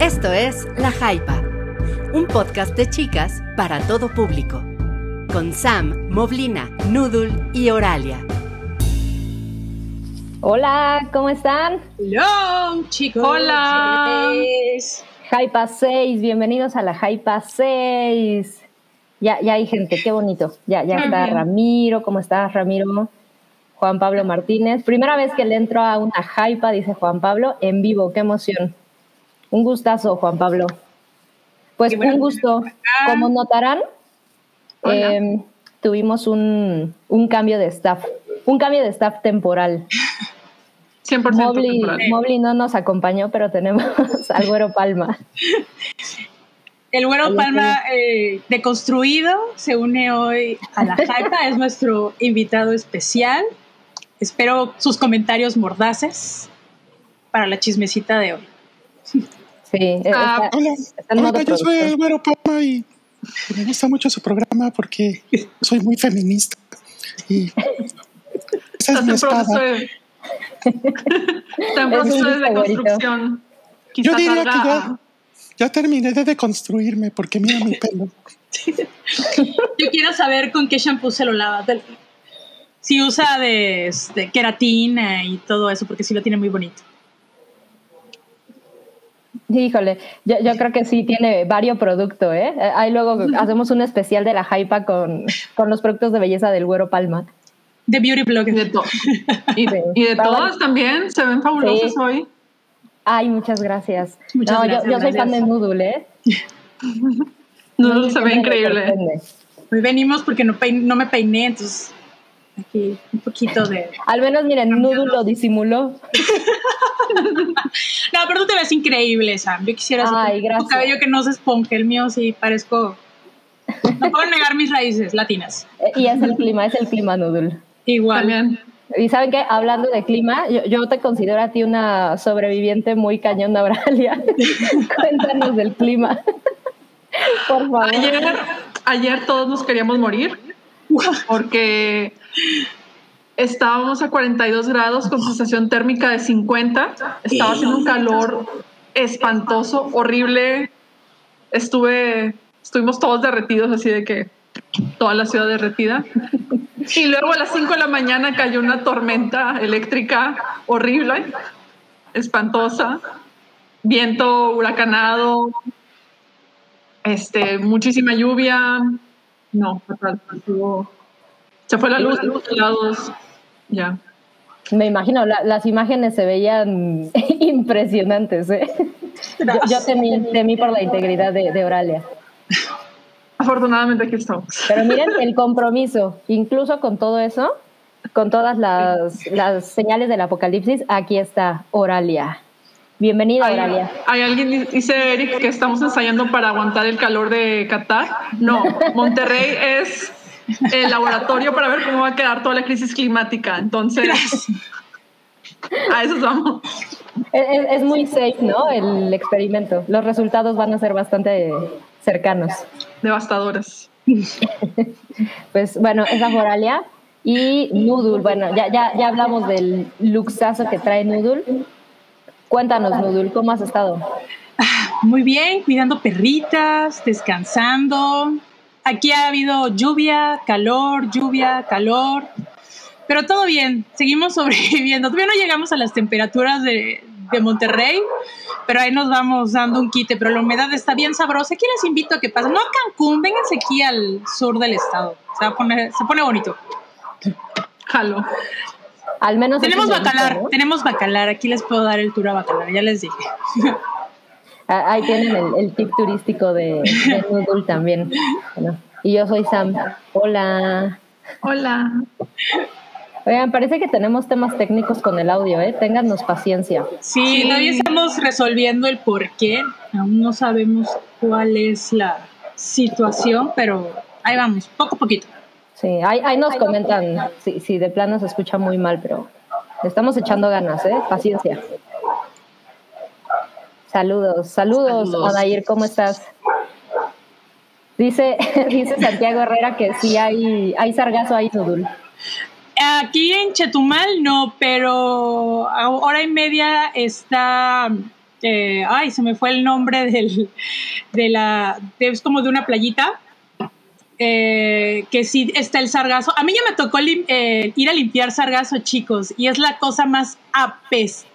Esto es La Jaipa, un podcast de chicas para todo público, con Sam, Moblina, Noodle y Oralia. Hola, ¿cómo están? Hola, chicos. Hola. Jaipa 6, bienvenidos a la Jaipa 6. Ya, ya hay gente, qué bonito. Ya, ya está Ramiro, ¿cómo estás, Ramiro? Juan Pablo Martínez. Primera vez que le entro a una Jaipa, dice Juan Pablo, en vivo, qué emoción. Un gustazo, Juan Pablo. Pues un gusto. Como notarán, eh, tuvimos un, un, cambio de staff, un cambio de staff temporal. 100% Mobley, temporal. Mobley no nos acompañó, pero tenemos al Güero Palma. El Güero Palma eh, deconstruido se une hoy a la Jaipa, es nuestro invitado especial. Espero sus comentarios mordaces para la chismecita de hoy. Sí, Ah, está, Hola, está hola, yo soy el Güero Palma y me gusta mucho su programa porque soy muy feminista. Y esa es Estás mi en proceso espada. de, está en Es proceso de favorito. construcción. Yo diría que ya, ya terminé de deconstruirme porque mira mi pelo. Yo quiero saber con qué shampoo se lo lava. Si usa de, de queratina y todo eso, porque sí lo tiene muy bonito. Híjole, yo, yo creo que sí tiene varios productos, ¿eh? Eh, Ahí luego hacemos un especial de la Jaipa con, con los productos de belleza del Güero Palma. De Beauty Blogger. de, to- y, Sí. y de todas también se ven fabulosas Sí. hoy. Ay, muchas gracias. Muchas no, yo- gracias, yo, soy fan de gracias. Noodle, ¿eh? No, se ve increíble. Hoy venimos porque no, pein- no me peiné, entonces aquí un poquito de... Al menos, miren, Noodle lo disimuló. No, pero tú te ves increíble, Sam. Yo quisiera Ay, tu gracias. cabello que no se esponje. El mío sí parezco... No puedo negar mis raíces latinas. Eh, Y es el clima, es el clima Noodle. Igual. También. Y saben qué, hablando de clima, yo, yo te considero a ti una sobreviviente muy cañona, Auralia. Cuéntanos del clima. Por favor. Ayer, ayer todos nos queríamos morir porque estábamos a 42 grados con sensación térmica de 50. Estaba haciendo un calor espantoso, horrible. Estuve, estuvimos todos derretidos, así de que toda la ciudad derretida. Y luego a las 5 de la mañana cayó una tormenta eléctrica horrible, espantosa, viento huracanado, este, muchísima lluvia. No, fatal. estuvo- Se fue la luz, luz, helados. Ya. Me imagino, la- las imágenes se veían impresionantes. ¿eh? Yo, yo temí, temí por la integridad de, de Oralia. Afortunadamente aquí estamos. Pero miren el compromiso, incluso con todo eso, con todas las, las señales del apocalipsis, aquí está Oralia. Bienvenida, Hay, Oralia. hay alguien di- dice Eric que estamos ensayando para aguantar el calor de Qatar. No, Monterrey es el laboratorio para ver cómo va a quedar toda la crisis climática. Entonces, a eso vamos. Es, muy safe, ¿no? El experimento. Los resultados van a ser bastante cercanos. Devastadores. Pues bueno, esa fue Oralia. Y Noodle, bueno, ya, ya, ya hablamos del luxazo que trae Noodle. Cuéntanos, Noodle, ¿cómo has estado? Muy bien, cuidando perritas, descansando. Aquí ha habido lluvia, calor, lluvia, calor. Pero todo bien, seguimos sobreviviendo. Todavía no llegamos a las temperaturas de, de Monterrey, pero ahí nos vamos dando un quite. Pero la humedad está bien sabrosa. Aquí les invito a que pasen. No a Cancún, vénganse aquí al sur del estado. Se, va a poner- se pone bonito. Jalo. Al menos Tenemos bacalar, ¿no? tenemos bacalar. Aquí les puedo dar el tour a bacalar, ya les dije. Ah, Ahí tienen el, el tip turístico de, de Noodle también. Bueno, y yo soy Sam. Hola. Hola. Oigan, parece que tenemos temas técnicos con el audio, ¿eh? Téngannos paciencia. Sí, Sí. todavía estamos resolviendo el por qué. Aún no sabemos cuál es la situación, pero ahí vamos, poco a poquito. Sí, ahí, ahí nos comentan si, si de plano se escucha muy mal, pero le estamos echando ganas, ¿eh? Paciencia. Saludos, saludos, Saludos. Adair, ¿cómo estás? Dice, dice Santiago Herrera que sí hay, hay sargazo ahí, Nudul. Aquí en Chetumal no, pero a hora y media está eh, ay, se me fue el nombre del, de la, es como de una playita, eh, que sí está el sargazo. A mí ya me tocó eh, ir a limpiar sargazo, chicos, y es la cosa más apestosa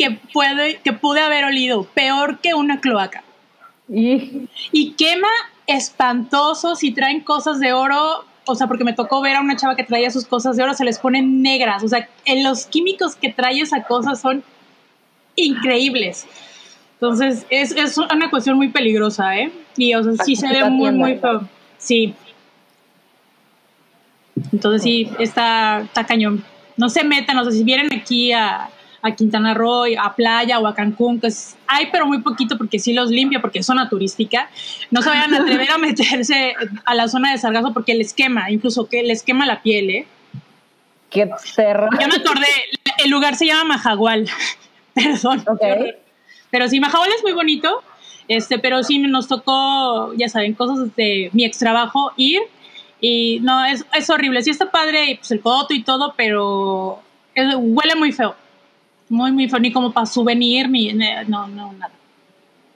que, puede, que pude haber olido, peor que una cloaca. Y, Y quema espantoso si traen cosas de oro. O sea, porque me tocó ver a una chava que traía sus cosas de oro, se les ponen negras. O sea, en los químicos que trae esa cosa son increíbles. Entonces, es, es una cuestión muy peligrosa, ¿eh? Y, o sea, sí se ve muy, muy feo. Sí. Entonces, sí, está, está cañón. No se metan, o sea, si vienen aquí a, a Quintana Roo, a Playa o a Cancún, que es- hay pero muy poquito porque sí los limpia, porque es zona turística, no se vayan a atrever a meterse a la zona de Sargazo porque les quema, incluso que les quema la piel, ¿eh? qué perro. Ya me acordé, el lugar se llama Majagual, perdón. Pero sí, Majagual es muy bonito, este, pero sí nos tocó, ya saben, cosas de mi ex trabajo, ir y no, es, es horrible. Sí está padre, pues el coto y todo, pero es- huele muy feo. Muy, muy feo, ni como para souvenir, ni, no, no, nada.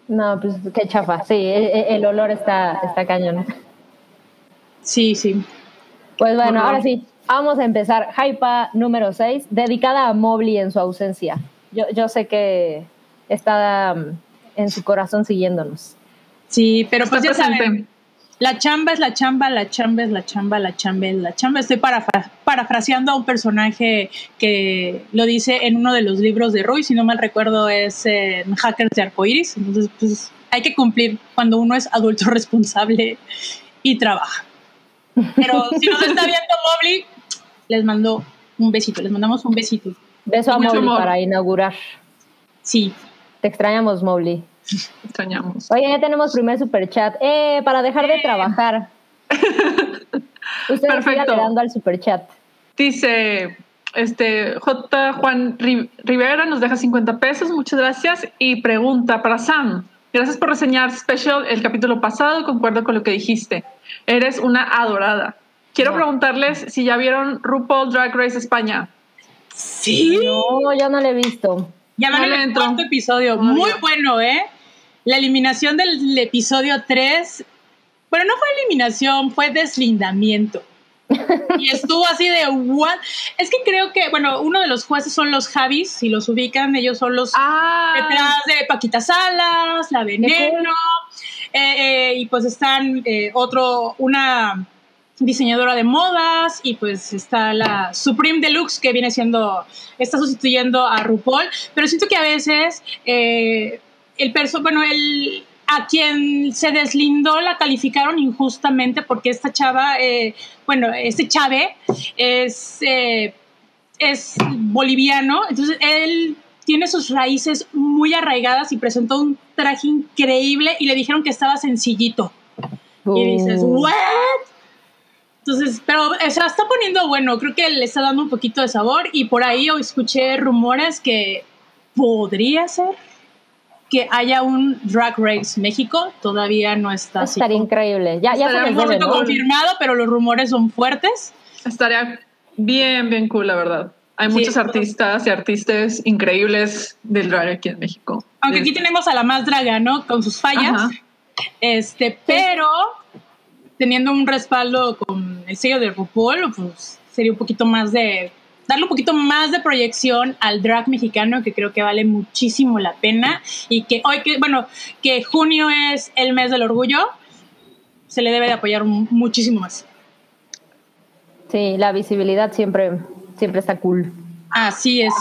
No, pues qué chafa. Sí, e- e- el, olor está, está cañón. Sí, sí. Pues bueno, ahora sí, vamos a empezar. Hypa número 6, dedicada a Mobley en su ausencia. Yo, yo sé que está um, en su corazón siguiéndonos. Sí, pero pues Está ya saben, presente. La chamba es la chamba, la chamba es la chamba, la chamba es la chamba. Estoy parafra- parafraseando a un personaje que lo dice en uno de los libros de Roy, si no mal recuerdo es eh, Hackers de Arcoiris. Entonces, pues hay que cumplir cuando uno es adulto responsable y trabaja. Pero si nos está viendo Mobley, les mando un besito, les mandamos un besito. Beso a Mobley para inaugurar. Sí. Te extrañamos, Mobley. Extrañamos. Oye, ya tenemos primer super chat. Eh, para dejar de trabajar. Ustedes Perfecto. sigan dando al super chat. Dice este J. Juan Ri- Rivera nos deja 50 pesos, muchas gracias. Y pregunta para Sam. Gracias por reseñar Special el capítulo pasado, concuerdo con lo que dijiste. Eres una adorada. Quiero No. preguntarles si ya vieron RuPaul Drag Race España. Sí. No, yo no lo he visto. Ya No el entro. cuarto episodio. Muy bueno, ¿eh? La eliminación del episodio 3. Bueno, no fue eliminación, fue deslindamiento. y estuvo así de what? Es que creo que, bueno, uno de los jueces son los Javis, si los ubican, ellos son los Ah, detrás de Paquita Salas, La Veneno, eh, eh, y pues están eh, otro, una diseñadora de modas, y pues está la Supreme Deluxe, que viene siendo, está sustituyendo a RuPaul, pero siento que a veces eh, el perso, bueno, el a quien se deslindó la calificaron injustamente porque esta chava, eh, bueno, este chave es eh, es boliviano, entonces él tiene sus raíces muy arraigadas y presentó un traje increíble y le dijeron que estaba sencillito. Y dices, Uh. ¿what? Entonces, pero o sea, está poniendo bueno, creo que le está dando un poquito de sabor y por ahí escuché rumores que podría ser que haya un Drag Race México, todavía no está así. Estaría increíble. Ya, ya Estaría debe, ¿no? confirmado, pero los rumores son fuertes. estaría bien, bien cool, la verdad. Hay Sí. muchos artistas y artistas increíbles del drag aquí en México. Aunque aquí tenemos a la más draga, ¿no? Con sus fallas. Ajá. Este, pero teniendo un respaldo con el sello de RuPaul, pues sería un poquito más de darle un poquito más de proyección al drag mexicano que creo que vale muchísimo la pena y que hoy que bueno, que junio es el mes del orgullo, se le debe de apoyar mu- muchísimo más. Sí, la visibilidad siempre, siempre está cool. Así es.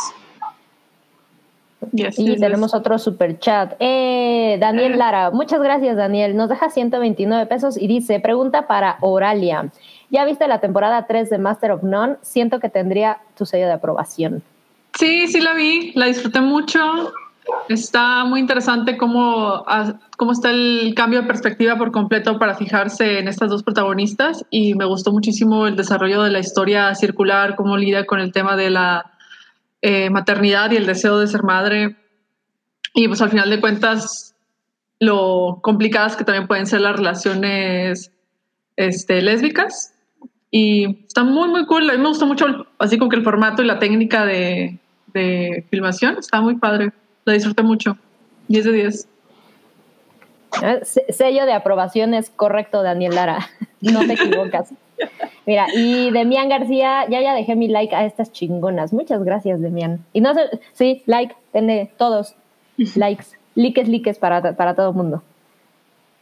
Yes, Y yes, yes. tenemos otro super chat. Eh, Daniel Lara, muchas gracias Daniel. Nos deja 129 pesos y dice, pregunta para Oralia. ¿Ya viste la temporada 3 de Master of None? Siento que tendría tu sello de aprobación. Sí, sí la vi, la disfruté mucho. Está muy interesante cómo, cómo está el cambio de perspectiva por completo para fijarse en estas dos protagonistas y me gustó muchísimo el desarrollo de la historia circular, cómo lidia con el tema de la eh, maternidad y el deseo de ser madre. Y pues al final de cuentas, lo complicadas que también pueden ser las relaciones este, lésbicas. Y está muy, muy cool. A mí me gustó mucho, así como que el formato y la técnica de, de filmación. Está muy padre. La disfruté mucho. 10 de 10. Eh, se- Sello de aprobación es correcto, Daniel Lara. No te equivocas. Mira, y Demian García, ya ya dejé mi like a estas chingonas. Muchas gracias, Demian. Y no sé, sí, like, tiene todos likes, likes, likes para, para todo el mundo.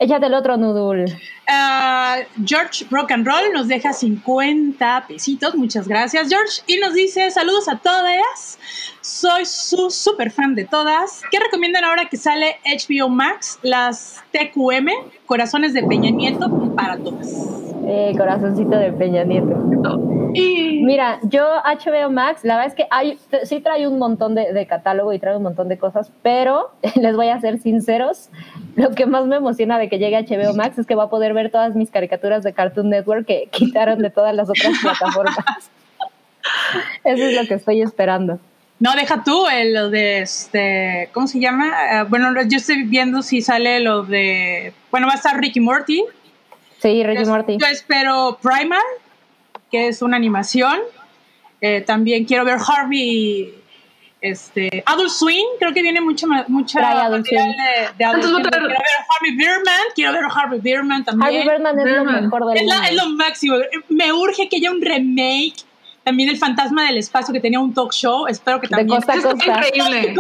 Échate el otro nudul. Ah, George Rock and Roll nos deja 50 pesitos, muchas gracias George, y nos dice saludos a todas, soy su super fan de todas. ¿Qué recomiendan ahora que sale HBO Max? Las TQM, Corazones de Peña Nieto para todas. Eh, corazoncito de Peña Nieto. Y Mira, yo HBO Max, la verdad es que hay, sí trae un montón de, de catálogo y trae un montón de cosas, pero les voy a ser sinceros, lo que más me emociona de que llegue HBO Max es que va a poder ver todas mis caricaturas de Cartoon Network que quitaron de todas las otras plataformas. Eso es lo que estoy esperando. No, deja tú el lo de este, ¿cómo se llama? Ah, bueno, yo estoy viendo si sale lo de, bueno, va a estar Ricky Morty. Sí, Ricky Yo- Morty. Yo espero Primal, que es una animación. Eh, también quiero ver Harvey, este, Adult Swing, creo que viene mucha, ma- mucha Trae Adult de, de Adult Swing. Quiero ver Harvey Birdman, quiero ver Harvey Birdman también. Harvey Birdman es lo mejor del es, la- mundo. es lo máximo. Me urge que haya un remake. También el fantasma del espacio que tenía un talk show. Espero que De también. costa a Eso costa. increíble.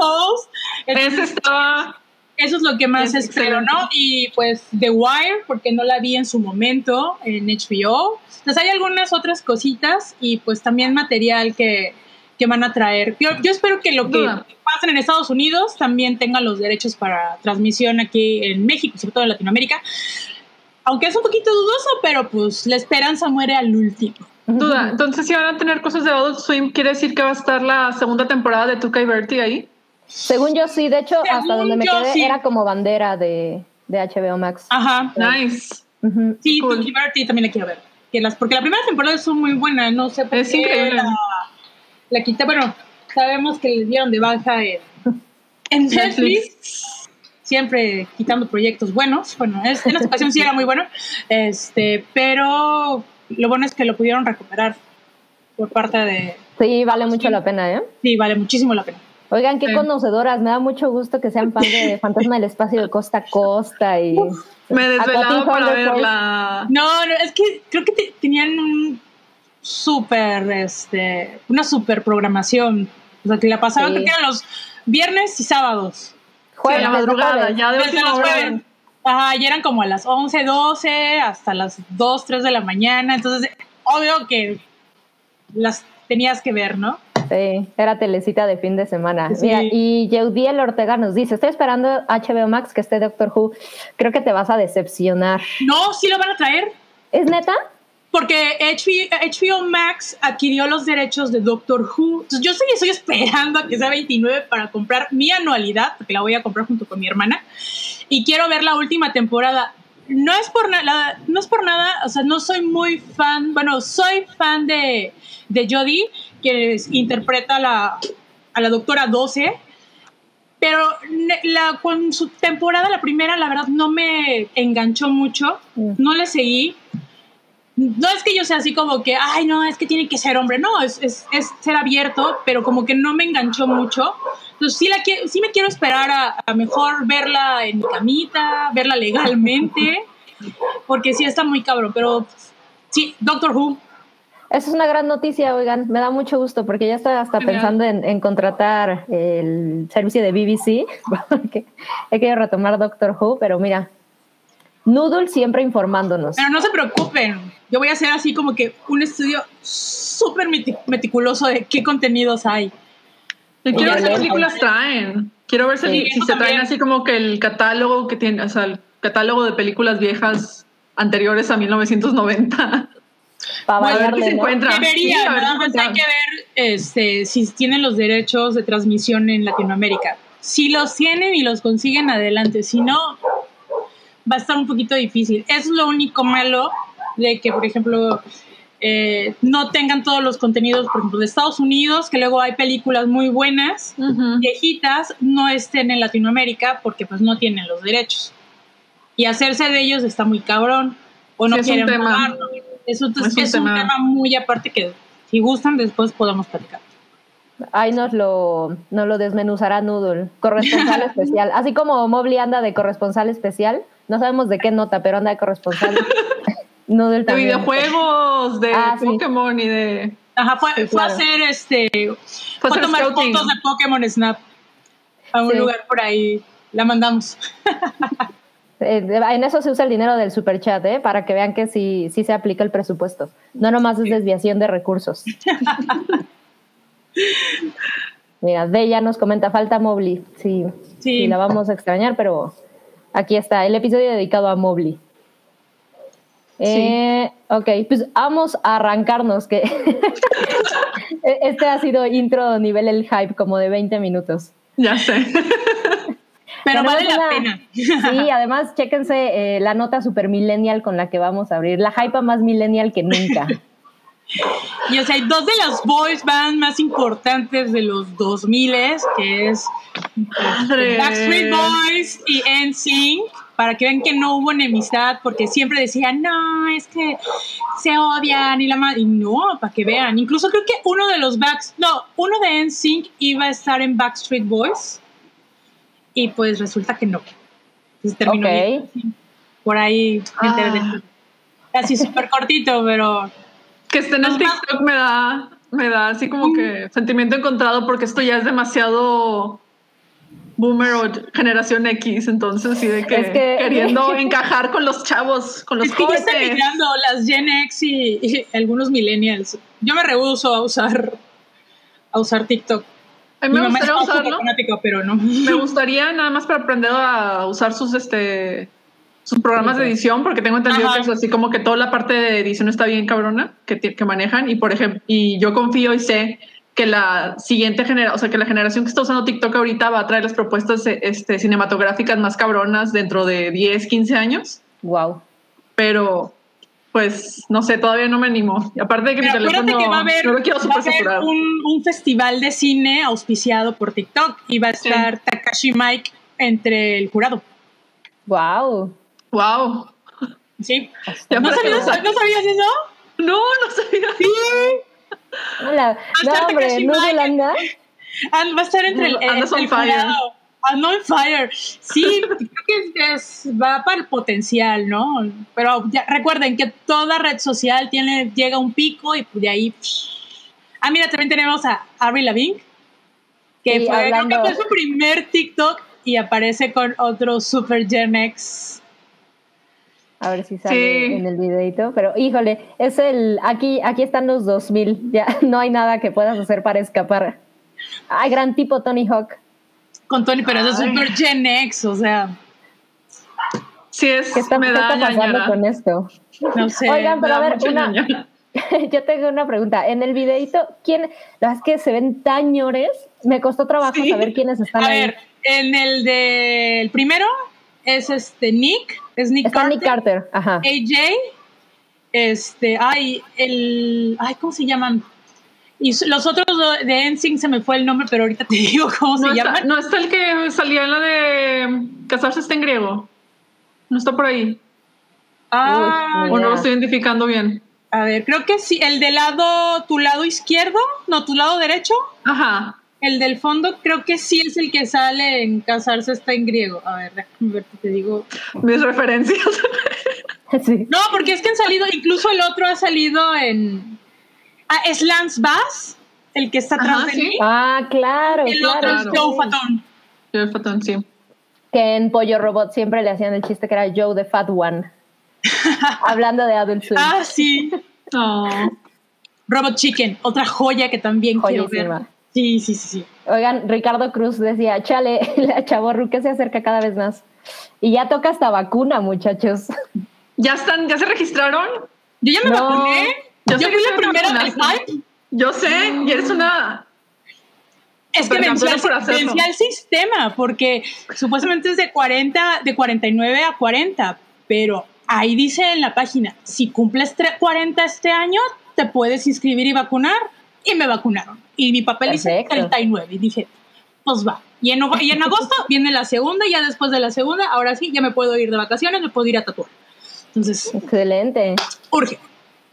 Eso es lo que más Es espero, excelente. ¿no? Y pues The Wire, porque no la vi en su momento en HBO. Entonces hay algunas otras cositas y pues también material que, que van a traer. Yo, yo espero que lo que Duda. pasen en Estados Unidos también tenga los derechos para transmisión aquí en México, sobre todo en Latinoamérica. Aunque es un poquito dudoso, pero pues la esperanza muere al último. Duda. Entonces, si van a tener cosas de Adult Swim, ¿quiere decir que va a estar la segunda temporada de Tuca y Bertie ahí? Según yo sí, de hecho, hasta donde me quedé sí. era como bandera de, de HBO Max. Ajá. Nice. Sí, Cool. Tuki Bertie también la quiero ver. Que las, porque la primera temporada es muy buena, no sé por Es qué increíble. La, la quité. Bueno, sabemos que les dieron de baja en, en Netflix, Netflix. siempre quitando proyectos buenos. Bueno, es- en esta ocasión sí era muy bueno, este, pero lo bueno es que lo pudieron recuperar por parte de... Sí, vale mucho la pena, ¿eh? Sí, vale muchísimo la pena. Oigan, qué conocedoras, me da mucho gusto que sean fan de Fantasma del Espacio de Costa a Costa y... Me Aquatic para verla. No, no, es que creo que te- tenían un súper, este, una super programación. O sea, que la pasaban, Sí. creo que eran los viernes y sábados. Jueves, Sí, la madrugada, jueves. ya de última hora. Ajá, y eran como a las 11, 12, hasta las 2, 3 de la mañana. Entonces, obvio que las tenías que ver, ¿no? Sí, era telecita de fin de semana. Sí. Mira, y Yeudiel Ortega nos dice, estoy esperando HBO Max que esté Doctor Who. Creo que te vas a decepcionar. No, sí lo van a traer. ¿Es neta? Porque HBO, Max adquirió los derechos de Doctor Who. Entonces yo estoy, estoy esperando a que sea 29 para comprar mi anualidad, porque la voy a comprar junto con mi hermana. Y quiero ver la última temporada. No es por nada, no es por nada, o sea, no soy muy fan, bueno, soy fan de, de Jodie, que interpreta a la, a la doctora 12, pero la, con su temporada, la primera, la verdad, no me enganchó mucho, Mm. no le seguí. No es que yo sea así como que, ay, no, es que tiene que ser hombre, no, es, es, es ser abierto, pero como que no me enganchó mucho. Entonces sí, la, sí me quiero esperar a, a mejor verla en mi camita, verla legalmente, porque sí está muy cabrón, pero sí, Doctor Who, Esa es una gran noticia, oigan, me da mucho gusto porque ya estoy hasta pensando en, en contratar el servicio de BBC, porque he querido retomar Doctor Who, pero mira, Noodle siempre informándonos. pero no se preocupen, yo voy a hacer así como que un estudio súper meti- meticuloso de qué contenidos hay. Y quiero ver qué películas traen. Quiero ver si, Sí. si se traen así como que el catálogo que tiene, o sea, el catálogo de películas viejas anteriores a 1990. Para Bueno, a ver qué variarle, se ¿no? encuentra. Debería, Sí, a ver nada más hay que ver este, si tienen los derechos de transmisión en Latinoamérica. Si los tienen y los consiguen, adelante. Si no, va a estar un poquito difícil. Es lo único malo de que, por ejemplo, eh, no tengan todos los contenidos, por ejemplo, de Estados Unidos, que luego hay películas muy buenas, Ujú. viejitas, no estén en Latinoamérica porque pues no tienen los derechos. Y hacerse de ellos está muy cabrón. O no Sí, es un quieren tema. Es un, Es un es un tema. tema muy aparte que si gustan después podemos platicar. Ahí nos lo, nos lo desmenuzará Noodle, corresponsal especial. Así como Mobley anda de corresponsal especial, no sabemos de qué nota, pero anda de corresponsal. Noodle De también. videojuegos, de Ah, sí. Pokémon y de. Ajá, fue, Sí, fue a hacer este. Fue a Fue a hacer tomar scouting. fotos de Pokémon Snap a un Sí. lugar por ahí. La mandamos. Eh, en eso se usa el dinero del superchat, ¿eh? Para que vean que sí, sí se aplica el presupuesto. No nomás es desviación de recursos. Mira, Deya nos comenta, falta Mobley. Sí, sí, Sí. la vamos a extrañar, pero aquí está, el episodio dedicado a Mobley. Eh, ok, pues vamos a arrancarnos, que este ha sido intro nivel el hype, como de 20 minutos. Ya sé. Pero vale la una- pena. Sí, además, chéquense eh, la nota super millennial con la que vamos a abrir. La hype más millennial que nunca. Y o sea, hay dos de las boys band más importantes de los 2000 que es Madre. Backstreet Boys y NSYNC, para que vean que no hubo enemistad, porque siempre decían, no, es que se odian y la madre. Y no, para que vean. Incluso creo que uno de los backs, no, uno de NSYNC iba a estar en Backstreet Boys, y pues resulta que no. Entonces terminó Ok. yendo por ahí. me Ah. Así súper cortito, pero Que esté en el TikTok me da, me da así como que sentimiento encontrado porque esto ya es demasiado boomer o generación X, entonces sí de que, Es que- queriendo encajar con los chavos, con los Es que ya están jóvenes. migrando las Gen X y, y algunos millennials. Yo me rehuso a usar a usar TikTok. A mí me Mi gustaría usarlo. fanática, pero no. Me gustaría nada más para aprender a usar sus este sus programas de edición porque tengo entendido Ajá. que es así como que toda la parte de edición está bien cabrona que, que manejan y por ejemplo y yo confío y sé que la siguiente generación, o sea que la generación que está usando TikTok ahorita va a traer las propuestas eh, este, cinematográficas más cabronas dentro de 10, 15 años, wow. pero pues no sé, todavía no me animo. Y aparte de que Pero mi teléfono que va a haber, no lo quiero va a haber un, un festival de cine auspiciado por TikTok y va a Sí. estar Takashi Mike entre el jurado. Wow. Wow. Sí. ¿No sabías, ¿No sabías eso? No, no sabía. Hola. No, estar hombre, no. Yolanda. Ah, va a estar entre el, Andas el on fire. jurado. Ando on fire. Sí, creo que es, va para el potencial, ¿no? Pero ya, recuerden que toda red social tiene, llega a un pico y de ahí. Ah, mira, también tenemos a Avril Lavigne, que Sí, fue, creo hablando- que fue su primer TikTok y aparece con otro Super Gen X. A ver si sale Sí. en el videito. Pero híjole, es el. Aquí, aquí están los 2000. Ya no hay nada que puedas hacer para escapar. Ay, gran tipo Tony Hawk. Con Tony, pero es Ay. Super Gen X, o sea, Sí es, ¿Qué está, me qué da está pasando ñañara. con esto? no sé. Oigan, pero a ver, una, yo tengo una pregunta. En el videito, ¿quién? La verdad es que se ven tan ñores. Me costó trabajo Sí. saber quiénes están A ahí. ver, en el del primero es este Nick, es Nick Está Carter, Nick Carter. Ajá. AJ, este, ay, el, ay, ¿cómo se llaman? Y los otros de NSYNC se me fue el nombre, pero ahorita te digo cómo No se está, llaman. no está el que salía en la de casarse está en griego. No está por ahí. Ah, Uy, O no lo estoy identificando bien. a ver, creo que sí, el del lado, tu lado izquierdo, no, tu lado derecho, Ajá. El del fondo, creo que sí es el que sale en casarse está en griego. A ver, déjame ver, te digo. Mis referencias. Sí. No, porque es que han salido, incluso el otro ha salido en. Ah, es Lance Bass, el que está atrás Ajá, de sí. mí. Ah, claro. el claro, otro es. Joe Fatón. Yo el fatón, sí. Que en Pollo Robot siempre le hacían el chiste que era Joe the Fat One. Hablando de Adult Swim. Ah, sí. No. Robot Chicken, otra joya que también quiero ver. Sí, sí, sí, sí. Oigan, Ricardo Cruz decía, chale, la chavorru que se acerca cada vez más. Y ya toca hasta vacuna, muchachos. ¿Ya están, ya se registraron? Yo ya me No. vacuné. Yo Yo, fui la me primera del. Yo sé, y eres una. Es que venció al, sistema, porque supuestamente es de 40, de 49 a 40, pero ahí dice en la página, si cumples tre- 40 este año, te puedes inscribir y vacunar. Y me vacunaron. Y mi papel dice Perfecto. 39. Y dije, pues va. Y en, y en agosto viene la segunda, y ya después de la segunda, ahora sí, ya me puedo ir de vacaciones, me puedo ir a tatuar. Entonces, Excelente. urge.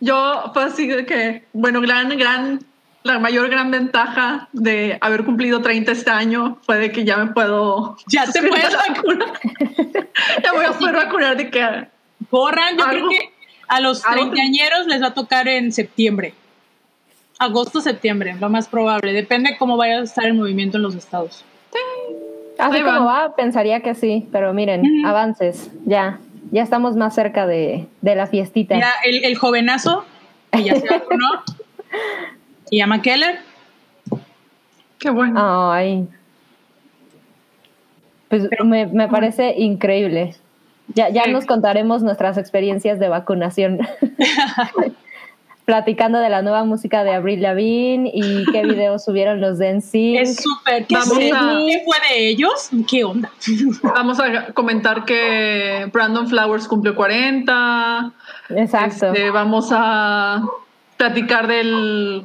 Yo, fue así de que, bueno, gran, gran la mayor gran ventaja de haber cumplido 30 este año fue de que ya me puedo. Ya te puedes vacunar. ya voy a poder vacunar de que. Corran, yo Algo- creo que a los treintañeros les va a tocar en septiembre. Agosto, septiembre, lo más probable. Depende cómo vaya a estar el movimiento en los estados. Así Ahí como va, pensaría que sí, pero miren, avances, ya, ya estamos más cerca de, de la fiestita. Mira, el, el jovenazo, que ya se vacunó, y a McKellar, Qué bueno. Ay. Pues me, me parece increíble. Ya, ya Sí. nos contaremos nuestras experiencias de vacunación. Platicando de la nueva música de Avril Lavigne y qué videos subieron los de NSYNC. es súper. ¿Qué, ¿Qué fue de ellos? ¿Qué onda? Vamos a comentar que Brandon Flowers cumplió 40. Exacto. Este, vamos a platicar del,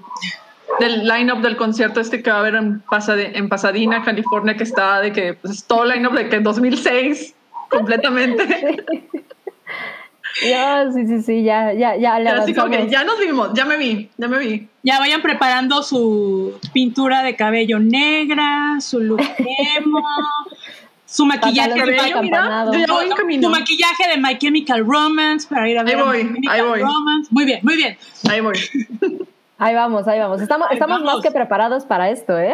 del line-up del concierto este que va a haber en, Pasade- en Pasadena, California, que está de que pues, es todo line-up de que 2006 completamente. Ya, sí, sí, sí, ya, ya, ya le Así como que ya nos vimos, ya me vi, ya me vi. Ya vayan preparando su pintura de cabello negra, su look emo, su maquillaje, de Cabello, mira, acampanado. yo ya voy en tu camino. maquillaje de My Chemical Romance para ir a ver Ahí a voy, My ahí voy. Romance. Muy bien, muy bien. Ahí voy. Ahí vamos, ahí vamos. Estamos, Ahí estamos vamos. más que preparados para esto, ¿eh?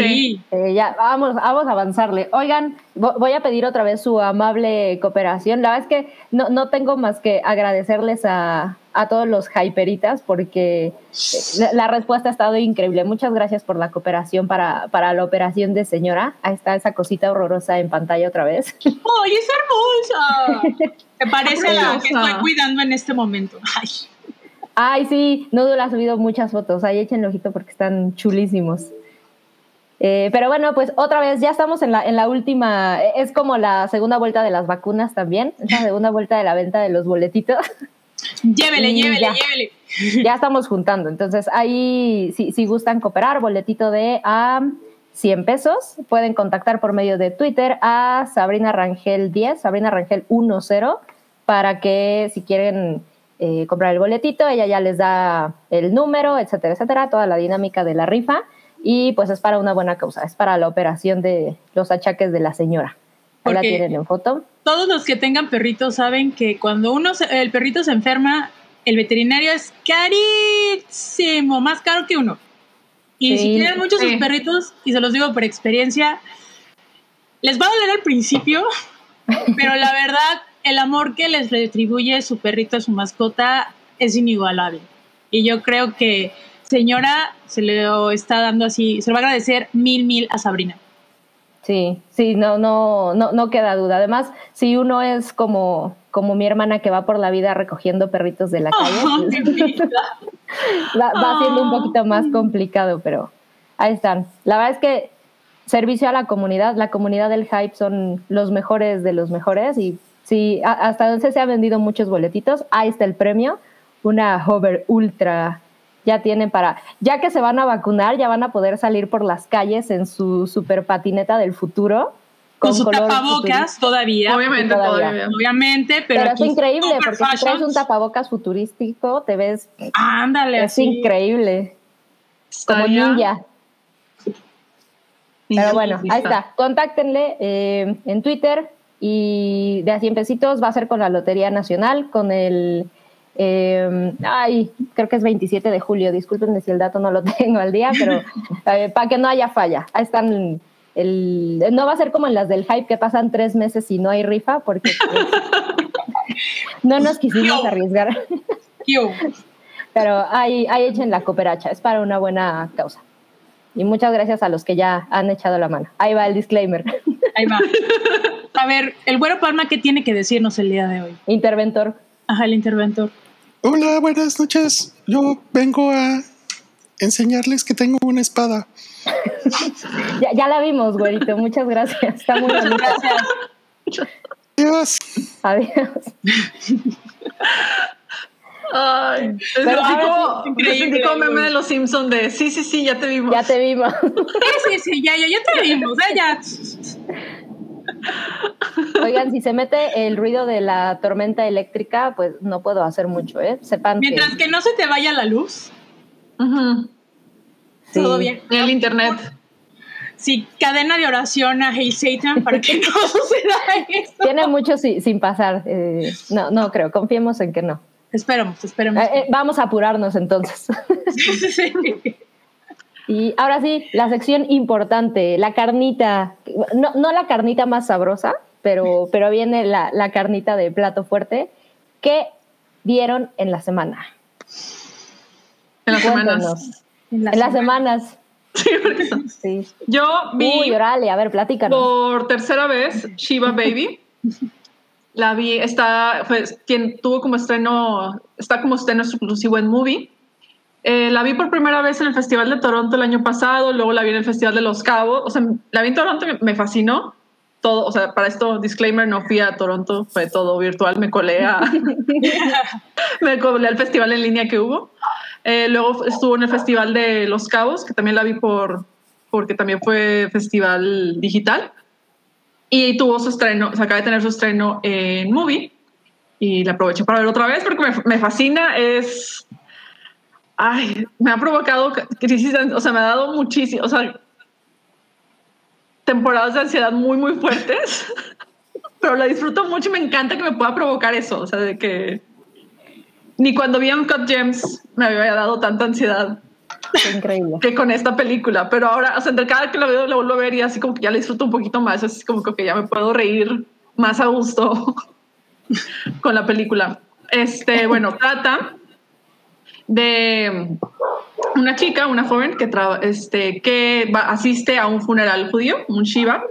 Sí. Eh, ya, vamos, vamos a avanzarle. Oigan, vo- voy a pedir otra vez su amable cooperación. La verdad es que no, no tengo más que agradecerles a, a todos los hyperitas porque eh, la, la respuesta ha estado increíble. Muchas gracias por la cooperación para, para la operación de señora. Ahí está esa cosita horrorosa en pantalla otra vez. ¡Ay, es hermosa! ¿Te parece la que estoy cuidando en este momento? Ay. Ay, sí, Noodle ha subido muchas fotos. Ahí échenle ojito porque están chulísimos. Eh, pero bueno, pues otra vez ya estamos en la, en la última, eh, es como la segunda vuelta de las vacunas también, es la segunda vuelta de la venta de los boletitos. Llévele, Y llévele, ya. llévele. ya estamos juntando. Entonces, ahí, si, si gustan cooperar, boletito de a 100 pesos, pueden contactar por medio de Twitter a Sabrina Rangel 10, Sabrina Rangel 10, para que si quieren eh, comprar el boletito, ella ya les da el número, etcétera, etcétera, toda la dinámica de la rifa. Y pues es para una buena causa, es para la operación de los achaques de la señora. Ahí la tienen en foto. Todos los que tengan perritos saben que cuando uno se- el perrito se enferma, el veterinario es carísimo, más caro que uno. Y Sí. si tienen muchos sus Sí. perritos, y se los digo por experiencia, les va a doler al principio, pero la verdad, el amor que les retribuye su perrito, su mascota, es inigualable. Y yo creo que señora se le está dando así, se lo va a agradecer mil, mil a Sabrina. Sí, sí, no, no, no, no queda duda. Además, si uno es como, como mi hermana que va por la vida recogiendo perritos de la calle, Oh, pues, mi vida. va, va siendo un poquito más complicado, pero ahí están. La verdad es que servicio a la comunidad, la comunidad del hype son los mejores de los mejores y sí, hasta entonces se han vendido muchos boletitos. Ahí está el premio, una Hover Ultra. Ya tienen para, ya que se van a vacunar, ya van a poder salir por las calles en su super patineta del futuro. con su color tapabocas todavía. Obviamente, todavía. todavía. Obviamente, pero, Pero, aquí es increíble, porque si traes un tapabocas futurístico, te ves, Ándale, es así. increíble, como Estaría- ninja. Pero bueno, ahí está. Contáctenle eh, en Twitter y de a 100 pesitos va a ser con la Lotería Nacional, con el. Eh, ay, creo que es 27 de julio. Discúlpenme si el dato no lo tengo al día, pero eh, para que no haya falla. Ahí están. El, no va a ser como en las del hype que pasan tres meses y no hay rifa, porque pues, no nos quisimos arriesgar. Pero ahí, ahí echen la cooperacha, es para una buena causa. Y muchas gracias a los que ya han echado la mano. Ahí va el disclaimer. Ahí va. A ver, el güero Palma, ¿qué tiene que decirnos el día de hoy? Interventor. Ajá, el interventor. Hola, buenas noches. Yo vengo a enseñarles que tengo una espada. Ya, ya la vimos, güerito. Muchas gracias. Está muy Muchas bonita. gracias. Dios. Adiós. Ay, es Pero el ahora tipo, sí, increíble, güey. meme de los Simpsons de sí, sí, sí, ya te vimos. Ya te vimos. Sí, sí, sí, ya, ya, ya te vimos, ¿eh? ya. Oigan, si se mete el ruido de la tormenta eléctrica, pues no puedo hacer mucho, ¿eh? Sepan. Mientras que no se te vaya la luz. Todo bien. En el internet. Sí, cadena de oración a Hail Satan para que no suceda esto. Tiene mucho si- sin pasar. eh, no, no creo. Confiemos en que no. Esperemos, esperemos. Eh, eh, vamos a apurarnos entonces. Sí. Y ahora sí, la sección importante, la carnita. No, no la carnita más sabrosa, pero, pero viene la, la carnita de plato fuerte. ¿Qué vieron en la semana? En las semanas. En la En las semana. semanas. Sí, Sí. Yo vi Uy, a ver, platícanos. por tercera vez Shiva Baby. La vi, está, fue, quien tuvo como estreno, está como estreno exclusivo en Movie. Eh, la vi por primera vez en el Festival de Toronto el año pasado, luego la vi en el Festival de Los Cabos. O sea, la vi en Toronto, me, fascinó. Todo, o sea, para esto, disclaimer, no fui a Toronto, fue todo virtual, me colé a, me colé al festival en línea que hubo. Eh, luego estuvo en el Festival de Los Cabos, que también la vi por, porque también fue festival digital. Y tuvo su estreno, o sea, acaba de tener su estreno en Movie. Y la aproveché para ver otra vez porque me, me fascina. Es. Ay, me ha provocado crisis, o sea, me ha dado muchísimo, o sea, temporadas de ansiedad muy, muy fuertes. Pero la disfruto mucho y me encanta que me pueda provocar eso, o sea, de que ni cuando vi Uncut Gems me había dado tanta ansiedad increíble. que con esta película, pero ahora, o sea, entre cada que lo veo, lo vuelvo a ver y así como que ya la disfruto un poquito más, así como que ya me puedo reír más a gusto con la película. Este, bueno, trata de una chica, una joven que, traba- este, que va- asiste a un funeral judío, un Shiva,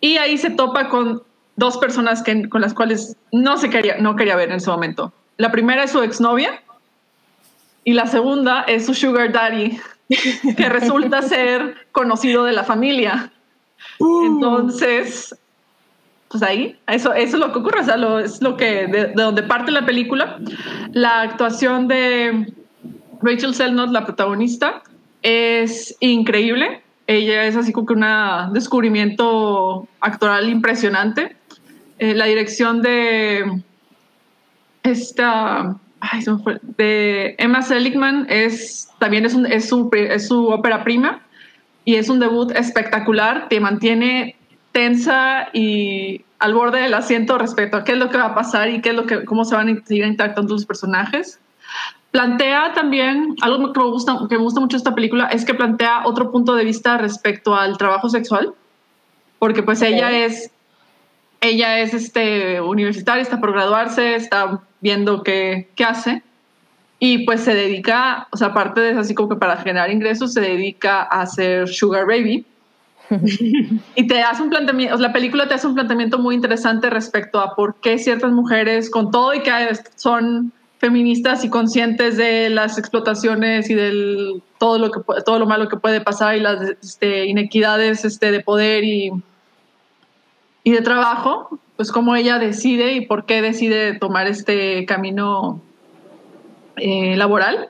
y ahí se topa con dos personas que, con las cuales no se quería, no quería ver en ese momento. La primera es su exnovia y la segunda es su sugar daddy, que resulta ser conocido de la familia. Entonces, pues ahí, eso, eso es lo que ocurre, o sea, lo- es lo que, de, de donde parte la película. La actuación de Rachel Selnot, la protagonista, es increíble. Ella es así como que un descubrimiento actoral impresionante. Eh, la dirección de esta, de Emma Seligman es también es, su, es su ópera prima y es un debut espectacular que mantiene tensa y al borde del asiento respecto a qué es lo que va a pasar y qué es lo que, cómo se van a seguir interactuando los personajes. Plantea también, algo que me gusta, que me gusta mucho esta película, es que plantea otro punto de vista respecto al trabajo sexual, porque pues ella es, ella es este, universitaria, está por graduarse, está viendo qué, qué hace, y pues se dedica, o sea, aparte de eso, así como que para generar ingresos, se dedica a hacer Sugar Baby. y te hace un planteamiento, la película te hace un planteamiento muy interesante respecto a por qué ciertas mujeres, con todo y que son feministas y conscientes de las explotaciones y del todo lo que todo lo malo que puede pasar y las este, inequidades este, de poder y, y de trabajo, pues cómo ella decide y por qué decide tomar este camino eh, laboral.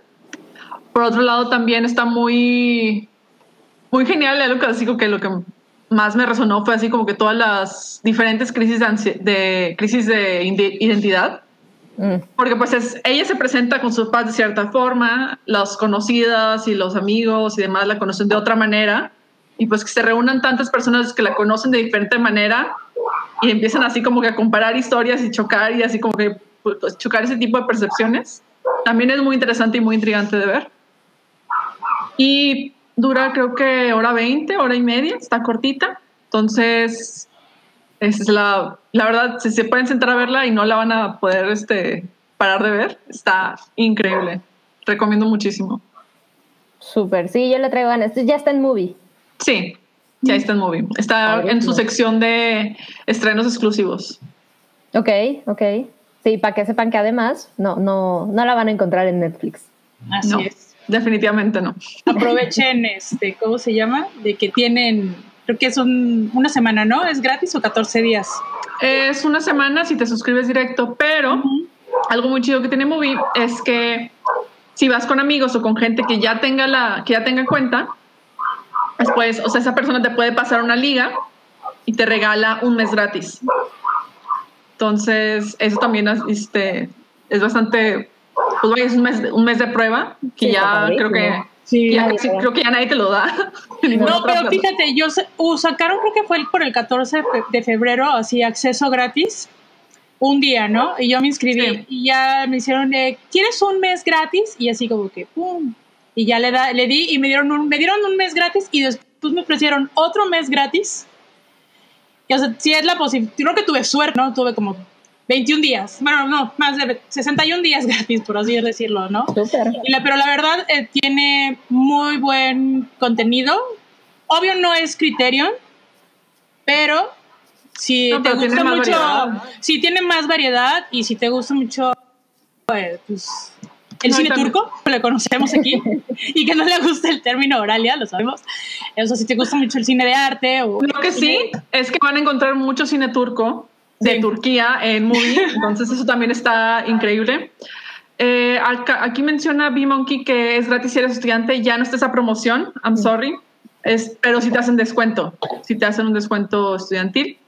Por otro lado, también está muy, muy genial, algo que así que lo que más me resonó fue así como que todas las diferentes crisis de, crisis de identidad. Mm, Porque pues es, ella se presenta con sus padres de cierta forma, las conocidas y los amigos y demás la conocen de otra manera, y pues que se reúnan tantas personas que la conocen de diferente manera y empiezan así como que a comparar historias y chocar y así como que pues, chocar ese tipo de percepciones. También es muy interesante y muy intrigante de ver. Y dura creo que hora 20, hora y media, está cortita. Entonces, es la, la verdad, si se pueden sentar a verla y no la van a poder este, parar de ver, está increíble. Recomiendo muchísimo. Súper, sí, yo le traigo ganas. Ya está en movie. Sí, ya está en movie. Está en su sección de estrenos exclusivos. Ok, ok. Sí, para que sepan que además no, no, no la van a encontrar en Netflix. Así No, es. definitivamente no. Aprovechen, este, ¿cómo se llama? De que tienen, creo que es un- una semana, ¿no? ¿Es gratis o 14 días? Es una semana si te suscribes directo, pero algo muy chido que tiene Movie es que si vas con amigos o con gente que ya tenga la que ya tenga cuenta, después, o sea, esa persona te puede pasar una liga y te regala un mes gratis. Entonces, eso también es, este, es bastante, pues vaya, es un mes, un mes de prueba que Sí, ya creo que Sí. Ya casi- creo que ya nadie te lo da. No, pero fíjate, yo uh, sacaron, creo que fue por el 14 de fe- de febrero, así acceso gratis, un día, ¿no? Y yo me inscribí Sí. y ya me hicieron de, ¿quieres un mes gratis? Y así como que, ¡pum! Y ya le, da, le di y me dieron, un, me dieron un mes gratis y después me ofrecieron otro mes gratis. Y o sea, si es la posibilidad, creo que tuve suerte, ¿no? Tuve como 21 días, bueno, no, más de 61 días gratis, por así decirlo, ¿no? Súper. Pero la verdad eh, tiene muy buen contenido. Obvio no es Criterion, pero si No, te pero gusta mucho, variedad. si tiene más variedad y si te gusta mucho eh, pues, el No, cine también- turco, que le conocemos aquí, y que no le gusta el término oralia, lo sabemos. O sea, si te gusta mucho el cine de arte o Lo que sí es que van a encontrar mucho cine turco de Sí. Turquía en Movie, entonces eso también está increíble. Eh, aquí menciona B-Monkey que es gratis si eres estudiante, ya no está esa promoción, I'm sorry, es, pero si te hacen descuento, si te hacen un descuento estudiantil.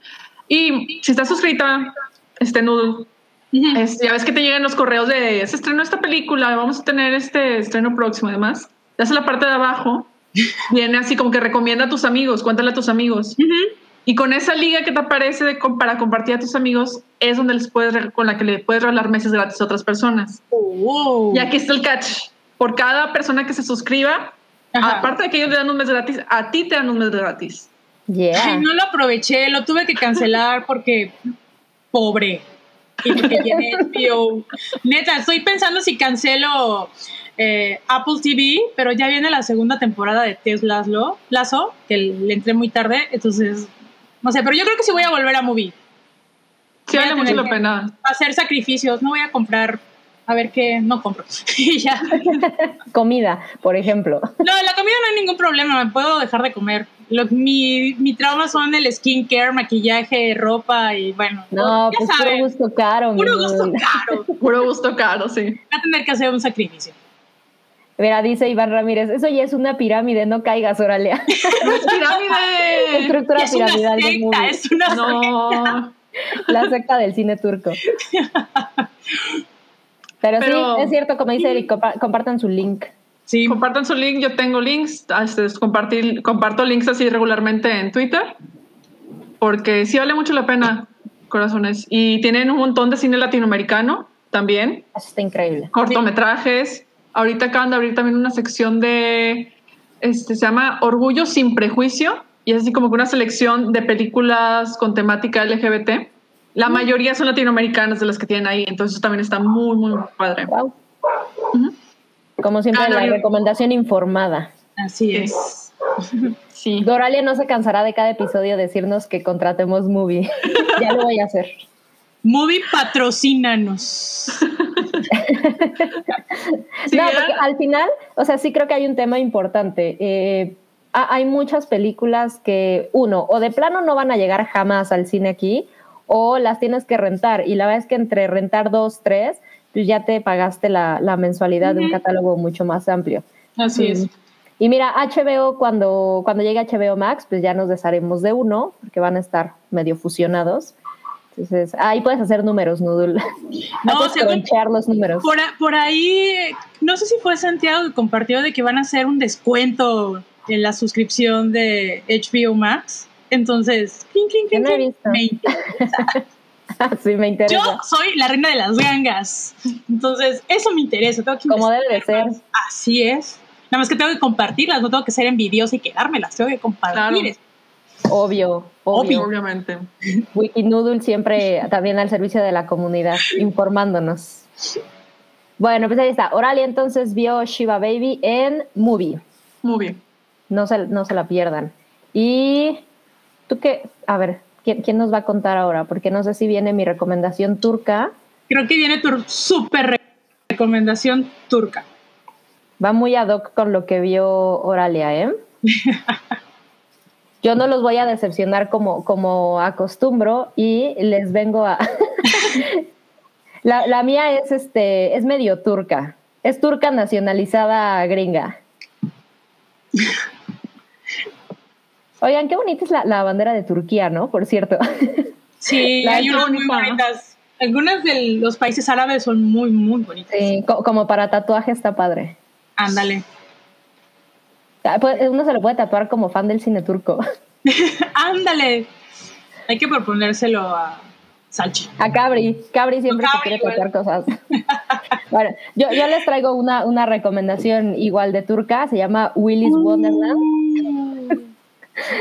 Y si estás suscrita, este Noodle, Ujú. es- ya ves que te llegan los correos de se estrenó esta película, vamos a tener este estreno próximo y demás. Ya en la parte de abajo, viene así como que recomienda a tus amigos, cuéntale a tus amigos. Ujú. Y con esa liga que te aparece de, para compartir a tus amigos, es donde les puedes, con la que le puedes regalar meses gratis a otras personas. Oh. Y aquí está el catch. Por cada persona que se suscriba, Ajá. aparte de que ellos le dan un mes gratis, a ti te dan un mes gratis. Yeah. Ay, no lo aproveché, lo tuve que cancelar porque pobre. Y porque tiene HBO. Neta, estoy pensando si cancelo eh, Apple TV, pero ya viene la segunda temporada de Ted Lasso, Lasso, que le entré muy tarde, entonces no sé, pero yo creo que sí voy a volver a Movie. Sí, vale mucho la pena. Hacer sacrificios, no voy a comprar, a ver qué, no compro. y ya. Comida, por ejemplo. No, la comida no hay ningún problema, me puedo dejar de comer. Lo, mi, mi trauma son el skincare, maquillaje, ropa y bueno. No, ya pues saben, puro gusto caro. puro gusto caro. Puro gusto caro, sí. Voy a tener que hacer un sacrificio. Mira, dice Iván Ramírez, eso ya es una pirámide, no caigas, Oralia. ¡No es pirámide! Estructura es una piramidal. del secta, es una secta. No. La secta del cine turco. Pero, Pero- sí, es cierto, como dice Eric, compa- compartan su link. Sí, Compartan su link, yo tengo links, este, compartir, comparto links así regularmente en Twitter, porque sí vale mucho la pena, corazones. Y tienen un montón de cine latinoamericano también, Eso está increíble. cortometrajes. Ahorita acaban de abrir también una sección de, este, se llama Orgullo sin prejuicio, y es así como que una selección de películas con temática LGBT. La mayoría son latinoamericanas de las que tienen ahí, entonces eso también está muy, muy padre. Wow. Como siempre, Ah, no, la yo- recomendación informada. así es. Sí. Doralia no se cansará de cada episodio decirnos que contratemos movie. ya lo voy a hacer. Movie patrocínanos. Sí, no, al final, o sea, sí creo que hay un tema importante. Eh, ha- hay muchas películas que, uno, o de plano no van a llegar jamás al cine aquí, o las tienes que rentar. Y la verdad es que entre rentar dos, tres, pues ya te pagaste la, la mensualidad de un catálogo mucho más amplio. Así es. Y mira, HBO, cuando, cuando llegue HBO Max, pues ya nos desharemos de uno, porque van a estar medio fusionados. Entonces, ahí puedes hacer números, Noodle. No, según- los números. Por, a- por ahí, no sé si fue Santiago que compartió de que van a hacer un descuento en la suscripción de HBO Max. Entonces, clink, clink, Yo clink, no he clink, visto. me interesa. sí, me interesa. Yo soy la reina de las gangas. Entonces, eso me interesa. Tengo que Como debe de ser. Así es. Nada más que tengo que compartirlas, no tengo que ser envidiosa y quedármelas, tengo que compartir. Claro. Obvio, obvio. Obviamente. Wikinoodle siempre también al servicio de la comunidad, informándonos. Bueno, pues ahí está. Oralia entonces vio Shiva Baby en Movie. Bien. No se, no se la pierdan. Y tú qué, a ver, ¿quién, quién nos va a contar ahora? Porque no sé si viene mi recomendación turca. Creo que viene tu súper re- recomendación turca. Va muy ad hoc con lo que vio Oralia, ¿eh? Yo no los voy a decepcionar como, como acostumbro y les vengo a... la, la mía es, este, es medio turca. Es turca nacionalizada gringa. Oigan, qué bonita es la, la bandera de Turquía, ¿no? Por cierto. Sí, La hay unas muy bonita. bonitas. Algunas de los países árabes son muy, muy bonitas. Sí, co- como para tatuaje está padre. Ándale. Ah, pues, Uno se lo puede tatuar como fan del cine turco. Ándale. Hay que proponérselo a Salchi. A Cabri. Cabri siempre se quiere tatuar cosas. bueno, yo, yo les traigo una, una recomendación igual de turca. Se llama Willy's Wonderland.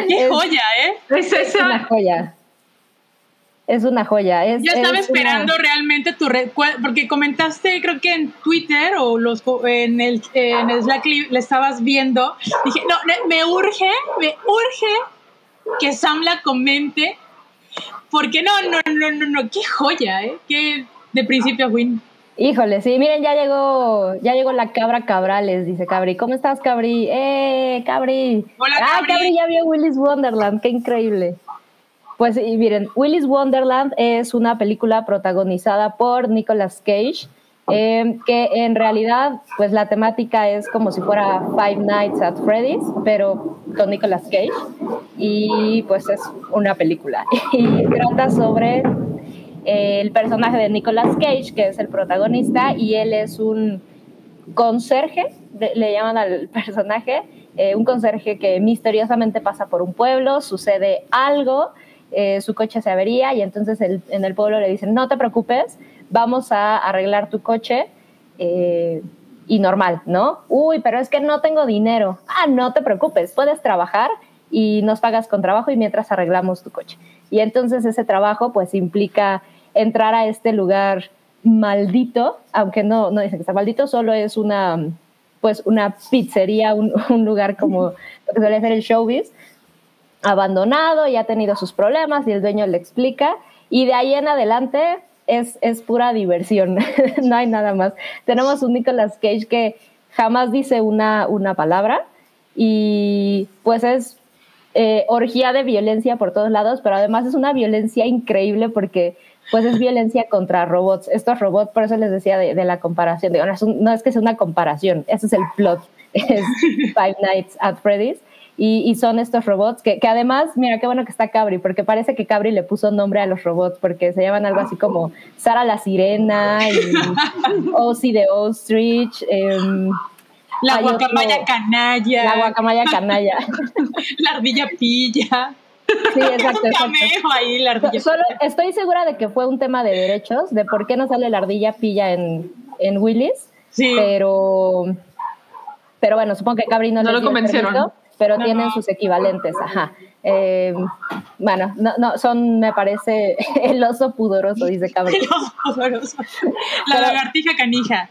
¡Qué Es- joya, eh! Es Es una esa. joya. Es una joya. Es, Yo estaba es una- esperando realmente tu red, porque comentaste, creo que en Twitter o los en el, en el Slack le, estabas viendo. Dije, no, me urge, me urge que Sam la comente, porque no, no, no, no, no, qué joya, ¿eh? Que de principio a fin. Híjole, sí, miren, ya llegó, ya llegó la cabra Cabrales, dice Cabri. ¿Cómo estás, Cabri? ¡Eh, Cabri! Hola, ah, Cabri. Cabri ya vio Willy's Wonderland, qué increíble. Pues y miren, Willy's Wonderland es una película protagonizada por Nicolas Cage, eh, que en realidad, pues la temática es como si fuera Five Nights at Freddy's, pero con Nicolas Cage. Y pues es una película. Y trata sobre el personaje de Nicolas Cage, que es el protagonista, y él es un conserje, le llaman al personaje, eh, un conserje que misteriosamente pasa por un pueblo, sucede algo, eh, su coche se avería y entonces en el pueblo le dicen, no te preocupes, vamos a arreglar tu coche. eh, y normal, ¿no? Uy, pero es que no tengo dinero. Ah, no te preocupes, puedes trabajar y nos pagas con trabajo y mientras arreglamos tu coche. Y entonces ese trabajo pues implica entrar a este lugar maldito, aunque no, no dicen que está maldito, solo es una pues una pizzería, un, un lugar como lo que suele ser el showbiz, abandonado y ha tenido sus problemas y el dueño le explica y de ahí en adelante es, es pura diversión, no hay nada más. Tenemos un Nicolas Cage que jamás dice una, una palabra y pues es eh, orgía de violencia por todos lados, pero además es una violencia increíble porque pues es violencia contra robots. Estos robots, por eso les decía de, de la comparación, digo, no, es un- no es que sea una comparación, ese es el plot, es Five Nights at Freddy's. Y, y son estos robots que, que además, mira qué bueno que está Cabri, porque parece que Cabri le puso nombre a los robots, porque se llaman algo así como Sara la Sirena y Ozzy de Ostrich, em, La otro- guacamaya canalla. la guacamaya canalla. la ardilla pilla. Sí, exacto, un exacto. cameo ahí, la ardilla So- Solo pilla. estoy segura de que fue un tema de derechos, de por qué no sale la ardilla pilla en, en Willis, Sí. pero, pero bueno, supongo que Cabri no, No lo convencieron. permiso, pero tienen sus equivalentes, ajá. Eh, bueno, no, no, son, me parece, el oso pudoroso, dice Cabri. Los poderosos. La Pero- lagartija canija.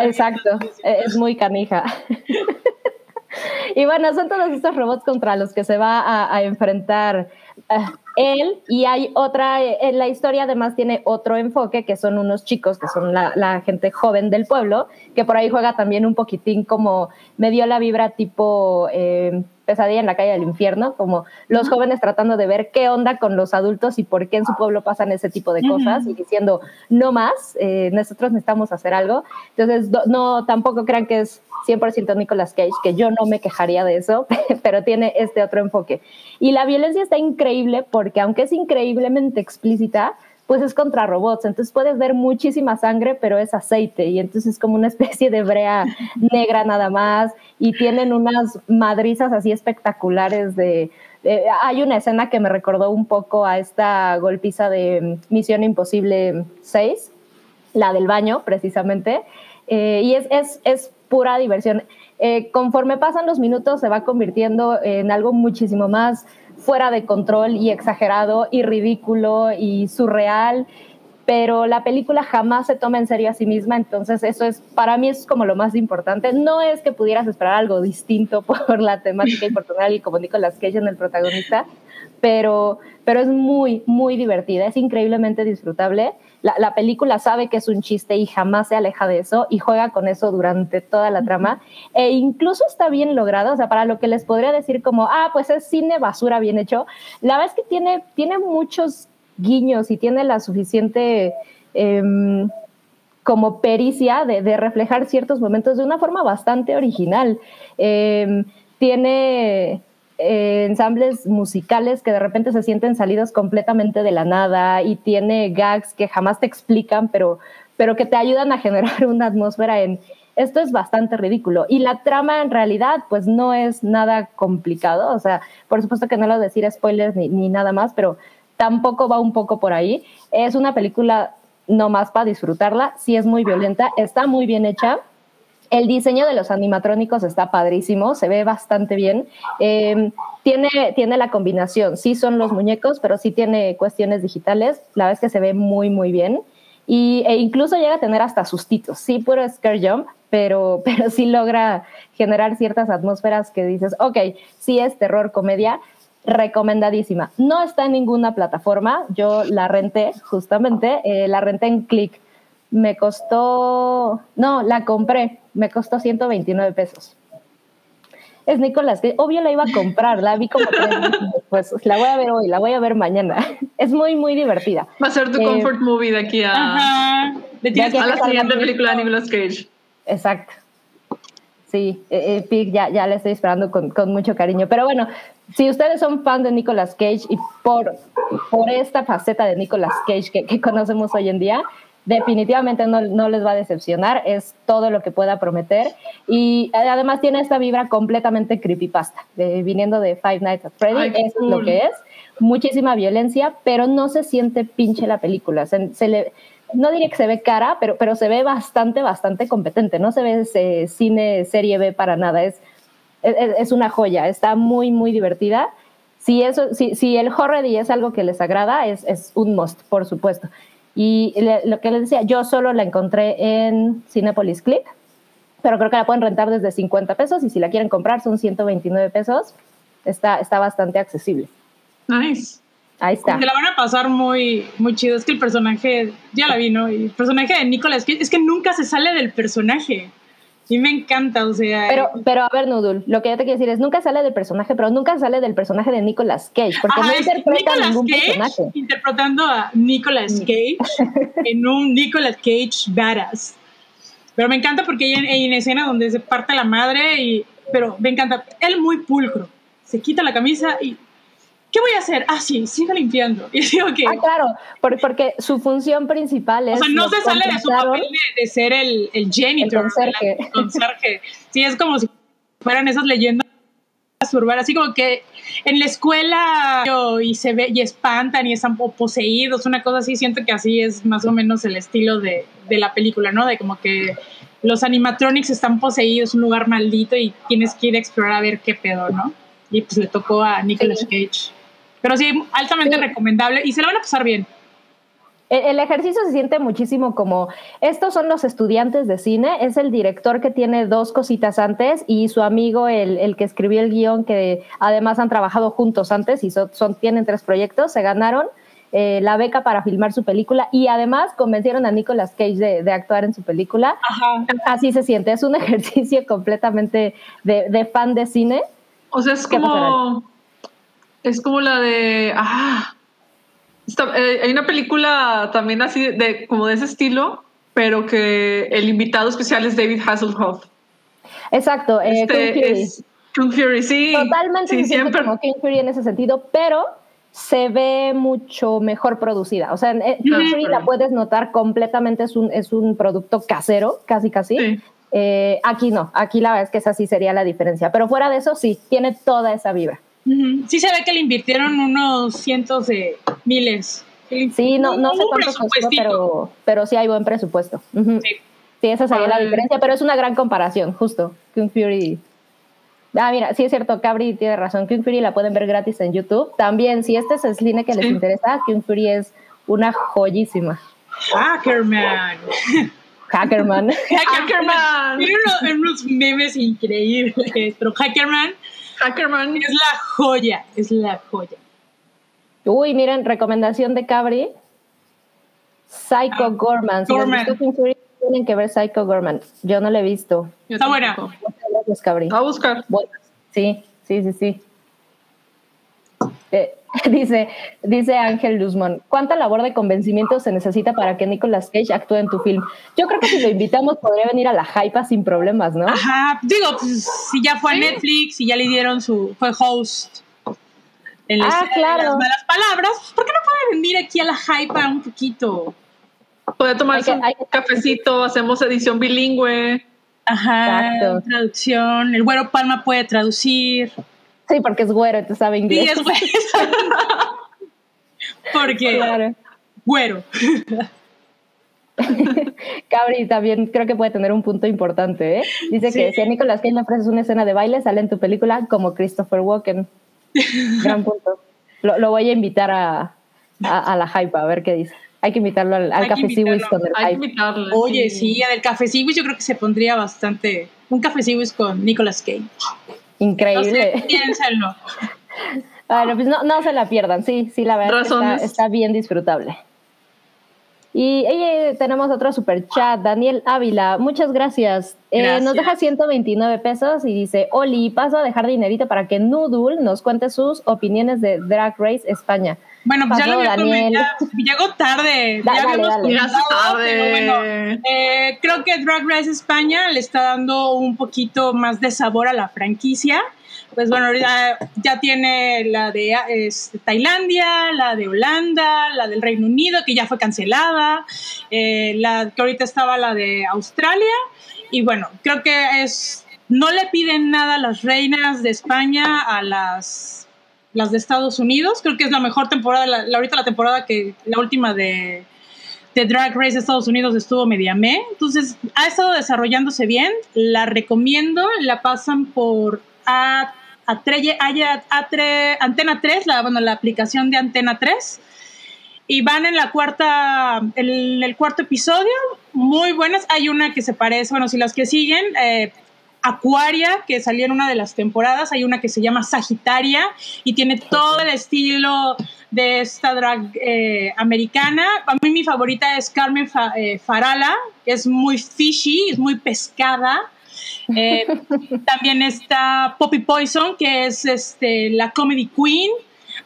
Exacto, eh, es muy canija. y bueno, son todos estos robots contra los que se va a, a enfrentar eh, él. Y hay otra, eh, en la historia además tiene otro enfoque, que son unos chicos, que son la, la gente joven del pueblo, que por ahí juega también un poquitín como, me dio la vibra tipo... eh, Pesadilla en la calle del infierno, como los jóvenes tratando de ver qué onda con los adultos y por qué en su pueblo pasan ese tipo de cosas y diciendo no más, eh, nosotros necesitamos hacer algo. Entonces, no, tampoco crean que es 100% Nicolas Cage, que yo no me quejaría de eso, pero tiene este otro enfoque. Y la violencia está increíble porque aunque es increíblemente explícita, pues es contra robots, entonces puedes ver muchísima sangre, pero es aceite. Y entonces es como una especie de brea negra nada más. Y tienen unas madrizas así espectaculares de... de- hay una escena que me recordó un poco a esta golpiza de mm, Misión Imposible 6, la del baño precisamente, eh, y es, es, es pura diversión. Eh, conforme pasan los minutos se va convirtiendo en algo muchísimo más fuera de control y exagerado y ridículo y surreal, pero la película jamás se toma en serio a sí misma, entonces eso es, para mí es como lo más importante. No es que pudieras esperar algo distinto por la temática y por tener alguien como Nicolas Cage en el protagonista, pero, pero es muy, muy divertida, es increíblemente disfrutable. La, la película sabe que es un chiste y jamás se aleja de eso y juega con eso durante toda la trama. E incluso está bien logrado, o sea, para lo que les podría decir como, ah, pues es cine basura bien hecho, la verdad es que tiene, tiene muchos guiños y tiene la suficiente... em, como pericia de, de reflejar ciertos momentos de una forma bastante original. Eh, tiene eh, ensambles musicales que de repente se sienten salidos completamente de la nada y tiene gags que jamás te explican, pero, pero que te ayudan a generar una atmósfera en, esto es bastante ridículo. Y la trama en realidad, pues no es nada complicado. O sea, por supuesto que no lo decir spoilers ni, ni nada más, pero tampoco va un poco por ahí. Es una película no más para disfrutarla, sí es muy violenta, está muy bien hecha. El diseño de los animatrónicos está padrísimo, se ve bastante bien. Eh, tiene, tiene la combinación, sí son los muñecos, pero sí tiene cuestiones digitales. La verdad es que se ve muy, muy bien. Y, e incluso llega a tener hasta sustitos. Sí, puro scare jump, pero, pero sí logra generar ciertas atmósferas que dices, ok, sí es terror comedia, recomendadísima. No está en ninguna plataforma, yo la renté justamente, eh, la renté en Click. Me costó, no, la compré, me costó 129 pesos. Es Nicolás, que obvio la iba a comprar, la vi como pues la voy a ver hoy, la voy a ver mañana. Es muy, muy divertida. Va a ser tu Eh, comfort movie de aquí a, Ajá. Le tienes Ya a la siguiente película de Nicolas Cage. Exacto. Sí, eh, eh, Pig ya, ya la estoy esperando con, con mucho cariño. Pero bueno, si ustedes son fan de Nicolas Cage y por, por esta faceta de Nicolas Cage que, que conocemos hoy en día, definitivamente no, no les va a decepcionar. Es todo lo que pueda prometer. Y eh, además tiene esta vibra completamente creepypasta, de, viniendo de Five Nights at Freddy. Ay, es cool. lo que es. Muchísima violencia, pero no se siente pinche la película. Se, se le, no diría que se ve cara, pero, pero se ve bastante, bastante competente. No se ve ese cine serie B para nada. Es, es, es una joya. Está muy, muy divertida. Si, eso, si, si el horror es algo que les agrada, es, es un must, por supuesto. Y le- lo que les decía, yo solo la encontré en Cinepolis Click, pero creo que la pueden rentar desde 50 pesos y si la quieren comprar son 129 pesos. Está, está bastante accesible. Nice. Ahí está. Te la van a pasar muy, muy chido. Es que el personaje, ya la vi, ¿no? El personaje de Nicolas Cage, es que nunca se sale del personaje. Y me encanta, o sea. Pero, pero a ver, Nudul, lo que yo te quiero decir es, nunca sale del personaje, pero nunca sale del personaje de Nicolas Cage, porque Ajá, no interpreta Nicolas ningún Cage personaje. interpretando a Nicolas Cage en un Nicolas Cage badass. Pero me encanta porque hay, hay una escena donde se parte la madre y pero me encanta él muy pulcro. Se quita la camisa y ¿qué voy a hacer? Ah, sí, sigue limpiando. Y digo que Ah, claro, por- porque su función principal es... o sea, no se sale de su papel de, de ser el, el janitor, El conserje. el conserje. Sí, es como si fueran esas leyendas urbanas, así como que en la escuela y se ve y espantan y están po- poseídos, una cosa así, siento que así es más o menos el estilo de, de la película, ¿no? De como que los animatronics están poseídos, un lugar maldito y tienes que ir a explorar a ver qué pedo, ¿no? Y pues le tocó a Nicolas Sí. Cage. Pero sí, altamente Sí. recomendable y se la van a pasar bien. El, el ejercicio se siente muchísimo como, estos son los estudiantes de cine, es el director que tiene dos cositas antes y su amigo, el, el que escribió el guion, que además han trabajado juntos antes y son, son- tienen tres proyectos, se ganaron eh, la beca para filmar su película y además convencieron a Nicolas Cage de, de actuar en su película. Ajá. Así se siente, es un ejercicio completamente de, de fan de cine. O sea, es ¿Qué como. Es como la de. Ah. está- eh, hay una película también así de, de- como de ese estilo, pero que el invitado especial es David Hasselhoff. Exacto, eh, Kung Este Fury. es Kung Fury, sí. Totalmente Sí, siempre. como King Fury en ese sentido, pero se ve mucho mejor producida. O sea, en King. Fury la puedes notar completamente, es un, es un producto casero, casi casi. Sí. Eh, aquí no, aquí la verdad es que esa sí sería la diferencia. Pero fuera de eso, sí, tiene toda esa vibra. Sí se ve que le invirtieron unos cientos de miles. Sí, no, no sé cuánto costó, pero, pero sí hay buen presupuesto. Sí. Sí, esa sería la diferencia, pero es una gran comparación, justo. King Fury. Ah, mira, sí es cierto, Cabri tiene razón. King Fury la pueden ver gratis en YouTube. También, si este es el cine que les Sí. interesa, King Fury es una joyísima. Hackerman. Hackerman. Hackerman. Tiene unos, unos memes increíbles, pero Hackerman Hackerman. es la joya, es la joya. Uy, miren, recomendación de Cabri. Psycho Ah, Gorman. Si Gorman. Fury, tienen que ver Psycho Gorman. Yo no la he visto. Está buena. A buscar. Bueno, sí, sí, sí, sí. Eh, dice, dice Ángel Luzmón, ¿cuánta labor de convencimiento se necesita para que Nicolas Cage actúe en tu film? Yo creo que si lo invitamos podría venir a la hypa sin problemas, ¿no? Ajá, digo, pues, si ya fue a Netflix, si ya le dieron su, fue host en la Ah, de las malas palabras, pues, ¿por qué no puede venir aquí a la hypa un poquito? Puede tomarse Hay que- hay que- un cafecito, hacemos edición bilingüe. Ajá, Exacto. traducción. El güero Palma puede traducir. Sí, porque es güero y tú sabes Sí, inglés. es güero. Porque Claro. güero. Cabri también creo que puede tener un punto importante, ¿eh? Dice que Sí. si a Nicolas Cage le ofreces una escena de baile, sale en tu película como Christopher Walken. Gran punto. Lo, lo voy a invitar a, a, a la hype, a ver qué dice. Hay que invitarlo al, al que Café Siwis invitarlo. con el Hay que hype. invitarle. Oye, sí, del café Siwis yo creo que se pondría bastante. Un café Siwis con Nicolas Cage. No Increíble. sé, piénsenlo. Bueno, pues no, no se la pierdan, sí, sí, la verdad está, está bien disfrutable. Y eh, tenemos otro super chat, Daniel Ávila, muchas gracias. Eh, nos deja 129 pesos y dice, Oli, paso a dejar dinerito para que Noodle nos cuente sus opiniones de Drag Race España. Bueno, pues ya lo había. Llegó tarde. Da- ya dale, habíamos dale. Comentado, tarde. pero bueno, eh, creo que Drag Race España le está dando un poquito más de sabor a la franquicia. Pues bueno, ahorita ya tiene la de este, Tailandia, la de Holanda, la del Reino Unido, que ya fue cancelada, eh, la que ahorita estaba la de Australia. Y bueno, creo que es. No le piden nada a las reinas de España, a las, las de Estados Unidos. Creo que es la mejor temporada, la, ahorita la temporada que la última de, de Drag Race de Estados Unidos estuvo media me. Entonces, ha estado desarrollándose bien. La recomiendo. La pasan por a, Atreye- Aya- Atre- Antena 3, la, bueno, la aplicación de Antena 3. Y van en la cuarta, el, el cuarto episodio, muy buenas. Hay una que se parece, bueno, si las que siguen, eh, Acuaria, que salió en una de las temporadas, hay una que se llama Sagitaria y tiene todo el estilo de esta drag eh, americana. A mí mi favorita es Carmen Fa- eh, Farala, que es muy fishy, es muy pescada. Eh, también está Poppy Poison, que es este, la comedy queen.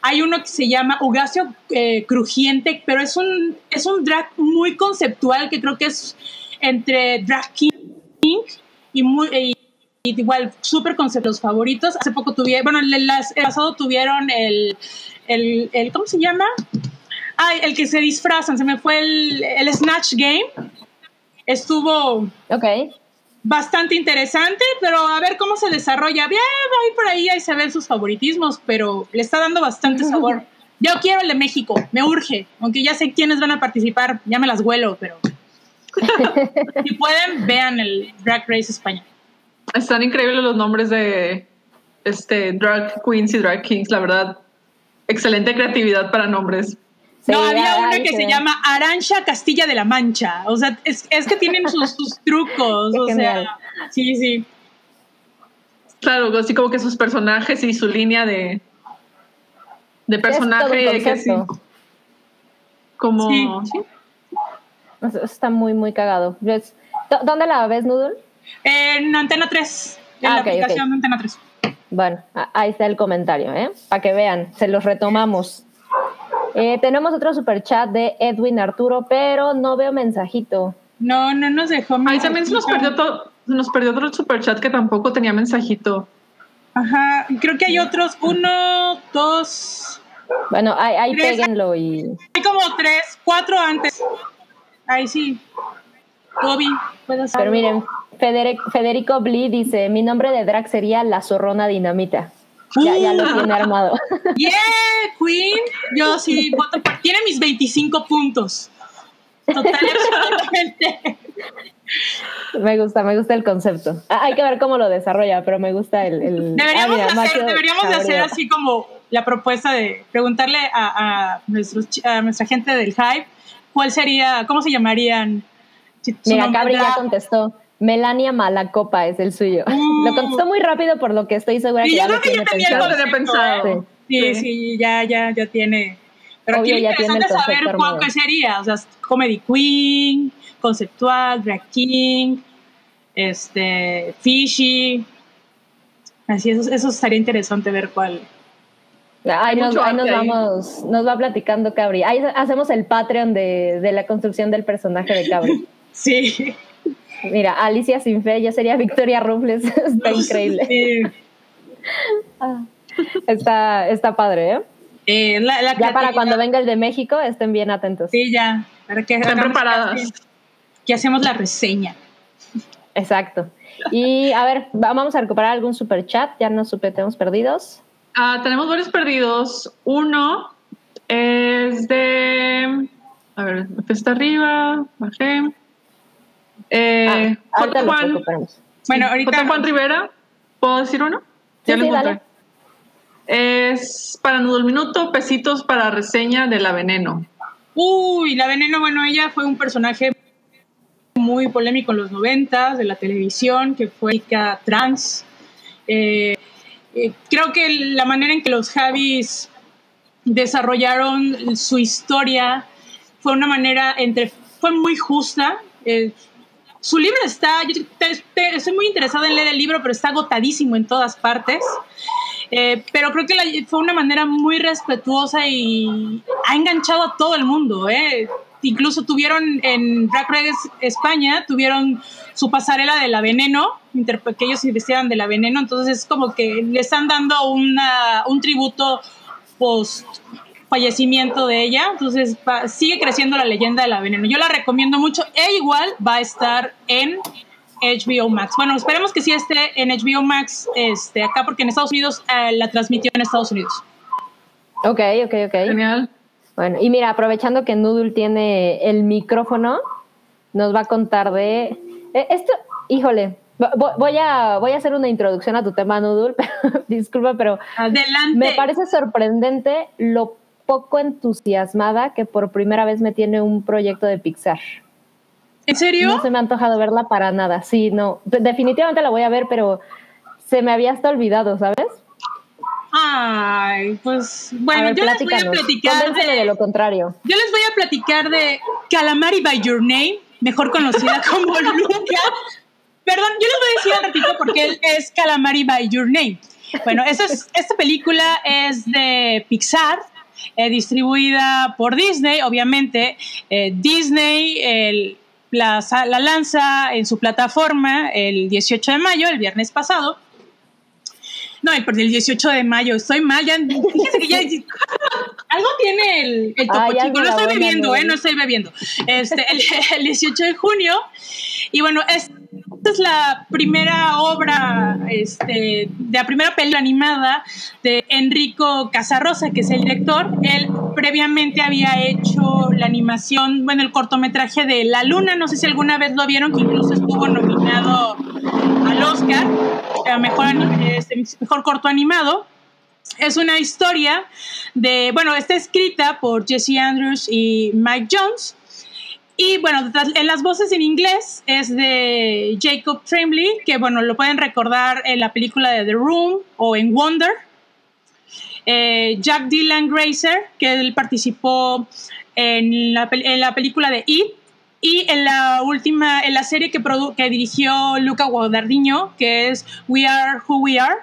Hay uno que se llama Ugacio eh, Crujiente, pero es un, es un drag muy conceptual que creo que es entre drag king y, muy, y- y igual súper conceptos favoritos. Hace poco tuvieron, bueno, el, pasado tuvieron el, el, el- ¿cómo se llama? Ay, el que se disfrazan, se me fue el, el Snatch Game. Estuvo Ok. bastante interesante, pero a ver cómo se desarrolla. Bien, ahí por ahí, ahí se ven sus favoritismos, pero le está dando bastante sabor. Yo quiero el de México, me urge, aunque ya sé quiénes van a participar, ya me las huelo, pero si pueden, vean el Drag Race España. Están increíbles los nombres de este drag queens y drag kings, la verdad. Excelente creatividad para nombres. Sí, no, había una que se llama Arancha Castilla de la Mancha. O sea, es, es que tienen sus, sus trucos. Qué o genial. sea, sí, sí. Claro, así como que sus personajes y su línea de, de Es todo un personaje que sí, como Sí. sí. Eso Está muy, muy cagado. ¿dó- ¿Dónde la ves, Noodle? En Antena 3, en Ah, la aplicación ok. de Antena 3. Bueno, ahí está el comentario, ¿eh? Para que vean, se los retomamos. Eh, tenemos otro super chat de Edwin Arturo, pero no veo mensajito. No, no nos dejó. Ahí también se nos mensajito. perdió todo, se nos perdió otro super chat que tampoco tenía mensajito. Ajá, creo que hay otros, uno, dos, Bueno, ahí, ahí péguenlo y. hay como tres, cuatro antes. Ahí sí. Pero miren, Federico, Federico Blee dice: Mi nombre de drag sería La Zorrona Dinamita. Ya, ya lo tiene armado. Yeah, Queen. Yo sí voto por. Tiene mis 25 puntos. Total, absolutamente. me gusta, me gusta el concepto. Ah, hay que ver cómo lo desarrolla, pero me gusta el. el- Deberíamos, Ah, mira, hacer, deberíamos de hacer así como la propuesta de preguntarle a, a, nuestros, chi- a nuestra gente del hype cuál sería, cómo se llamarían. Mira, Cabri ya contestó. Melania Malacopa es el suyo. Mm. Lo contestó muy rápido por lo que estoy segura Sí, que yo ya lo que tiene ya tenía el pensado. Concepto. pensado. Sí, Sí. sí, ya, ya, ya tiene. Pero Obvio, aquí ya tiene el saber cuál qué sería. O sea, comedy queen, conceptual, drag king, este, fishy. Así, eso, eso estaría interesante ver cuál. Ahí nos, ahí nos vamos, nos va platicando Cabri. Ahí hacemos el Patreon de, de la construcción del personaje de Cabri. Sí. Mira, Alicia Sin Fe, yo sería Victoria Robles. Está increíble. Sí. Ah, Está, está padre, ¿eh? Eh, la, la Ya para cuando venga el de México, estén bien atentos. Sí, ya. Para que preparadas. así, Que hacemos la reseña. Exacto. Y a ver, vamos a recuperar algún super chat, ya nos tenemos perdidos. Ah, tenemos varios perdidos. Uno es de. A ver, está arriba, bajé. Eh, Ah, J. Juan. Bueno, ahorita J. Juan Rivera, ¿puedo decir uno? Sí, Ya lo sí, encontré. dale. Es para Nudo el Minuto, pesitos para reseña de la veneno. Uy, la veneno, bueno, ella fue un personaje muy polémico en los noventas de la televisión, que fue chica trans. Eh, eh, creo que la manera en que los Javis desarrollaron su historia fue una manera entre fue muy justa. Eh, su libro está, yo te- estoy muy interesada en leer el libro, pero está agotadísimo en todas partes. Eh, pero creo que la- fue una manera muy respetuosa y ha enganchado a todo el mundo. ¿eh? Incluso tuvieron en Drag Race España, tuvieron su pasarela de la veneno, que ellos investigaban de la veneno, entonces es como que le están dando una, un tributo post fallecimiento de ella, entonces va- sigue creciendo la leyenda de la veneno. Yo la recomiendo mucho e igual va a estar en HBO Max. Bueno, esperemos que sí esté en HBO Max este, acá porque en Estados Unidos eh, la transmitió en Estados Unidos. Ok, ok, ok. Genial. Bueno, y mira, aprovechando que Noodle tiene el micrófono, nos va a contar de eh, esto, híjole, vo- vo- voy a voy a hacer una introducción a tu tema Noodle, pero, disculpa, pero Adelante. me parece sorprendente lo poco entusiasmada que por primera vez me tiene un proyecto de Pixar. ¿En serio? No se me ha antojado verla para nada. Sí, no, de- definitivamente la voy a ver, pero se me había hasta olvidado, ¿sabes? Ay, pues bueno, ver, yo les voy a platicar de, de lo contrario. yo les voy a platicar de Calamari by Your Name, mejor conocida como Luca. Perdón, yo les voy a decir al ratito porque él es Calamari by Your Name. Bueno, esta, es, esta película es de Pixar, eh, distribuida por Disney, obviamente. Eh, Disney el- la, lanza en su plataforma el 18 de mayo, el viernes pasado. No, el, el 18 de mayo, estoy mal, ya, fíjense que ya, algo tiene el, el topo Ay, chico, no la estoy bebiendo, ¿no? eh, no estoy bebiendo. Este, el, el 18 de junio, y bueno, es, esta es la primera obra, este, de la primera película animada de Enrico Casarrosa, que es el director. Él previamente había hecho la animación, bueno, el cortometraje de La Luna, no sé si alguna vez lo vieron, que incluso estuvo nominado al Oscar, mejor, este, mejor corto animado. Es una historia de, bueno, está escrita por Jesse Andrews y Mike Jones. Y bueno, en las voces en inglés es de Jacob Tremblay, que bueno, lo pueden recordar en la película de The Room o en Wonder. Eh, Jack Dylan Grazer, que él participó en la, en la película de It. Y en la última, en la serie que, produ- que dirigió Luca Guadagnino, que es We Are Who We Are,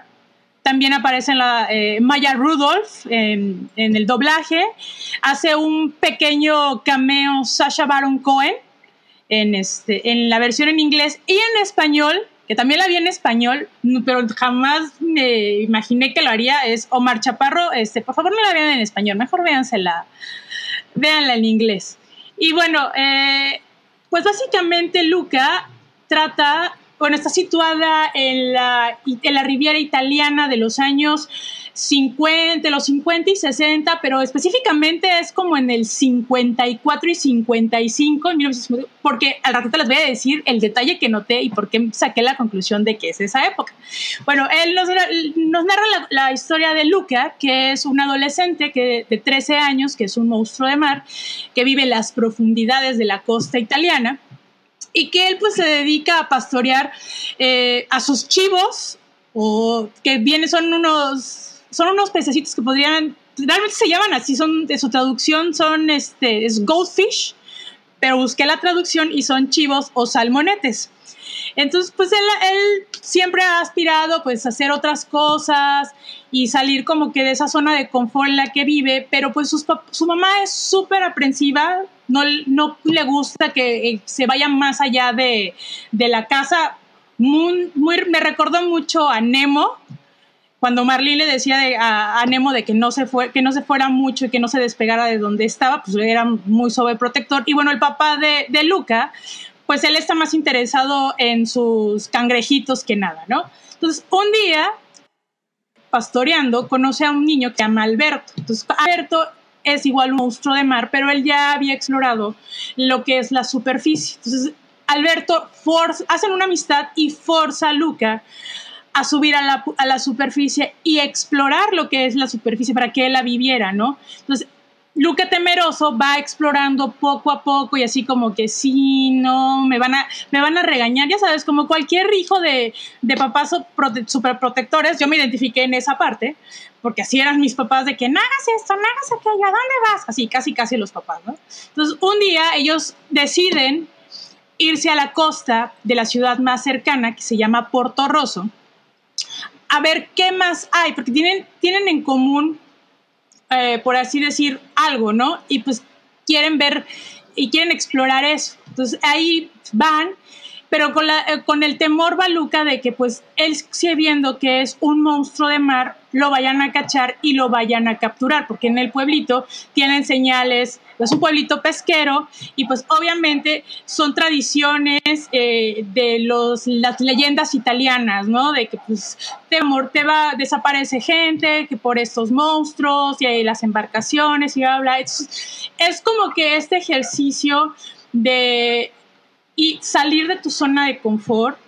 también aparece en la eh, Maya Rudolph en, en el doblaje. Hace un pequeño cameo Sasha Baron Cohen en, este, en la versión en inglés y en español, que también la vi en español, pero jamás me imaginé que lo haría, es Omar Chaparro. Este, por favor, no la vean en español, mejor véansela, véanla en inglés. Y bueno, eh, pues básicamente Luca trata, bueno, está situada en la, en la Riviera italiana de los años 50, los 50 y 60, pero específicamente es como en el 54 y 55, en 1950, porque al ratito les voy a decir el detalle que noté y por qué saqué la conclusión de que es esa época. Bueno, él nos, nos narra la, la, historia de Luca, que es un adolescente que, de 13 años, que es un monstruo de mar, que vive en las profundidades de la costa italiana y que él pues se dedica a pastorear eh, a sus chivos o que vienen son unos son unos pececitos que podrían realmente se llaman así son de su traducción son este es goldfish pero busqué la traducción y son chivos o salmonetes entonces pues él, él siempre ha aspirado pues a hacer otras cosas y salir como que de esa zona de confort en la que vive pero pues sus, su mamá es súper aprensiva no, no, le gusta que eh, se vaya más allá de, de la casa. Muy, me recordó mucho a Nemo, cuando Marlene le decía de, a, a, Nemo de que no, se fue, que no se fuera mucho y que no se despegara de donde estaba, pues era muy sobreprotector. Y bueno, el papá de, de Luca, pues él está más interesado en sus cangrejitos que nada, ¿no? Entonces, un día, pastoreando, conoce a un niño que se llama Alberto. Entonces, Alberto es igual un monstruo de mar, pero él ya había explorado lo que es la superficie. Entonces, Alberto forza, hacen una amistad y forza a Luca a subir a la, a la, superficie y explorar lo que es la superficie para que él la viviera, ¿no? Entonces, Luca temeroso va explorando poco a poco y así como que sí, no, me van a, me van a regañar, ya sabes, como cualquier hijo de, de papás superprotectores, yo me identifiqué en esa parte, porque así eran mis papás de que no hagas esto, no hagas aquello, ¿a dónde vas? Así, casi, casi los papás, ¿no? Entonces, un día ellos deciden irse a la costa de la ciudad más cercana, que se llama Porto Rosso, a ver qué más hay, porque tienen, tienen en común eh, por así decir, algo, ¿no? Y pues quieren ver y quieren explorar eso. Entonces ahí van, pero con, la, eh, con el temor baluca de que pues él sigue viendo que es un monstruo de mar, lo vayan a cachar y lo vayan a capturar, porque en el pueblito tienen señales, es un pueblito pesquero y pues obviamente son tradiciones eh, de los, las leyendas italianas, ¿no? De que pues te, te va, desaparece gente, que por estos monstruos y hay las embarcaciones y bla, bla. Es, es como que este ejercicio de y salir de tu zona de confort,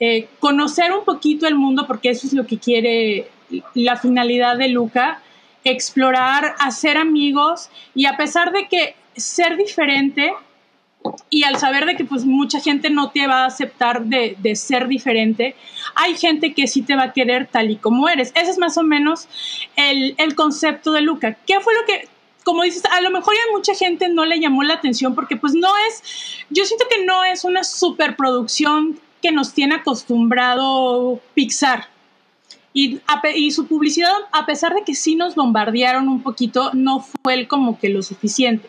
eh, conocer un poquito el mundo, porque eso es lo que quiere la finalidad de Luca, explorar, hacer amigos y a pesar de que ser diferente y al saber de que pues mucha gente no te va a aceptar de, de, ser diferente, hay gente que sí te va a querer tal y como eres. Ese es más o menos el, el concepto de Luca. ¿Qué fue lo que, como dices, a lo mejor a mucha gente no le llamó la atención porque pues no es, yo siento que no es una superproducción que nos tiene acostumbrado Pixar. Y, su publicidad, a pesar de que sí nos bombardearon un poquito, no fue el como que lo suficiente.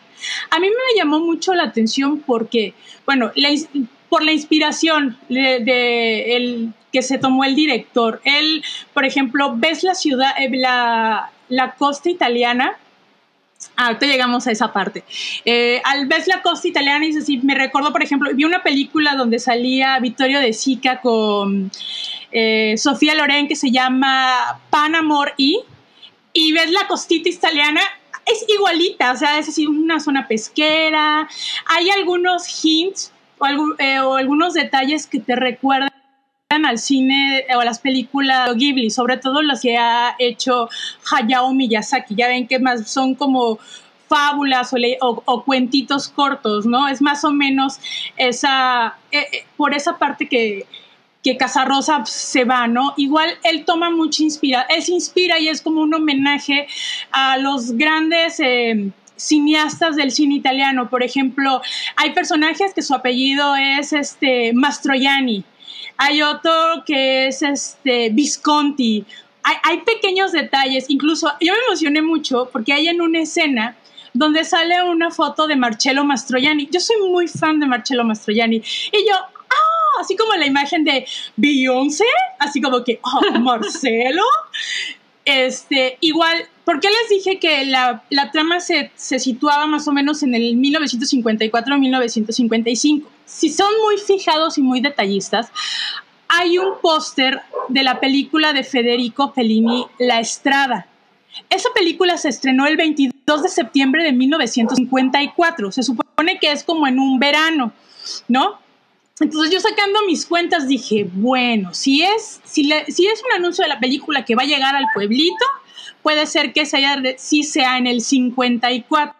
A mí me llamó mucho la atención porque, bueno, por la inspiración de, el, que se tomó el director. Él, por ejemplo, ves la ciudad, eh, la, la costa italiana, Ah, ahorita llegamos a esa parte. Eh, al ver la costa italiana, y así, me recuerdo, por ejemplo, vi una película donde salía Vittorio de Sica con eh, Sofía Loren que se llama Pan, Amor y, y ves la costita italiana, es igualita, o sea, es así una zona pesquera, hay algunos hints o, eh, algunos detalles que te recuerdan al cine o a las películas Ghibli, sobre todo las que ha hecho Hayao Miyazaki. Ya ven que más son como fábulas o, cuentitos cortos, ¿no? Es más o menos esa, eh, por esa parte que, que Casarrosa se va, ¿no? Igual él toma mucha inspiración, él se inspira y es como un homenaje a los grandes... Eh, cineastas del cine italiano, por ejemplo, hay personajes que su apellido es este Mastroianni, hay otro que es este Visconti. Hay, hay pequeños detalles, incluso yo me emocioné mucho porque hay en una escena donde sale una foto de Marcello Mastroianni. Yo soy muy fan de Marcello Mastroianni. Y yo. Así como la imagen de Beyoncé, así como que, ¡oh, Marcelo! Este, igual, ¿por qué les dije que la, la trama se, se, situaba más o menos en el 1954-1955? Si son muy fijados y muy detallistas, hay un póster de la película de Federico Fellini, La Estrada. Esa película se estrenó el 22 de septiembre de 1954. Se supone que es como en un verano, ¿no? Entonces yo sacando mis cuentas dije, bueno, si es, si, le, si es un anuncio de la película que va a llegar al pueblito, puede ser que sea, sí sea en el 54.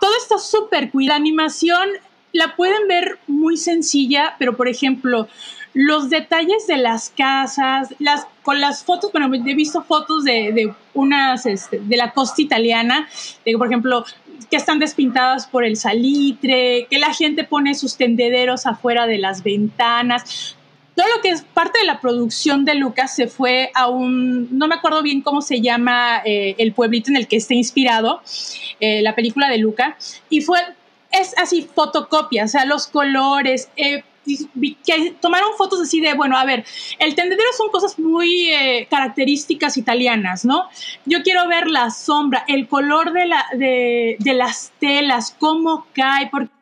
Todo está súper cuida. La animación la pueden ver muy sencilla, pero por ejemplo, los detalles de las casas, las, con las fotos, bueno, he visto fotos de, de unas, este, de la costa italiana, de, por ejemplo, que están despintadas por el salitre, que la gente pone sus tendederos afuera de las ventanas. Todo lo que es parte de la producción de Lucas se fue a un, no me acuerdo bien cómo se llama eh, el pueblito en el que está inspirado eh, la película de Lucas, y fue, es así, fotocopia, o sea, los colores, eh, que tomaron fotos así de, bueno, a ver, el tendedero son cosas muy eh, características italianas, ¿no? Yo quiero ver la sombra, el color de, la, de, de las telas, cómo cae, porque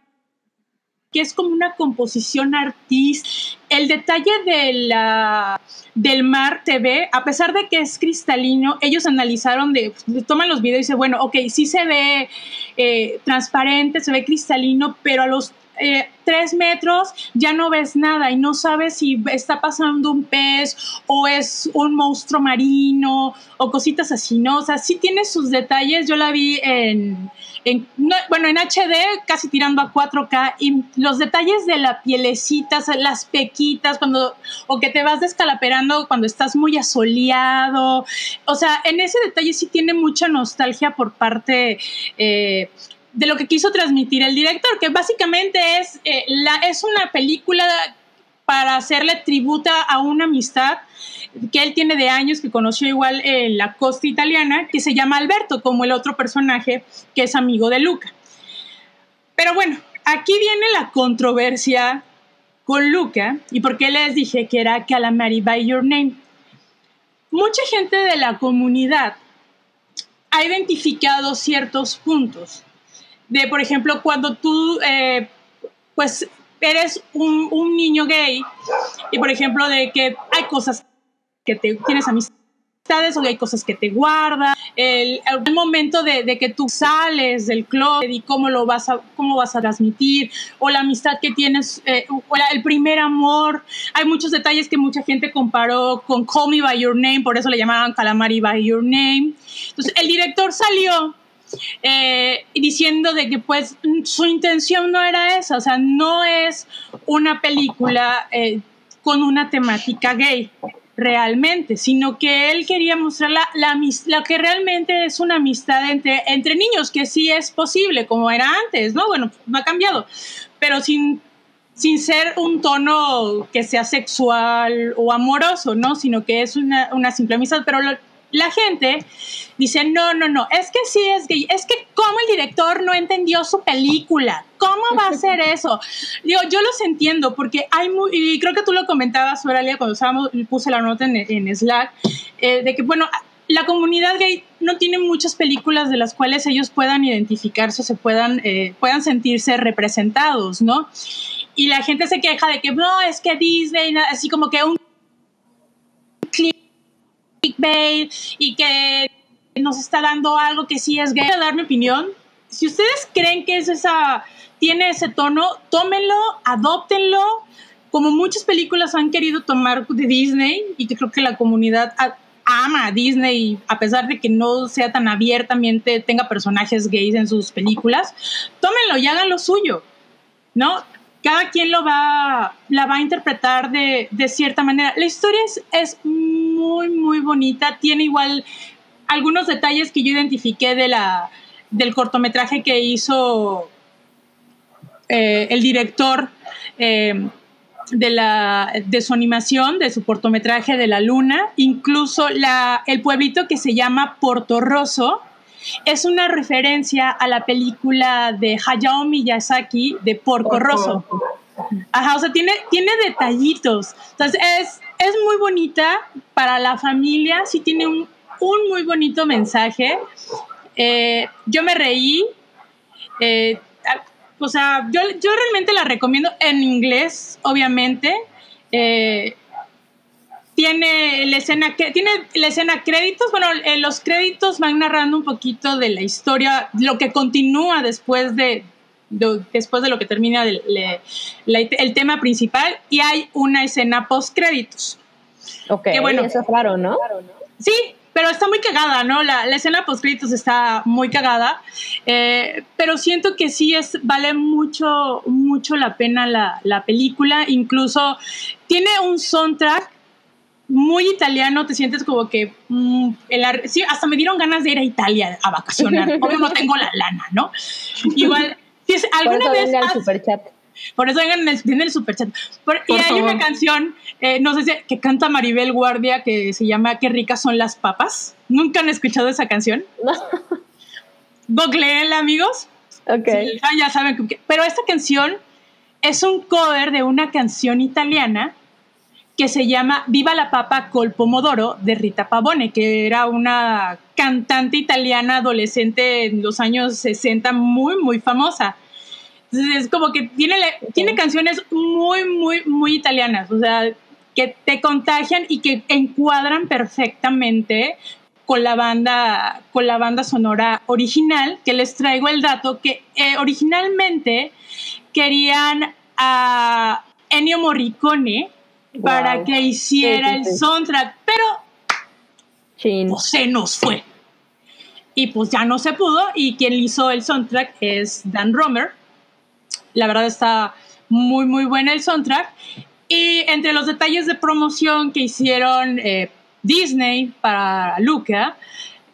que es como una composición artística. El detalle de la, del mar TV, a pesar de que es cristalino, ellos analizaron, de, toman los videos y dicen, bueno, ok, sí se ve eh, transparente, se ve cristalino, pero a los eh, tres metros ya no ves nada y no sabes si está pasando un pez o es un monstruo marino o cositas así, ¿no? O sea, sí tiene sus detalles. Yo la vi en, bueno, en HD, casi tirando a 4K, y los detalles de la pielecita, las pequitas, cuando, o que te vas descalaperando cuando estás muy asoleado. O sea, en ese detalle sí tiene mucha nostalgia por parte eh, de lo que quiso transmitir el director, que básicamente es, eh, la, es una película para hacerle tributa a una amistad que él tiene de años, que conoció igual en la costa italiana, que se llama Alberto, como el otro personaje que es amigo de Luca. Pero bueno, aquí viene la controversia con Luca y por qué les dije que era Calamari by Your Name. Mucha gente de la comunidad ha identificado ciertos puntos de, por ejemplo, cuando tú, eh, pues, eres un, un, niño gay y, por ejemplo, de que hay cosas que te, tienes amistades o hay cosas que te guardan, el, el momento de, de, que tú sales del club y cómo lo vas a, cómo vas a transmitir, o la amistad que tienes, eh, o el primer amor. Hay muchos detalles que mucha gente comparó con Call Me By Your Name, por eso le llamaban Calamari By Your Name. Entonces, el director salió eh, diciendo de que pues su intención no era esa, o sea, no es una película eh, con una temática gay realmente, sino que él quería mostrar la, la, que realmente es una amistad entre, entre niños, que sí es posible, como era antes, ¿no? Bueno, no ha cambiado, pero sin, sin ser un tono que sea sexual o amoroso, ¿no? Sino que es una, una simple amistad, pero lo, la gente dice, no, no, no, es que sí es gay, es que como el director no entendió su película, ¿cómo va a ser eso? Digo, yo los entiendo porque hay muy, y creo que tú lo comentabas, Oralia, cuando estábamos, puse la nota en, Slack, eh, de que, bueno, la comunidad gay no tiene muchas películas de las cuales ellos puedan identificarse o se puedan, eh, puedan sentirse representados, ¿no? Y la gente se queja de que no, es que Disney, así como que un y que nos está dando algo que sí es gay. a dar mi opinión. Si ustedes creen que es esa, tiene ese tono, tómenlo, adóptenlo, como muchas películas han querido tomar de Disney y que creo que la comunidad ama a Disney a pesar de que no sea tan abiertamente, tenga personajes gays en sus películas, tómenlo y hagan lo suyo, ¿no? Cada quien lo va, la va a interpretar de, de cierta manera. La historia es, es muy, muy bonita. Tiene igual algunos detalles que yo identifiqué de la, del cortometraje que hizo eh, el director eh, de, la, de su animación, de su cortometraje de la luna. Incluso la, el pueblito que se llama Porto Rosso es una referencia a la película de Hayao Miyazaki de Porco Rosso. Ajá, o sea, tiene, tiene detallitos. Entonces, es, es muy bonita para la familia, sí tiene un, muy bonito mensaje. Eh, yo me reí. Eh, o sea, yo, yo, realmente la recomiendo en inglés, obviamente. Eh, tiene la escena tiene la escena créditos bueno los créditos van narrando un poquito de la historia lo que continúa después de, después de lo que termina el, el, tema principal y hay una escena post créditos. Ok, bueno, eso es raro, ¿no? Sí, pero está muy cagada, ¿no? La, la escena post créditos está muy cagada, eh, pero siento que sí es, vale mucho, mucho la pena la, la película, incluso tiene un soundtrack muy italiano, te sientes como que mm, sí, hasta me dieron ganas de ir a Italia a vacacionar. Obvio no tengo la lana, ¿no? Igual alguna vez. Por eso vengan en el, el superchat. y hay una canción, eh, no sé si, que canta Maribel Guardia que se llama Qué ricas son las papas. ¿Nunca han escuchado esa canción? No. amigos. Ok. Ya saben. pero esta canción es un cover de una canción italiana que se llama Viva la Papa col Pomodoro de Rita Pavone, que era una cantante italiana adolescente en los años 60 muy, muy famosa. Entonces es como que tiene, tiene canciones muy, muy, muy italianas, o sea, que te contagian y que encuadran perfectamente con la banda, con la banda sonora original, que les traigo el dato que eh, originalmente querían a Ennio Morricone para que hiciera el soundtrack, pero pues, se nos fue. Y pues ya no se pudo y quien hizo el soundtrack es Dan Romer. La verdad está muy, muy buena el soundtrack. Y entre los detalles de promoción que hicieron eh, Disney para Luca,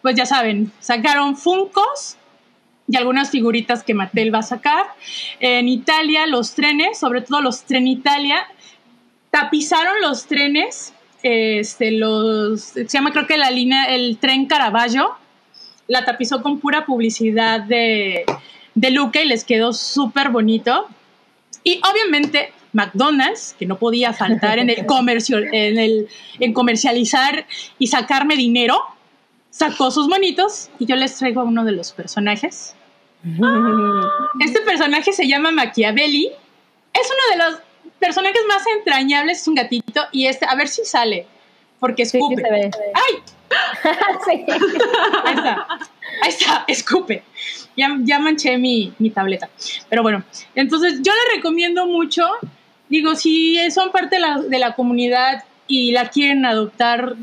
pues ya saben, sacaron Funcos y algunas figuritas que Mattel va a sacar. En Italia, los trenes, sobre todo los Tren Italia, tapizaron los trenes, este, los, se llama creo que la línea, el tren Caravaggio, la tapizó con pura publicidad de, de Luca y les quedó súper bonito. Y obviamente McDonald's, que no podía faltar en el comercio, en el en comercializar y sacarme dinero, sacó sus monitos y yo les traigo a uno de los personajes. Este personaje se llama Machiavelli. Es uno de los personajes más entrañables, es un gatito y este, a ver si sale, porque escupe. ¡Ay! Ahí está, ahí está, escupe. Ya, ya manché mi, mi tableta. Pero bueno, entonces yo le recomiendo mucho digo, si son parte de la, de la comunidad y la quieren adoptar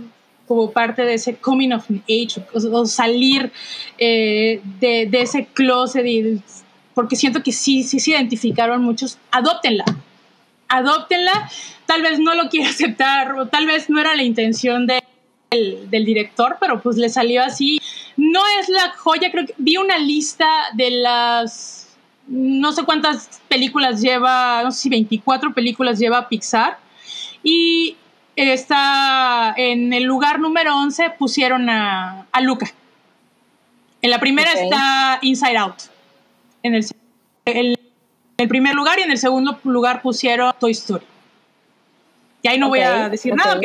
como parte de ese coming of age o, salir eh, de, de, ese closet, porque siento que sí, sí se identificaron muchos, adóptenla, adóptenla, tal vez no lo quiera aceptar o tal vez no era la intención de, del, del, director, pero pues le salió así. No es la joya, creo que vi una lista de las no sé cuántas películas lleva, no sé si 24 películas lleva Pixar. Y está en el lugar número 11 pusieron a, a Luca. En la primera está Inside Out. En el, el, primer lugar y en el segundo lugar pusieron Toy Story. Y ahí no voy a decir nada,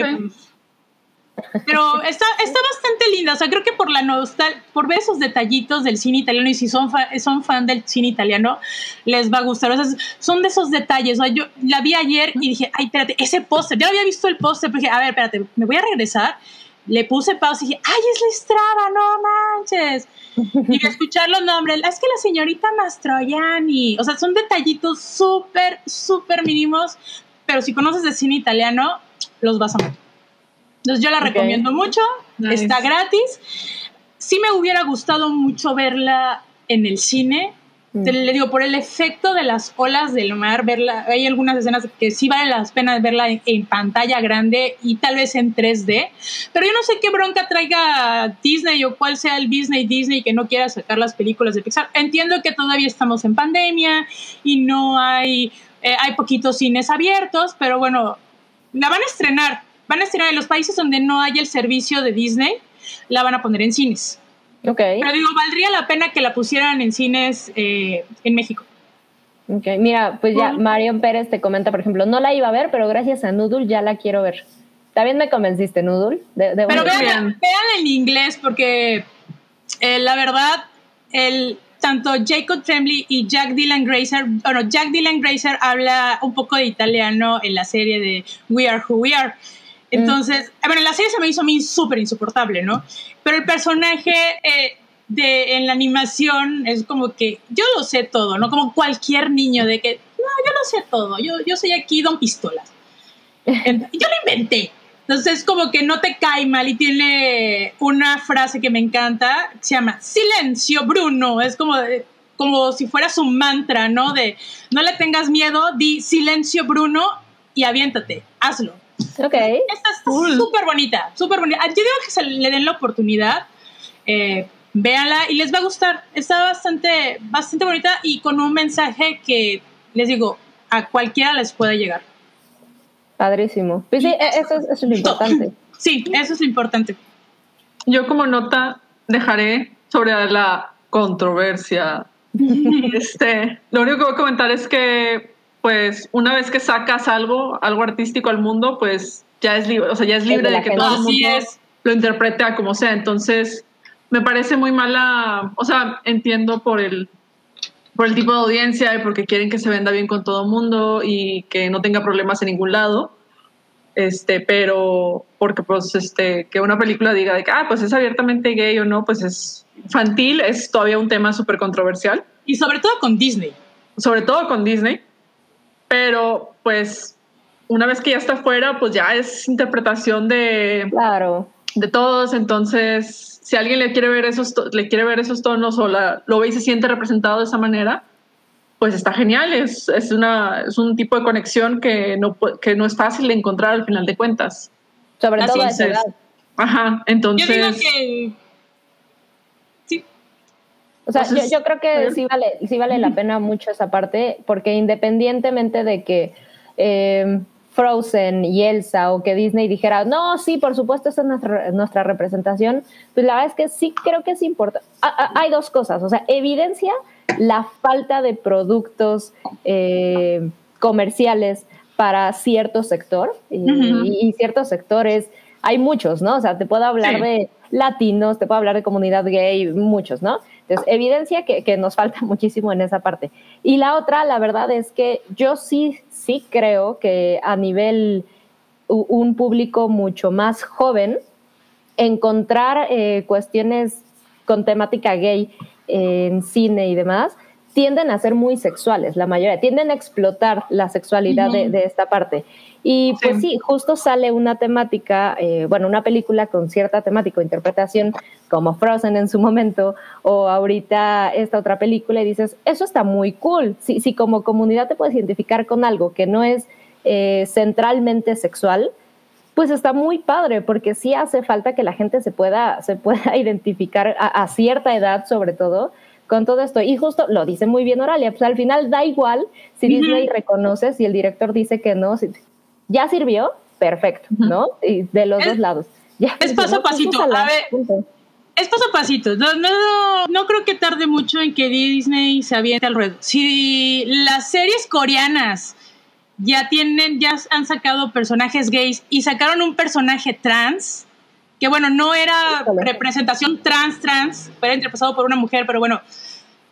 pero está, está bastante linda, o sea, creo que por la nostalgia, por ver esos detallitos del cine italiano y si son, son fan del cine italiano, les va a gustar. O sea, son de esos detalles. O sea, yo la vi ayer y dije, ay, espérate, ese póster, ya había visto el póster, pero dije, a ver, espérate, me voy a regresar. Le puse pausa y dije, ay, es la Estrada, no manches. Y escuchar los nombres, es que la señorita Mastroianni, o sea, son detallitos súper, súper mínimos, pero si conoces de cine italiano, los vas a ver. Entonces yo la recomiendo mucho, está gratis. Sí me hubiera gustado mucho verla en el cine. Mm. Le digo, por el efecto de las olas del mar, verla, hay algunas escenas que sí vale la pena verla en, pantalla grande y tal vez en 3D, pero yo no sé qué bronca traiga Disney o cuál sea el Disney Disney que no quiera sacar las películas de Pixar. Entiendo que todavía estamos en pandemia y no hay, eh, hay poquitos cines abiertos, pero bueno, la van a estrenar van a estrenar en los países donde no hay el servicio de Disney, la van a poner en cines. Ok. Pero digo, valdría la pena que la pusieran en cines eh, en México. Ok, mira, pues ya Marion Pérez te comenta, por ejemplo, no la iba a ver, pero gracias a Noodle ya la quiero ver. También me convenciste, Noodle. pero vean, vean, en inglés porque eh, la verdad, el, tanto Jacob Tremblay y Jack Dylan Grazer, bueno, Jack Dylan Grazer habla un poco de italiano en la serie de We Are Who We Are. Entonces, bueno, la serie se me hizo a mí súper insoportable, ¿no? Pero el personaje eh, de, en la animación es como que yo lo sé todo, ¿no? Como cualquier niño de que, no, yo lo sé todo, yo, yo soy aquí Don Pistolas. yo lo inventé. Entonces, como que no te cae mal y tiene una frase que me encanta, que se llama Silencio, Bruno. Es como, como si fuera su mantra, ¿no? De no le tengas miedo, di silencio, Bruno, y aviéntate, hazlo. Ok. Esta es súper bonita, súper bonita. Yo digo que se le den la oportunidad, eh, véanla y les va a gustar. Está bastante, bastante bonita y con un mensaje que, les digo, a cualquiera les puede llegar. Padrísimo. Pues sí, eso, es, lo importante. Sí, eso es lo importante. Yo como nota dejaré sobre la controversia. este, lo único que voy a comentar es que pues una vez que sacas algo, algo artístico al mundo, pues ya es libre, o sea, ya es libre de, que todo el mundo lo interprete a como sea. Entonces, me parece muy mala, o sea, entiendo por el por el tipo de audiencia y porque quieren que se venda bien con todo el mundo y que no tenga problemas en ningún lado. Este, pero porque pues este que una película diga de que ah, pues es abiertamente gay o no, pues es infantil, es todavía un tema súper controversial. Y sobre todo con Disney. Sobre todo con Disney. Pero pues una vez que ya está fuera, pues ya es interpretación de, Claro. de todos. Entonces, si alguien le quiere ver esos, to- le quiere ver esos tonos o la, lo ve y se siente representado de esa manera, pues está genial. Es, es, una, es un tipo de conexión que no, que no es fácil de encontrar al final de cuentas. Sobre Así todo a es, esa edad. Ajá, Yo entonces... digo que. O sea, Entonces, yo, yo creo que sí vale, sí vale la pena mucho esa parte, porque independientemente de que eh, Frozen y Elsa o que Disney dijera, no, sí, por supuesto, esa es nuestra, nuestra representación, pues la verdad es que sí creo que es importante. Hay dos cosas, o sea, evidencia la falta de productos eh, comerciales para cierto sector y, ciertos sectores, hay muchos, ¿no? O sea, te puedo hablar Sí. de latinos, te puedo hablar de comunidad gay, muchos, ¿no? Entonces, evidencia que, que nos falta muchísimo en esa parte. Y la otra, la verdad es que yo sí, sí creo que a nivel un público mucho más joven, encontrar eh, cuestiones con temática gay en cine y demás, tienden a ser muy sexuales, la mayoría, tienden a explotar la sexualidad de, de esta parte. Y pues sí, justo sale una temática, eh, bueno, una película con cierta temática o interpretación, como Frozen en su momento, o ahorita esta otra película, y dices, eso está muy cool. Si, si como comunidad te puedes identificar con algo que no es eh, centralmente sexual, pues está muy padre, porque sí hace falta que la gente se pueda, se pueda identificar a, a cierta edad, sobre todo, con todo esto. Y justo lo dice muy bien Oralia, pues al final da igual si Disney reconoce, si el director dice que no, si, ya sirvió, perfecto, ¿no? Y de los Es- dos lados. Ya, es paso a pasito. A ver, punto. Es paso a pasito. No, no, no creo que tarde mucho en que Disney se aviente al ruedo. Si las series coreanas ya tienen, ya han sacado personajes gays y sacaron un personaje trans, que bueno, no era representación trans, trans, era interpretado por una mujer, pero bueno,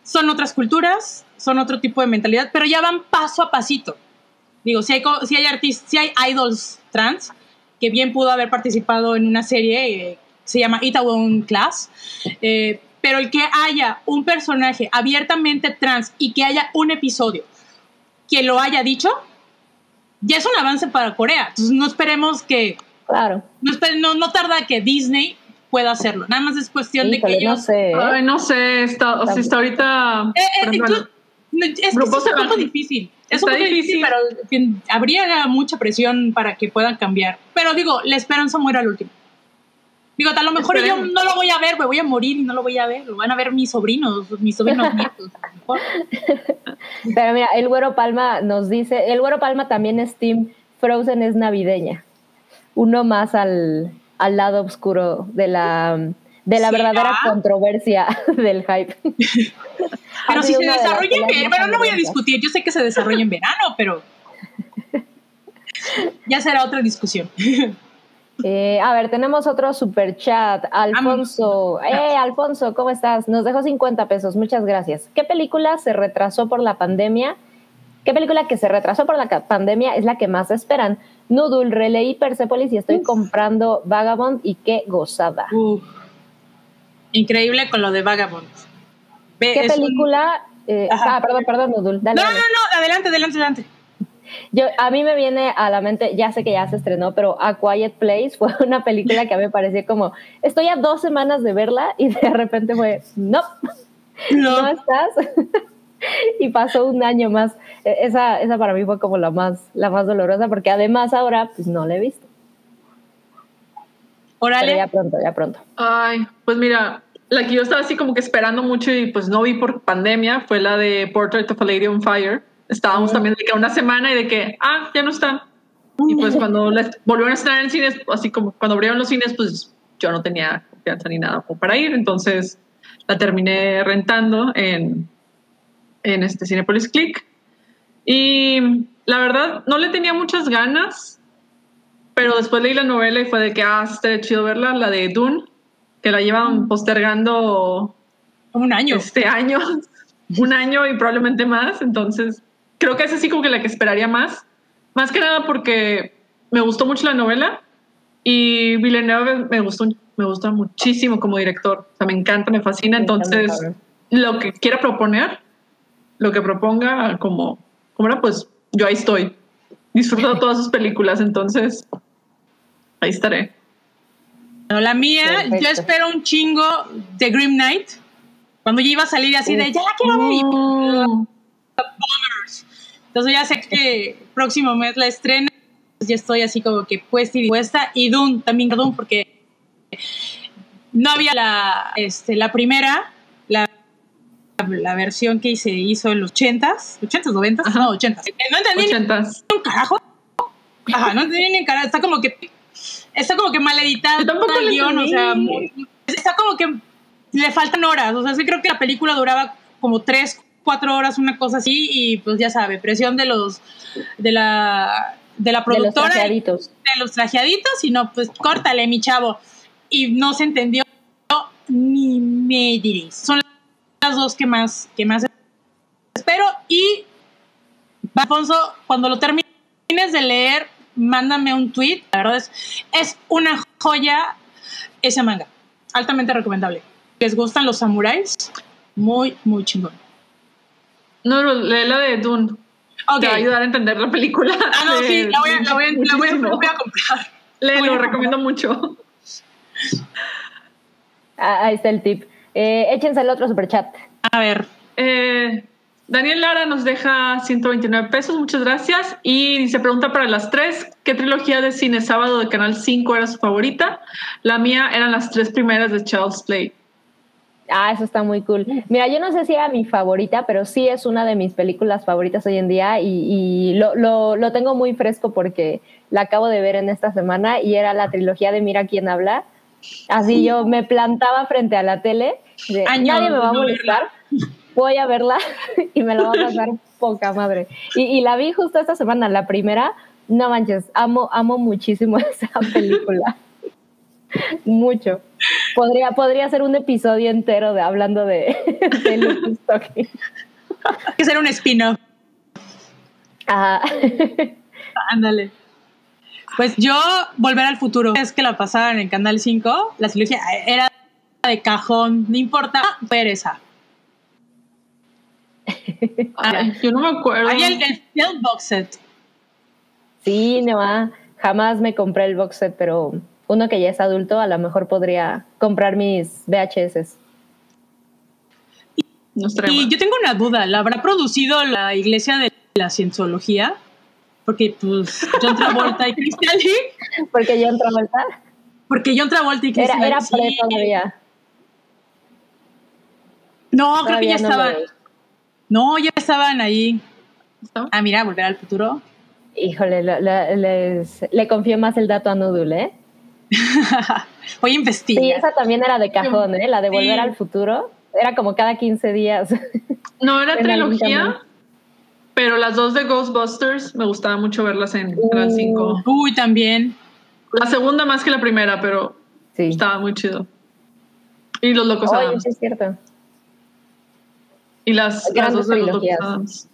son otras culturas, son otro tipo de mentalidad, pero ya van paso a pasito. Digo, si hay, si hay artistas, si hay idols trans, que bien pudo haber participado en una serie, eh, se llama Itaewon Class, eh, pero el que haya un personaje abiertamente trans y que haya un episodio que lo haya dicho, ya es un avance para Corea. Entonces no esperemos que, Claro. no, no, no tarda que Disney pueda hacerlo. Nada más es cuestión de que no ellos... sé. ¿eh? Ay, no sé, está, o sea, está ahorita... Eh, eh, tú- no, es que es un poco difícil. Es Está un poco difícil, difícil. pero habría mucha presión para que puedan cambiar. Pero digo, la esperanza muere al último. Digo, a lo mejor yo no lo voy a ver, me voy a morir y no lo voy a ver. Lo van a ver mis sobrinos, mis sobrinos nietos. Pero mira, el Güero Palma nos dice, el Güero Palma también es Team Frozen es navideña. Uno más al, al lado oscuro de la, de la ¿Sí, verdadera controversia del hype. Pero si se desarrolla en verano, bueno, no voy a discutir. Yo sé que se desarrolla en verano, pero ya será otra discusión. Eh, a ver, tenemos otro super chat. Alfonso. Eh, Alfonso, ¿cómo estás? Nos dejó 50 pesos. Muchas gracias. ¿Qué película se retrasó por la pandemia? ¿Qué película que se retrasó por la pandemia es la que más esperan? Noodle, releí Persepolis y estoy comprando Vagabond y qué gozada. Uf. Increíble con lo de Vagabond. Ve, ¿Qué un- película? eh, ah, perdón, perdón, Noodle. Dale, No, no, dale. no, adelante, adelante, adelante. Yo, a mí me viene a la mente, ya sé que ya se estrenó, pero A Quiet Place fue una película que a mí me pareció como, estoy a dos semanas de verla y de repente fue, no, no, No. estás. y pasó un año más. E- Esa, esa para mí fue como la más, la más dolorosa, porque además ahora pues no la he visto. Pero Órale. ya pronto, ya pronto. Ay, pues mira, la que yo estaba así como que esperando mucho y pues no vi por pandemia fue la de Portrait of a Lady on Fire. Estábamos también de que una semana y de que, ah, ya no están. Y pues cuando les volvieron a estar en cines, así como cuando abrieron los cines, pues yo no tenía confianza ni nada para ir. Entonces la terminé rentando en, en este Cinepolis Click. Y la verdad, no le tenía muchas ganas, pero después leí la novela y fue de que, ah, estaría chido verla, la de Dune, que la llevan postergando Como un año. este año. un año y probablemente más. Entonces, creo que es así como que la que esperaría más. Más que nada porque me gustó mucho la novela y Villeneuve me gustó, me gusta muchísimo como director. O sea, me encanta, me fascina. Entonces, lo que quiera proponer, lo que proponga, como, como era, pues yo ahí estoy. Disfruto todas sus películas, entonces ahí estaré. la mía, yo espero un chingo de Grim Knight. Cuando ya iba a salir así de, ya la quiero ver. Oh. Entonces ya sé que próximo mes la estrena. Ya estoy así como que puesta y dispuesta. Y Dune, también Dune, porque no había la, este, la primera, la, versión que se hizo en los 80s, 80s, 90s, no, 80s. No entendí 80s. un carajo. Ajá, no entendí ni carajo. Está como que está como que mal editado el guion, o sea, está como que le faltan horas, o sea, sí creo que la película duraba como tres, cuatro horas, una cosa así, y pues ya sabe, presión de los, de la, de la productora. De los trajeaditos. De los trajeaditos, y no, pues córtale, mi chavo. Y no se entendió ni me diréis. Son las dos que más, que más espero. Y, Alfonso, cuando lo termines de leer, mándame un tweet. La verdad es, es una joya ese manga. Altamente recomendable les gustan los samuráis, muy, muy chingón. No, no, lee la de Dune. Okay. Te va a ayudar a entender la película. Ah, no, sí, la voy, a, la, voy a, la, voy a, voy a, comprar. Le lo recomiendo mucho. Ah, ahí está el tip. Eh, échense el otro superchat. A ver. Eh, Daniel Lara nos deja 129 pesos, muchas gracias. Y se pregunta para las tres, ¿qué trilogía de cine sábado de Canal 5 era su favorita? La mía eran las tres primeras de Charles Play. Ah, eso está muy cool. Mira, yo no sé si era mi favorita, pero sí es una de mis películas favoritas hoy en día y, lo, lo, tengo muy fresco porque la acabo de ver en esta semana y era la trilogía de Mira quién habla. Así yo me plantaba frente a la tele, de, nadie me va a molestar, voy a verla y me la va a pasar poca madre. Y, y la vi justo esta semana, la primera, no manches, amo, amo muchísimo esa película. Mucho. Podría, podría ser un episodio entero de hablando de, de Hay que ser un spin-off. Ándale. Pues yo, Volver al Futuro, es que la pasaban en Canal 5, la trilogía era de cajón, no importa, pereza. yo no me acuerdo. Había el, el, box set. Sí, no, jamás me compré el box set, pero uno que ya es adulto a lo mejor podría comprar mis VHS. Y yo tengo una duda, ¿la habrá producido la Iglesia de la Cienciología? Porque pues John Travolta y Christian Lee. Porque John Travolta. Porque John Travolta y Christian Era, era pre todavía. No, creo que ya estaban. No, ya estaban ahí. Ah, mira, volver al futuro. Híjole, le confío más el dato a Nudul, ¿eh? Voy a investigar. Sí, esa también era de cajón, ¿eh? La de Volver al Futuro. Era como cada 15 días. No, era trilogía, pero las dos de Ghostbusters me gustaba mucho verlas en Canal 5. Uh. Uy, también. La segunda más que la primera, pero estaba muy chido. Y Los Locos Adams. Sí, es cierto. Y las, las dos de Los Locos Adams.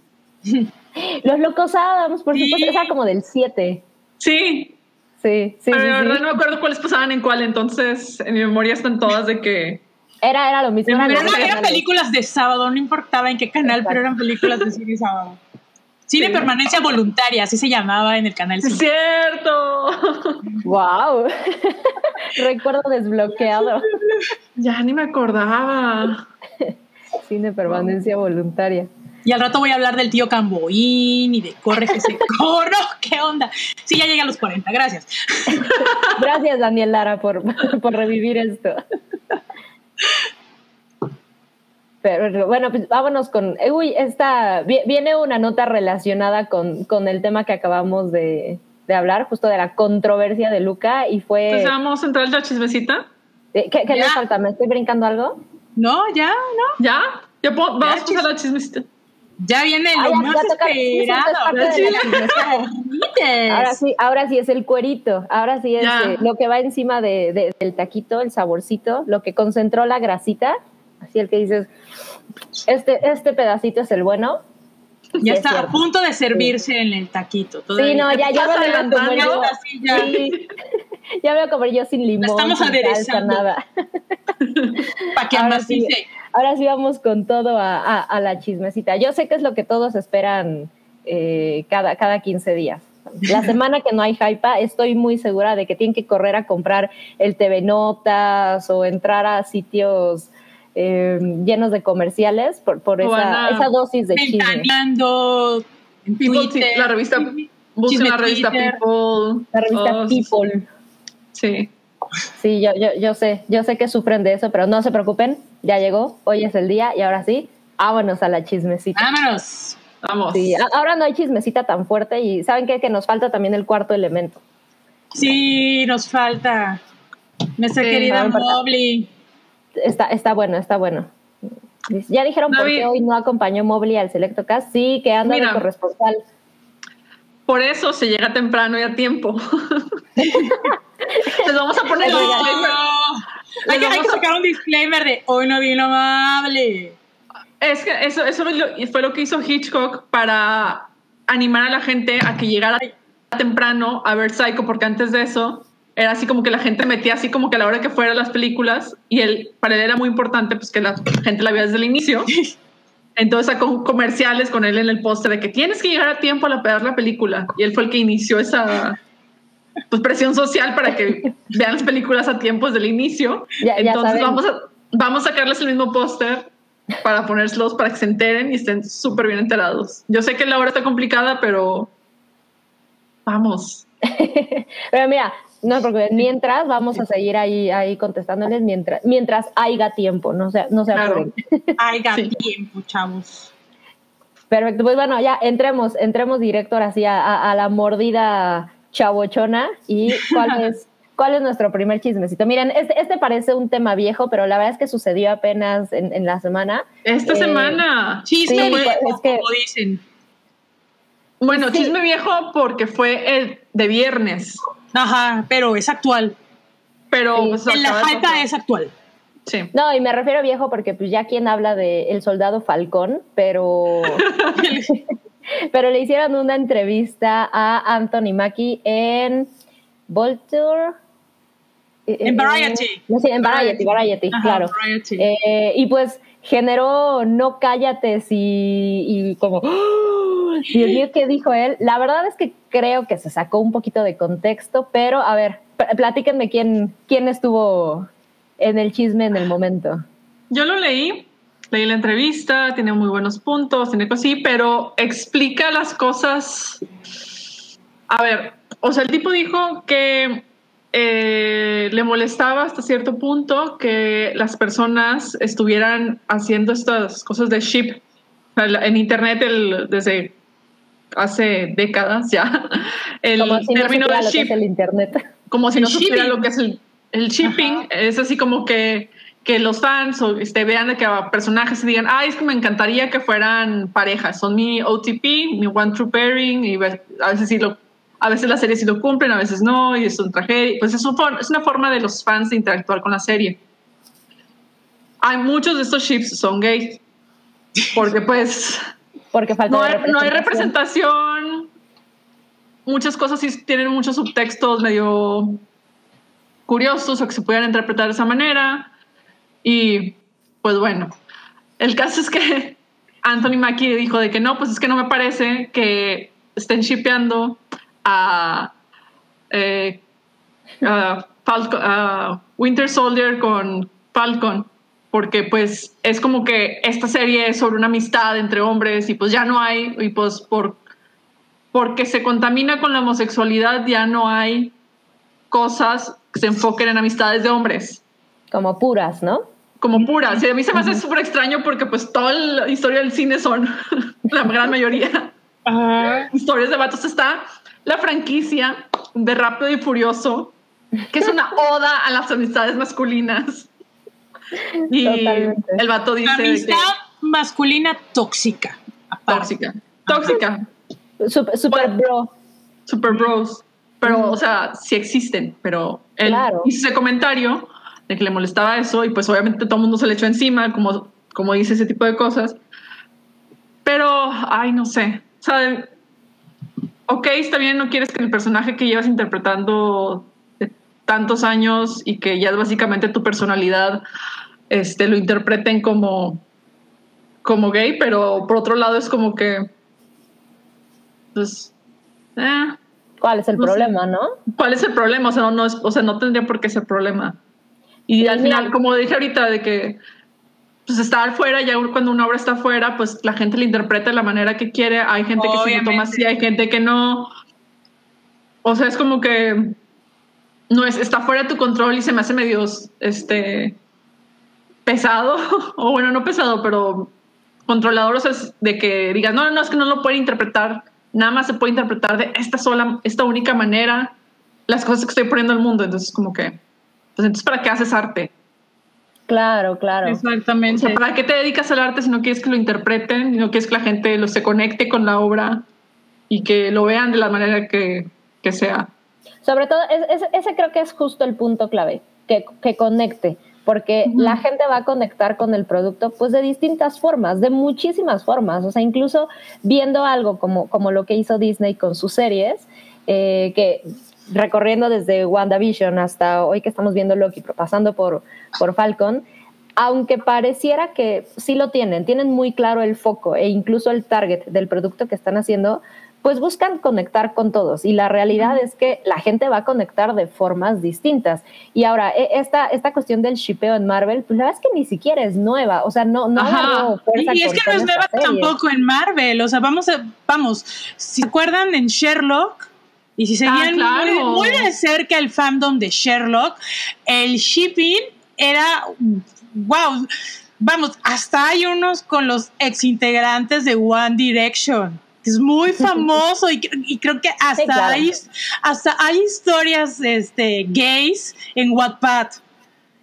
los Locos Adams, por supuesto, esa como del 7. Sí, Sí, sí. Pero no me acuerdo cuáles pasaban en cuál, entonces en mi memoria están todas de que. Era, era lo mismo. eran películas de sábado, no importaba en qué canal, pero eran películas de cine sábado. Cine permanencia voluntaria, así se llamaba en el canal. ¡Es ¡Cierto! ¡Wow! Recuerdo desbloqueado. Ya ni me acordaba. Cine permanencia voluntaria. Y al rato voy a hablar del tío Camboín y de corre que se corre. ¿Qué onda? Sí, ya llegué a los 40, gracias. Gracias, Daniel Lara, por, por revivir esto. Pero bueno, pues vámonos con. Eh, uy, esta. Viene una nota relacionada con, con el tema que acabamos de, de, hablar, justo de la controversia de Luca, y fue. Entonces, ¿vamos a entrar la chismecita? ¿Qué, qué le falta? ¿Me estoy brincando algo? No, ya, no. ¿Ya? ¿Ya puedo, vamos a pasar la chismecita. Ya viene lo más esperado. ahora sí, ahora sí es el cuerito. Ahora sí es eh, lo que va encima de, del taquito, el saborcito, lo que concentró la grasita. Así el que dices, este, este pedacito es el bueno. Ya Sí, es está a punto de servirse en el taquito. Sí, no, ya, ya veo comer adelantando, yo. así ya. Sí. ya a comer yo sin limón, estamos sin salsa, aderezando. nada. Para que Ahora sí, ahora sí vamos con todo a, a- a la chismecita. Yo sé que es lo que todos esperan eh, cada, cada 15 días. La semana que no hay hype, estoy muy segura de que tienen que correr a comprar el TV Notas o entrar a sitios eh, llenos de comerciales por, por esa, esa dosis de chisme. Ventaneando en People, Twitter. sí, la revista, busquen Chisme la revista Twitter. People. La revista Oh, People. Sí. Sí, yo, yo, yo sé, yo sé que sufren de eso, pero no se preocupen, ya llegó, hoy es el día y ahora sí, vámonos a la chismecita. Vámonos. Vamos. Sí, ahora no hay chismecita tan fuerte y ¿saben qué? Que nos falta también el cuarto elemento. Sí, nos falta. Nuestra Sí, querida. Mobley. Está, está bueno, está bueno. Ya dijeron por David. qué hoy no acompañó Mobley al Selecto Cast. Sí, que anda de Mira. corresponsal. Por eso se llega temprano y a tiempo. Les vamos a poner No. el disclaimer. Hay, que, hay que vamos a- sacar un disclaimer de hoy no vino amable. Es que eso, eso fue lo- fue lo que hizo Hitchcock para animar a la gente a que llegara temprano a ver Psycho, porque antes de eso era así como que la gente metía así como que a la hora que fuera las películas y él, para él era muy importante pues que la gente la viera desde el inicio. Entonces sacó comerciales con él en el póster de que tienes que llegar a tiempo a ver la película. Y él fue el que inició esa pues, presión social para que vean las películas a tiempo desde el inicio. Ya- ya Entonces saben. vamos a, vamos a sacarles el mismo póster para ponérselos para que se enteren y estén súper bien enterados. Yo sé que la hora está complicada, pero vamos. Pero mira, no, porque mientras vamos a seguir ahí, ahí contestándoles mientras, mientras haya tiempo, no se, no se Claro. Sí. tiempo, chavos. Perfecto, pues bueno, ya entremos, entremos directo ahora sí a, a- a la mordida chavochona y cuál es, cuál es nuestro primer chismecito. Miren, este, este parece un tema viejo, pero la verdad es que sucedió apenas en, en la semana. Esta Eh, semana. Chisme Sí, viejo, es que- como dicen. Bueno, sí. chisme viejo porque fue el de viernes, Ajá, pero es actual. pero Sí. pues, En la pasar. es actual. Sí. No, y me refiero a viejo porque pues ya quien habla de El Soldado Falcón, pero, pero le hicieron una entrevista a Anthony Mackie en Vulture. En Variety. No sé, en Variety, Variety, Ajá, claro. Variety. Eh, y pues generó no cállate y, y como, ¡Oh! Dios mío, ¿qué dijo él? La verdad es que creo que se sacó un poquito de contexto, pero a ver, pl- platíquenme quién, quién estuvo en el chisme en el momento. Yo lo leí, leí la entrevista, tiene muy buenos puntos, tiene cosas así, pero explica las cosas. A ver, o sea, el tipo dijo que eh, le molestaba hasta cierto punto que las personas estuvieran haciendo estas cosas de ship. En internet el- desde hace décadas ya, el Como si no término supiera de ship el internet. como si El no supiera shipping. lo que es el, el shipping. Es así como que, que los fans o este, vean de que a personajes y digan, ay, es que me encantaría que fueran parejas. Son mi OTP, mi One True Pairing, y a veces sí lo. A veces la serie sí lo cumplen, a veces no, y es un tragedia. Pues es, un es una forma de los fans de interactuar con la serie. Hay muchos de estos ships son gays, porque pues Porque falta no hay, no hay representación. Muchas cosas sí tienen muchos subtextos medio curiosos o que se pudieran interpretar de esa manera. Y pues bueno, el caso es que Anthony Mackie dijo de que no, pues es que no me parece que estén shipeando a, eh, a Falcon- a Winter Soldier con Falcon porque pues es como que esta serie es sobre una amistad entre hombres y pues ya no hay, y pues por, porque se contamina con la homosexualidad ya no hay cosas que se enfoquen en amistades de hombres Como puras, ¿no? como puras. Y a mí se me hace súper extraño porque pues toda la historia del cine son, la gran mayoría, historias de vatos. Está la franquicia de Rápido y Furioso, que es una oda a las amistades masculinas. Y Totalmente. el vato dice que- Amistad masculina tóxica. aparte. tóxica, tóxica, Super, super Bueno. bro. super bros. Pero, o sea, sí existen, pero él Claro. hizo ese comentario de que le molestaba eso y pues obviamente todo el mundo se le echó encima, como, como dice ese tipo de cosas. Pero, ay, no sé, ¿saben? Ok, está bien, no quieres que el personaje que llevas interpretando de tantos años y que ya es básicamente tu personalidad, este, lo interpreten como, como gay, pero por otro lado es como que, pues, eh, ¿Cuál es el No sé. problema, no? ¿Cuál es el problema? O sea, no, no es, o sea, no tendría por qué ser problema. Y Sí, al mira. final, como dije ahorita, de que pues está afuera, ya cuando una obra está afuera, pues la gente la interpreta de la manera que quiere. Hay gente que se lo toma Obviamente. así, hay gente que no. O sea, es como que no es, está fuera de tu control y se me hace medio este pesado, o bueno, no pesado, pero controlador, o sea, es de que digas, no, no, no, es que no lo pueden interpretar, nada más se puede interpretar de esta sola, esta única manera, las cosas que estoy poniendo al mundo, entonces como que, pues entonces, ¿para qué haces arte? Claro, claro. O Exactamente. sea, ¿para qué te dedicas al arte si no quieres que lo interpreten, si no quieres que la gente lo se conecte con la obra y que lo vean de la manera que, que sea? Sobre todo, es- es- ese creo que es justo el punto clave, que, que conecte, porque la gente va a conectar con el producto pues de distintas formas, de muchísimas formas, o sea, incluso viendo algo como, como lo que hizo Disney con sus series, eh, que recorriendo desde WandaVision hasta hoy que estamos viendo Loki, pasando por, por Falcon, aunque pareciera que sí lo tienen, tienen muy claro el foco e incluso el target del producto que están haciendo, pues buscan conectar con todos y la realidad es que la gente va a conectar de formas distintas. Y ahora, e- esta, esta cuestión del shipeo en Marvel, pues la verdad es que ni siquiera es nueva, o sea, no, no Ajá. fuerza Y es que no es nueva serie. tampoco en Marvel. O sea, vamos a, vamos, si se acuerdan en Sherlock, y si seguían Ah, claro. muy, muy de cerca el fandom de Sherlock, el shipping era wow. Vamos, hasta hay unos con los exintegrantes de One Direction. que Es muy famoso y, cre- y creo que hasta, Sí, claro. hay, hasta hay historias este, gays en Wattpad.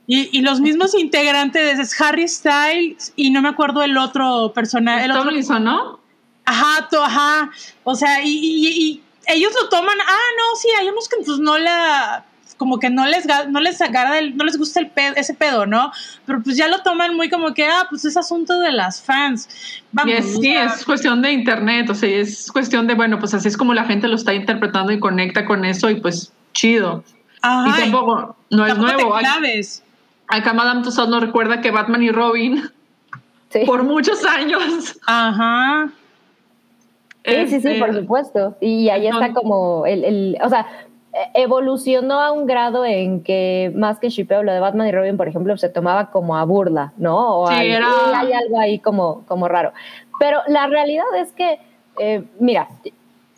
Y, y los mismos integrantes es Harry Styles y no me acuerdo el otro personaje. El otro, Tomlinson, ¿no? ajá, to- ajá. O sea, y, y- y ellos lo toman, ah, no, sí, hay unos que pues no la como que no les no les agarra el- no les gusta el pedo, ese pedo, ¿no? Pero pues ya lo toman muy como que, ah, pues es asunto de las fans. Vamos, Y es, o sí, es cuestión de internet, o sea, es cuestión de, bueno, pues así es como la gente lo está interpretando y conecta con eso y pues chido. ajá, y tampoco, no es tampoco nuevo. Acá Madame Tussauds nos recuerda que Batman y Robin Sí. por muchos años. Ajá. Sí, sí, sí, este, por supuesto. Y ahí está como el, el- o sea, evolucionó a un grado en que más que shipeo, lo de Batman y Robin, por ejemplo, se tomaba como a burla, ¿no? O Sí, al- era- y hay algo ahí como, como raro. Pero la realidad es que, eh, mira,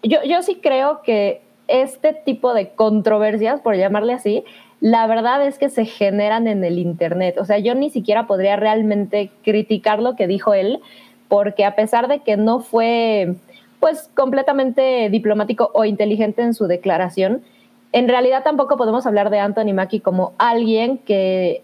yo, yo sí creo que este tipo de controversias, por llamarle así, la verdad es que se generan en el Internet. O sea, yo ni siquiera podría realmente criticar lo que dijo él, porque a pesar de que no fue pues completamente diplomático o inteligente en su declaración, en realidad tampoco podemos hablar de Anthony Mackie como alguien que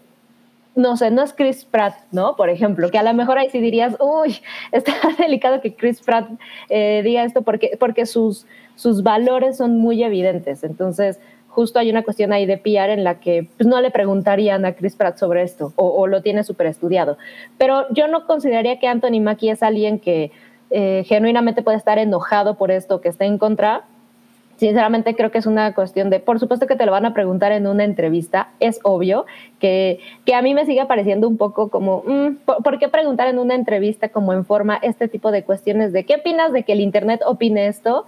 no sé, no es Chris Pratt, ¿no? Por ejemplo, que a lo mejor ahí sí dirías, uy, está delicado que Chris Pratt eh, diga esto porque, porque sus, sus valores son muy evidentes. Entonces, justo hay una cuestión ahí de PR en la que pues, no le preguntarían a Chris Pratt sobre esto o, o lo tiene súper estudiado. Pero yo no consideraría que Anthony Mackie es alguien que eh, genuinamente puede estar enojado por esto, que está en contra, sinceramente creo que es una cuestión de, por supuesto que te lo van a preguntar en una entrevista, es obvio, que, que a mí me sigue pareciendo un poco como, mm, ¿por, por qué preguntar en una entrevista como en forma este tipo de cuestiones de qué opinas de que el Internet opine esto?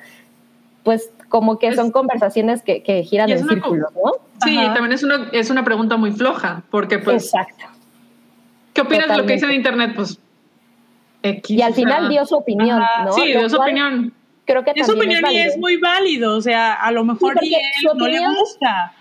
Pues como que Es- son conversaciones que, que giran en círculo, ¿no? Sí, Ajá. también es una, es una pregunta muy floja, porque pues, Exacto. ¿qué opinas de lo que dice en internet? Pues, X, Y al o sea, final dio su opinión, Ajá, ¿no? Sí, dio su opinión. Creo que Es su opinión y válido. es muy válido. O sea, a lo mejor y él no le gusta.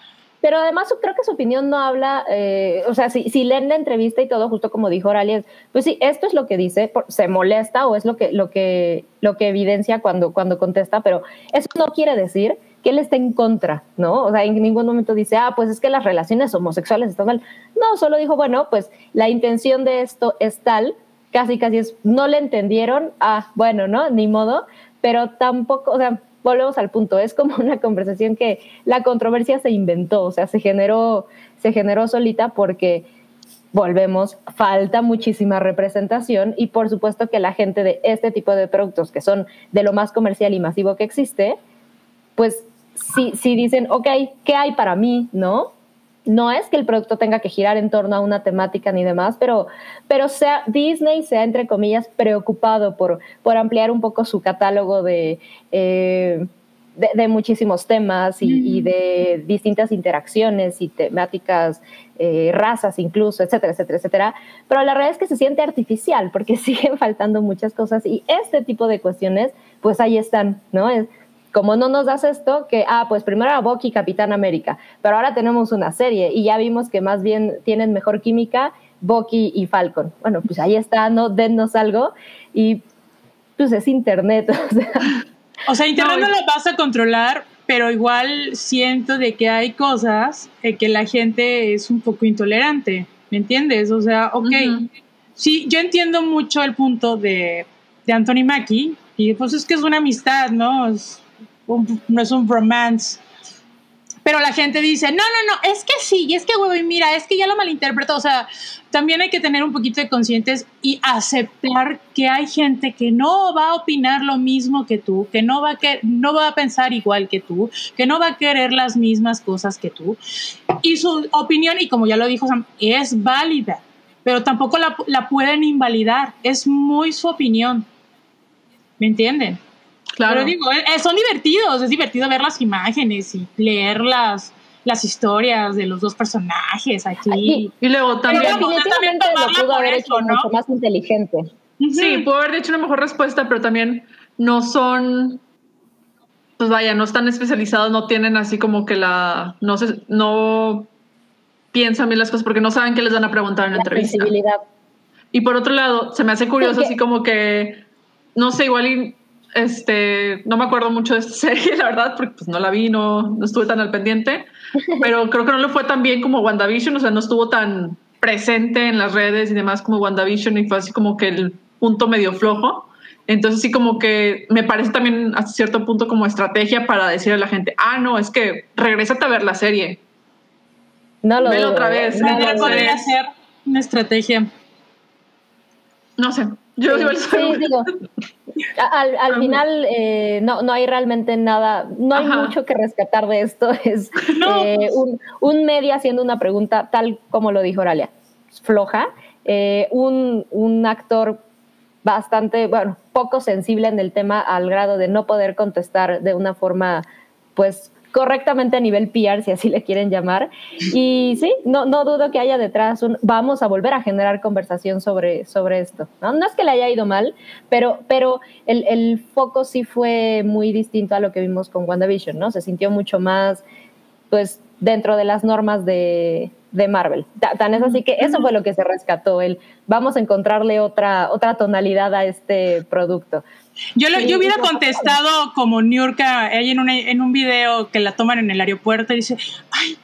Pero además creo que su opinión no habla, eh, o sea, si, si leen la entrevista y todo, justo como dijo Oralia, es, pues sí, esto es lo que dice, se molesta o es lo que, lo que, lo que evidencia cuando, cuando contesta, pero eso no quiere decir que él esté en contra, ¿no? O sea, en ningún momento dice, ah, pues es que las relaciones homosexuales están mal. No, solo dijo, bueno, pues la intención de esto es tal, casi casi es, no le entendieron, ah, bueno, ¿no? Ni modo, pero tampoco, o sea, volvemos al punto, es como una conversación que la controversia se inventó, o sea, se generó, se generó solita porque volvemos, falta muchísima representación y por supuesto que la gente de este tipo de productos, que son de lo más comercial y masivo que existe, pues si, si dicen, ok, ¿qué hay para mí? ¿No? No es que el producto tenga que girar en torno a una temática ni demás, pero, pero sea, Disney se ha, entre comillas, preocupado por, por ampliar un poco su catálogo de... Eh, de, muchísimos temas y, de distintas interacciones y temáticas, eh, razas incluso, etcétera, etcétera, etcétera. Pero la realidad es que se siente artificial porque siguen faltando muchas cosas y este tipo de cuestiones, pues ahí están, ¿no? Es, como no nos das esto, que, ah, pues primero era Bucky Capitán América, pero ahora tenemos una serie y ya vimos que más bien tienen mejor química Bucky y Falcon. Bueno, pues ahí está, ¿no? Dennos algo y pues es internet, o sea o sea, Internet no, lo vas a controlar, pero igual siento de que hay cosas en que la gente es un poco intolerante, ¿me entiendes? O sea, ok, sí, yo entiendo mucho el punto de, de Anthony Mackie, y pues es que es una amistad, ¿no? No es un romance. Pero la gente dice, no, no, no, es que sí, y es que, güey, mira, es que ya lo malinterpreto. O sea, también hay que tener un poquito de conscientes y aceptar que hay gente que no va a opinar lo mismo que tú, que no va a, que, no va a pensar igual que tú, que no va a querer las mismas cosas que tú. Y su opinión, y como ya lo dijo Sam, es válida, pero tampoco la, la pueden invalidar. Es muy su opinión. ¿Me entienden? Claro. Pero digo, eh, son divertidos, es divertido ver las imágenes y leer las, las historias de los dos personajes aquí. Y, luego también, pero también lo pudo haber hecho mucho más inteligente. Sí, pudo haber hecho una mejor respuesta, pero también no son, pues vaya, no están especializados, no tienen así como que la, no sé, no piensan bien las cosas porque no saben qué les van a preguntar en la, entrevista. Y por otro lado, se me hace curioso así como que, no sé, igual y este, no me acuerdo mucho de esta serie, la verdad, porque pues no la vi, no, no estuve tan al pendiente, pero creo que no le fue tan bien como WandaVision, o sea, no estuvo tan presente en las redes y demás como WandaVision y fue así como que el punto medio flojo. Entonces sí como que me parece también hasta cierto punto como estrategia para decirle a la gente, ah, no, es que regrésate a ver la serie. No lo Velo otra vez. No, podría ser una estrategia. No sé, yo sí, digo, al, final eh, no, no hay realmente nada, no hay mucho que rescatar de esto. Es eh, un, un, media haciendo una pregunta tal como lo dijo Oralia, floja. Eh, un, un actor bastante, bueno, poco sensible en el tema al grado de no poder contestar de una forma, pues, correctamente a nivel PR, si así le quieren llamar. Y sí, no, no dudo que haya detrás un, vamos a volver a generar conversación sobre, sobre esto. ¿no? no es que le haya ido mal, pero, pero el, el, foco sí fue muy distinto a lo que vimos con WandaVision, ¿no? Se sintió mucho más, pues, dentro de las normas de, de Marvel. Tan es así que eso fue lo que se rescató, el vamos a encontrarle otra, otra tonalidad a este producto. Yo, yo hubiera contestado como Niurka ahí en, en un video que la toman en el aeropuerto y dice, ay,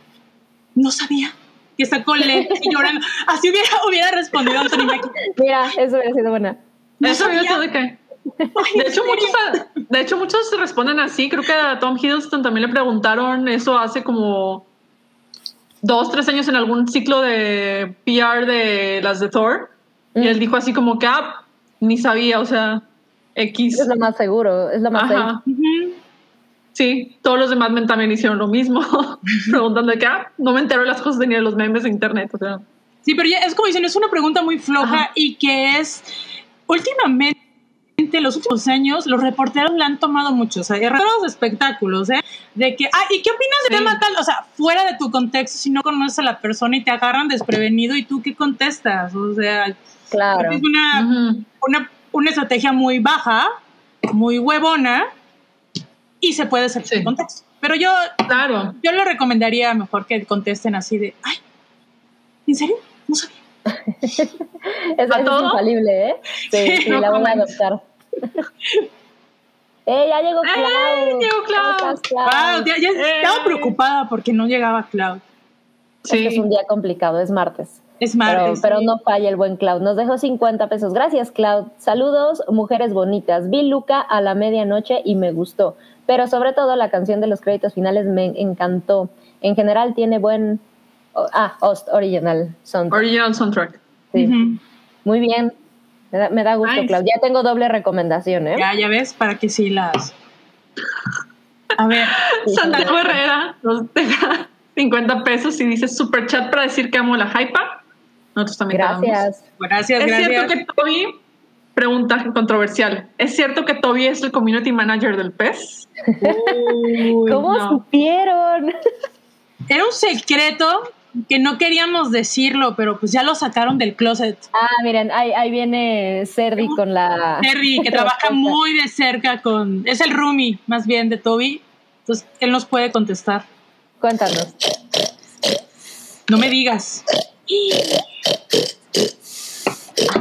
no sabía que está con y llorando. Así hubiera, hubiera respondido Anthony Mackie. Mira, eso hubiera sido buena. eso hubiera sido de qué. De hecho, muchos, de hecho, muchos responden así. Creo que a Tom Hiddleston también le preguntaron eso hace como dos, tres años en algún ciclo de PR de las de Thor. Y él mm. dijo así como que, ah, ni sabía, o sea, X. Es lo más seguro, es lo más Ajá. Sí, todos los demás también hicieron lo mismo, preguntando que, ah, no me entero de las cosas ni de los memes de internet, o sea. Sí, pero ya es como dicen, es una pregunta muy floja y que es, últimamente, en los últimos años, los reporteros le han tomado mucho, o sea, los espectáculos, ¿eh? De que, ah, ¿y qué opinas de tema tal? O sea, fuera de tu contexto, si no conoces a la persona y te agarran desprevenido y tú qué contestas, o sea, claro. es una, una una estrategia muy baja, muy huevona, y se puede hacer sin contexto. Pero yo, claro. yo le recomendaría mejor que contesten así de, ay, ¿en serio? No sabía. es, es infalible, ¿eh? Sí, sí, la voy a adoptar. ¡Eh, ya llegó Cloud! ¡Eh, llegó Cloud! Cloud? ya, estaba preocupada porque no llegaba Cloud. Sí. Es, es un día complicado, es martes. Es martes. pero sí. no falla el buen Cloud. Nos dejó 50 pesos. Gracias, Cloud. Saludos, mujeres bonitas. Vi Luca a la medianoche y me gustó. Pero sobre todo la canción de los créditos finales me encantó. En general tiene buen... oh, ah, Host Original Sound. Original soundtrack. Sí. Muy bien. Me da, me da gusto, Nice. Cloud. Ya tengo doble recomendación, ¿eh? Ya, ya ves, para que sí las. A ver, Santiago Herrera nos deja 50 pesos y dice super chat para decir que amo la hypa. Nosotros también amamos. Gracias. gracias, Es gracias. cierto que Toby, pregunta controversial, ¿es cierto que Toby es el community manager del pez? Uy, ¿Cómo no. supieron? Era un secreto que no queríamos decirlo, pero pues ya lo sacaron del closet. Ah, miren, ahí, ahí viene Serdi con la... Terry, que trabaja muy de cerca con. Es el roomie, más bien, de Toby. Entonces, él nos puede contestar. Cuéntanos. No me digas.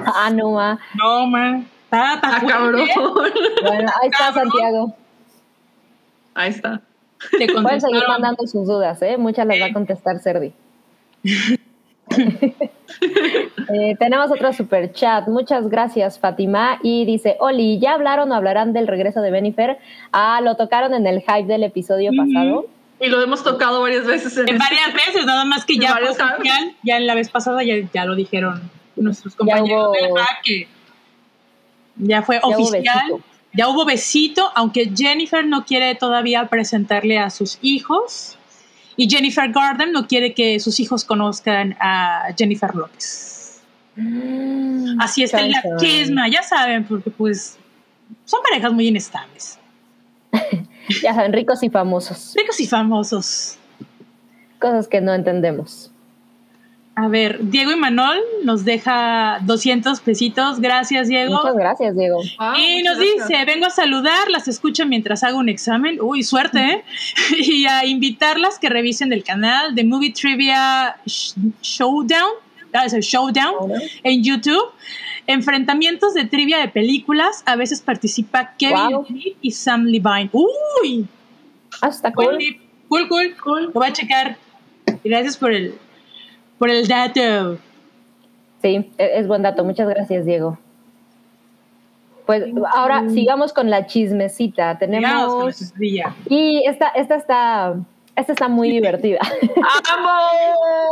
Ah, no, ma. No, está Ah, cabrón. Bueno, ahí está Cabrón. Santiago. Ahí está. Te Pueden seguir mandando sus dudas, ¿eh? Muchas las va a contestar Serdi. Eh, tenemos otro super chat. Muchas gracias, Fátima. Y dice: Oli, ¿ya hablaron o hablarán del regreso de Benifer? Ah, lo tocaron en el hype del episodio Ujú. pasado. Y lo hemos tocado varias veces en En este- varias veces, nada más que ya oficial. Ya en la vez pasada ya, ya lo dijeron nuestros Ya compañeros hubo- del hack que ya fue hubo oficial. besito. ya hubo besito, aunque Jennifer no quiere todavía presentarle a sus hijos. Y Jennifer Garden no quiere que sus hijos conozcan a Jennifer López. Así está en la chisma, ya saben, porque pues son parejas muy inestables. Ya saben, ricos y famosos. Ricos y famosos. Cosas que no entendemos. A ver, Diego y Manol nos deja 200 pesitos. Gracias, Diego. Muchas gracias, Diego. Ah, Y nos gracias. dice, vengo a saludar, las escucho mientras hago un examen. Uy, suerte, ¿eh? y a invitarlas que revisen el canal de Movie Trivia Sh- Showdown, ah, es el Showdown, en YouTube. Enfrentamientos de trivia de películas. A veces participa Kevin Wow. Y Sam Levine. Uy, Ah, está cool, cool. cool, cool, cool. Lo voy a checar. Gracias por el, por el dato. Sí, e- es buen dato. Muchas gracias, Diego. Pues ahora sigamos con la chismecita. Tenemos. nos estrella. Y esta, esta está. Esta está muy divertida.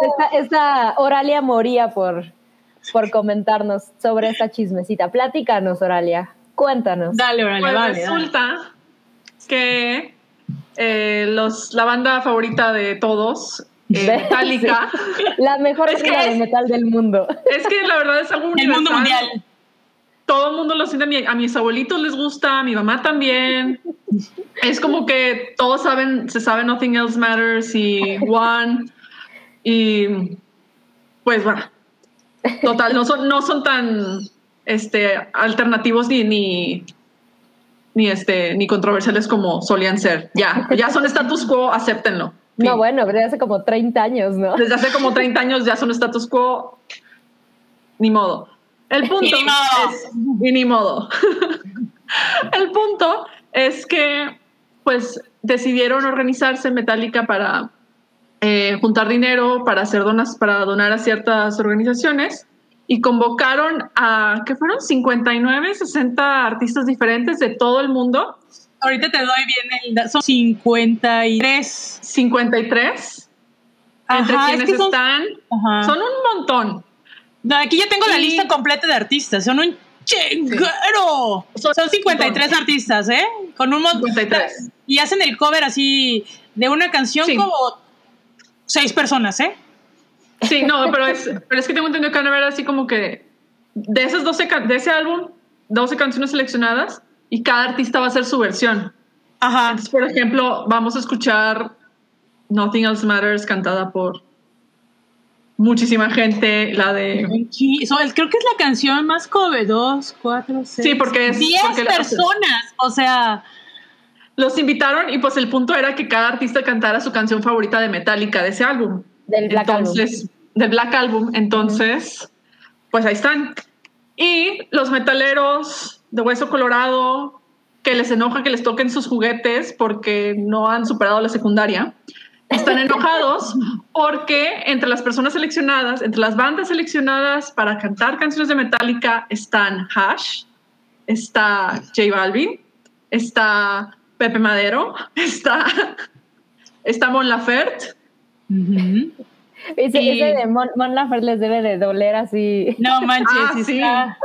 Esta, esta Oralia moría por, por comentarnos sobre esta chismecita. Platícanos, Oralia. Cuéntanos. Dale, órale, Pues vale. dale. resulta que eh, los, la banda favorita de todos, eh, Metallica, La mejor Es que banda de metal del mundo. es que la verdad es algo El mundo universal. mundial. todo el mundo lo siente, a mis abuelitos les gusta, a mi mamá también. Es como que todos saben, se sabe Nothing Else Matters y One. Y pues bueno, total, no son, no son tan este, alternativos ni, ni, ni, este, ni controversiales como solían ser. Ya, ya son status quo, acéptenlo. No, bueno, pero hace como 30 años, ¿no? Desde hace como 30 años ya son status quo. Ni modo. El punto Y ni modo. es. Y ni modo. El punto es que, pues, decidieron organizarse Metallica para eh, juntar dinero, para hacer donas, para donar a ciertas organizaciones y convocaron a, que fueron 59, 60 artistas diferentes de todo el mundo, Ahorita te doy bien el son 53. 53, entre Ajá, es quienes que son, están, ajá. son un montón. No, aquí ya tengo la Y- lista completa de artistas, son un chinguero. Son- Son 53 artistas, ¿eh? Con un montón. 53. Y hacen el cover así de una canción Sí. como seis personas, ¿eh? Sí, no, pero es, pero es que tengo entendido que van a haber así como que de esas 12, ca- de ese álbum, 12 canciones seleccionadas y cada artista va a hacer su versión. Ajá. Entonces, por ejemplo, vamos a escuchar Nothing Else Matters cantada por muchísima gente, la de... Sí, so- creo que es la canción más cover. Dos, cuatro, seis. Sí, porque es- Diez porque la- personas. O sea, Los invitaron y pues el punto era que cada artista cantara su canción favorita de Metallica de ese álbum. Del Black Entonces, del Black Album. Entonces, pues ahí están. Y los metaleros de Hueso Colorado, que les enoja que les toquen sus juguetes porque no han superado la secundaria, están enojados porque entre las personas seleccionadas, entre las bandas seleccionadas para cantar canciones de Metallica están Hash, está J Balvin, está Pepe Madero, está, está Mon Laferte. Ese, ese de Mon, Mon Laferte les debe de doler así. No manches, Ah, sí está.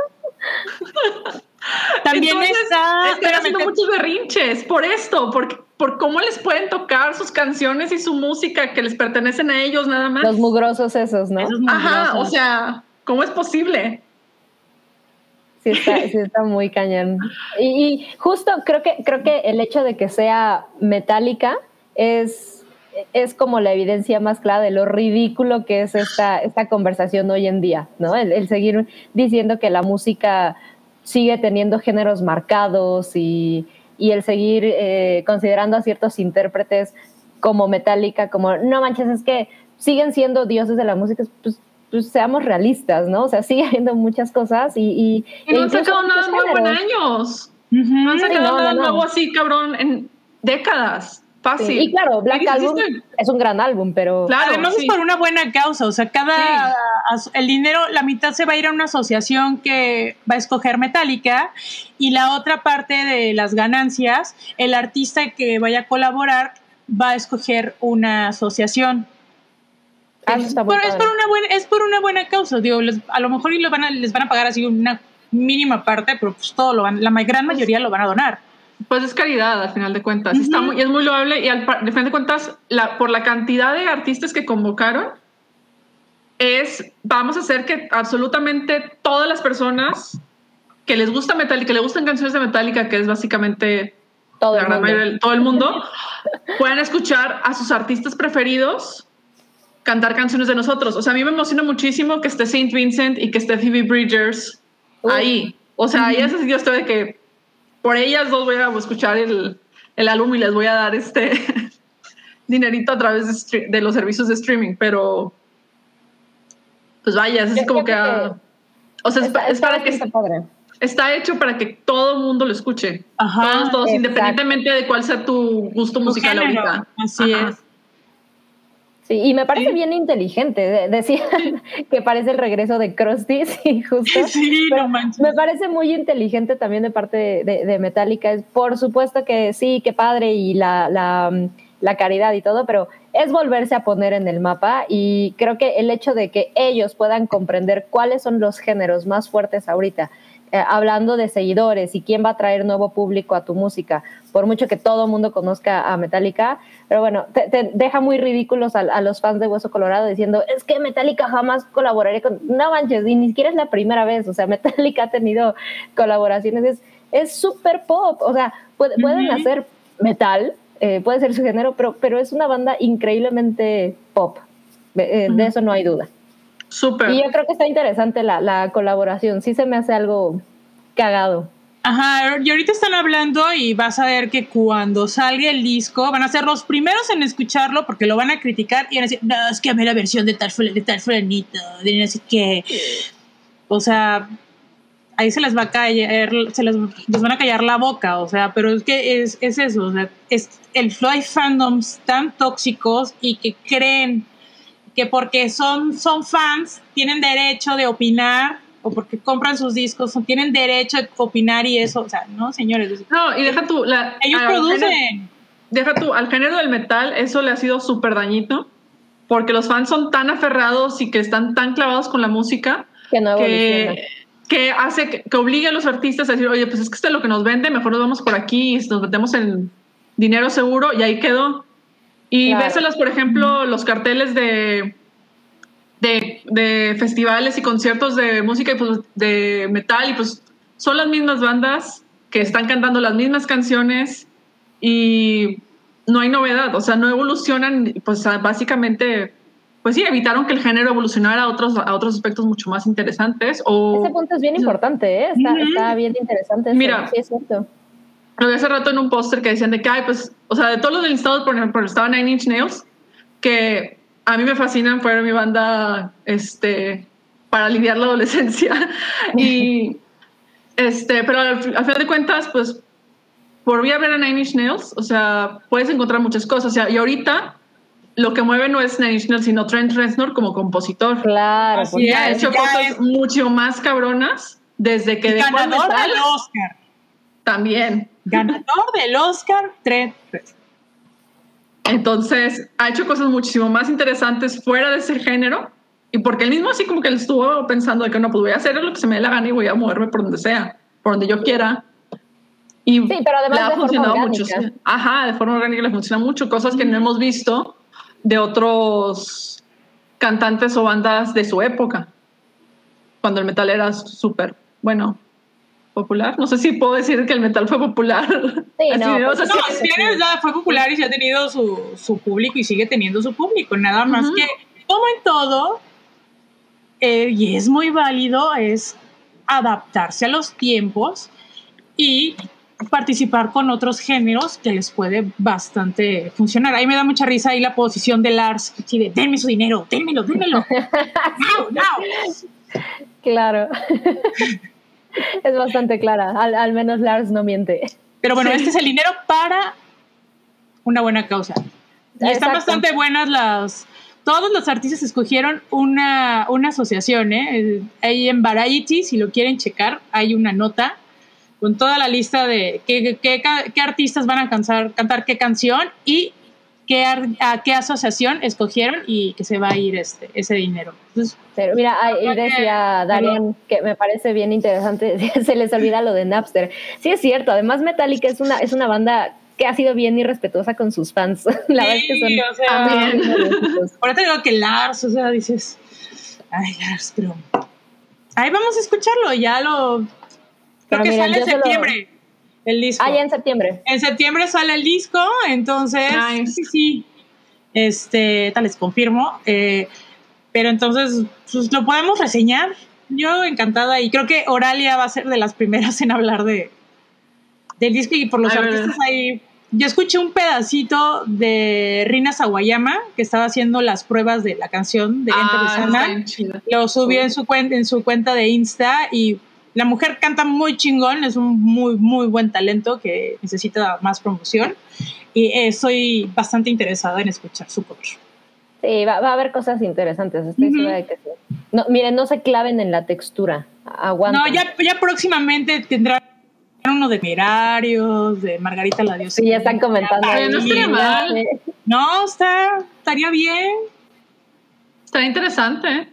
También Entonces, está. Están haciendo te- muchos berrinches por esto, por, por cómo les pueden tocar sus canciones y su música que les pertenecen a ellos nada más. Los mugrosos esos, ¿no? esos Ajá, o sea, ¿cómo es posible? Sí está, sí está muy cañón. Y, justo creo que, creo que el hecho de que sea metálica es, es como la evidencia más clara de lo ridículo que es esta, esta conversación hoy en día, ¿no? El, el seguir diciendo que la música sigue teniendo géneros marcados y, y el seguir eh, considerando a ciertos intérpretes como metálica, como, no manches, es que siguen siendo dioses de la música, pues, pues seamos realistas, ¿no? O sea, sigue habiendo muchas cosas y... Y, Y no e han sacado nada nuevo en años. No han sacado no, nada no, no. nuevo así, cabrón, en décadas. Fácil. Sí, Y claro, Black Album es un gran álbum, pero... Claro, Además sí. es por una buena causa, o sea, cada el dinero, la mitad se va a ir a una asociación que va a escoger Metallica y la otra parte de las ganancias, el artista que vaya a colaborar va a escoger una asociación. Ah, eso está muy Pero es por una buena, es por una buena causa, digo, les- a lo mejor lo van a- les van a pagar así una mínima parte, pero pues todo lo van, la gran mayoría lo van a donar. Pues es caridad, al final de cuentas. Está Ujú. muy, es muy loable y al, al final de cuentas, la, por la cantidad de artistas que convocaron, es, vamos a hacer que absolutamente todas las personas que les gusta Metallica, que le gustan canciones de Metallica, que es básicamente Todo la el gran mundo. mayoría todo el mundo, puedan escuchar a sus artistas preferidos cantar canciones de nosotros. O sea, a mí me emociona muchísimo que esté Saint Vincent y que esté Phoebe Bridgers ahí. O sea, ahí ese sitio estoy de que por ellas dos voy a escuchar el, el álbum y les voy a dar este dinerito a través de, de los servicios de streaming, pero pues vaya, es Yo como que... que ah, o sea, es, Está, es está para que bastante padre. está hecho para que todo el mundo lo escuche. Ajá, todos, todos, exacto. independientemente de cuál sea tu gusto Tu musical género, ahorita. Así Ajá. es. Sí, y me parece bien inteligente. De- Decían que parece el regreso de Krusty, sí, justo. Sí, no manches. Me parece muy inteligente también de parte de, de- de Metallica. Por supuesto que sí, que padre y la, la, mm, la caridad y todo, pero es volverse a poner en el mapa y creo que el hecho de que ellos puedan comprender cuáles son los géneros más fuertes ahorita, eh, hablando de seguidores y quién va a traer nuevo público a tu música, por mucho que todo mundo conozca a Metallica, pero bueno, te, te deja muy ridículos a, a los fans de Hueso Colorado diciendo, es que Metallica jamás colaboraría con... No manches, y ni siquiera es la primera vez, o sea, Metallica ha tenido colaboraciones, es es súper pop, o sea, puede- pueden hacer metal, eh, puede ser su género, pero, pero es una banda increíblemente pop, eh, de eso no hay duda. Súper. Y yo creo que está interesante la, la colaboración, sí se me hace algo cagado. Ajá, y ahorita están hablando y vas a ver que cuando salga el disco van a ser los primeros en escucharlo porque lo van a criticar y van a decir, no, es que a mí la versión de tal, de tal fulanito, de no sé qué. O sea, ahí se les va a caer, se les, les van a callar la boca, o sea, pero es que es, es eso, o sea, es el Floyd fandoms tan tóxicos y que creen que porque son, son fans tienen derecho de opinar o porque compran sus discos tienen derecho de opinar y eso, o sea, no, señores, No, y deja tú, la, ellos género- producen. deja tú, al género del metal eso le ha sido súper dañito porque los fans son tan aferrados y que están tan clavados con la música Que no que, que hace que, que obligue a los artistas a decir, oye, pues es que esto es lo que nos vende, mejor nos vamos por aquí y nos metemos en dinero seguro y ahí quedó. Y Claro. véselos, por ejemplo, los carteles de, de, de festivales y conciertos de música y pues, de metal y pues son las mismas bandas que están cantando las mismas canciones y no hay novedad, o sea, no evolucionan, pues básicamente, pues sí, evitaron que el género evolucionara a otros, a otros aspectos mucho más interesantes o... Ese punto es bien importante, ¿eh? está, está bien interesante. eso, Mira. sí, es cierto. Lo vi hace rato en un póster que decían de que, ay, pues, o sea, de todos los del listado, por ejemplo, estaba Nine Inch Nails, que a mí me fascinan, fue mi banda, este, para aliviar la adolescencia. y, este, pero al, al final de cuentas, pues, por ir a ver a Nine Inch Nails, o sea, puedes encontrar muchas cosas. O sea, y ahorita, lo que mueve no es Nine Inch Nails, sino Trent Reznor como compositor. Claro, Así Y ha hecho ya cosas es- mucho más cabronas desde que dejó el Ganador metal del Oscar. también. Ganador del Oscar, Trent Reznor. Entonces, ha hecho cosas muchísimo más interesantes fuera de ese género. Y porque él mismo así como que él estuvo pensando de que no, pues voy a hacer lo que se me dé la gana y voy a moverme por donde sea, por donde yo quiera. Y Sí, pero además le ha de forma funcionado mucho. orgánica. sí. Ajá, de forma orgánica le funciona mucho. Cosas que no hemos visto de otros cantantes o bandas de su época. Cuando el metal era súper, bueno, popular. No sé si puedo decir que el metal fue popular. Sí, Así, no, sea, No, bien ya fue popular y se ha tenido su, su público y sigue teniendo su público. Nada más Ujú. que, como en todo, eh, y es muy válido, es adaptarse a los tiempos y participar con otros géneros que les puede bastante funcionar. Ahí me da mucha risa ahí la posición de Lars, así de, denme su dinero, dénmelo, dénmelo. now, now. Claro. es bastante clara. Al, al menos Lars no miente. Pero bueno, Sí. este es el dinero para una buena causa. Y están bastante buenas las... Todos los artistas escogieron una, una asociación, ¿eh? Ahí en Variety, si lo quieren checar, hay una nota con toda la lista de qué, qué, ca- qué artistas van a cantar, cantar qué canción y qué, a qué asociación escogieron y que se va a ir este, ese dinero. Entonces, Pero mira, ahí decía Darian que me parece bien interesante, se les olvida lo de Napster. Sí es cierto, además Metallica es una, es una banda que ha sido bien irrespetuosa con sus fans. La verdad es que son Sí, o sea. Ahora te digo que Lars, o sea, dices, ay, Lars, pero... Ahí vamos a escucharlo, ya lo... Creo Pero que sale en yo se lo- septiembre el disco. Ah, ya en septiembre. En septiembre sale el disco, entonces, Nice. sí, sí, este, tal les confirmo, eh, pero entonces, pues lo podemos reseñar. Yo encantada y creo que Oralia va a ser de las primeras en hablar de del disco y por los A ver. artistas ahí. Yo escuché un pedacito de Rina Sawayama que estaba haciendo las pruebas de la canción de Enter the Ah, chida. Lo subió en su cuenta en su cuenta de Insta y la mujer canta muy chingón, es un muy muy buen talento que necesita más promoción y eh, estoy bastante interesada en escuchar su cover. Sí, va, va a haber cosas interesantes, estoy Ujú. segura de que sí. No, miren, no se claven en la textura. Aguanten. No, ya, ya próximamente tendrán uno de Mirarios, de Margarita la Diosa. Sí, ya están comentando. No estaría mal. No, está, estaría bien. Está interesante. ¿eh?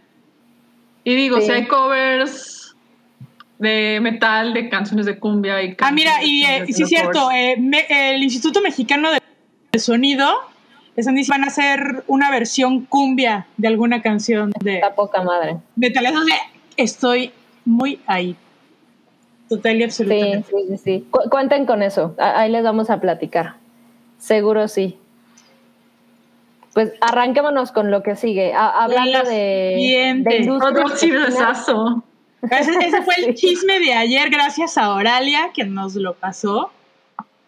Y digo, Sí. si hay covers de metal, de canciones de cumbia y Ah, mira, y eh, sí es cierto, eh, me- el Instituto Mexicano de de Sonido están diciendo que van a hacer una versión cumbia de alguna canción de Está poca madre. metal. Entonces, estoy muy ahí. Total y Sí, absolutamente. sí, sí, sí. Cu- cuenten con eso. Ahí les vamos a platicar. Seguro sí. Pues arranquémonos con lo que sigue. A- hablando Las de, siguientes. de industria Otro. Ese, ese fue el chisme de ayer, gracias a Oralia, que nos lo pasó.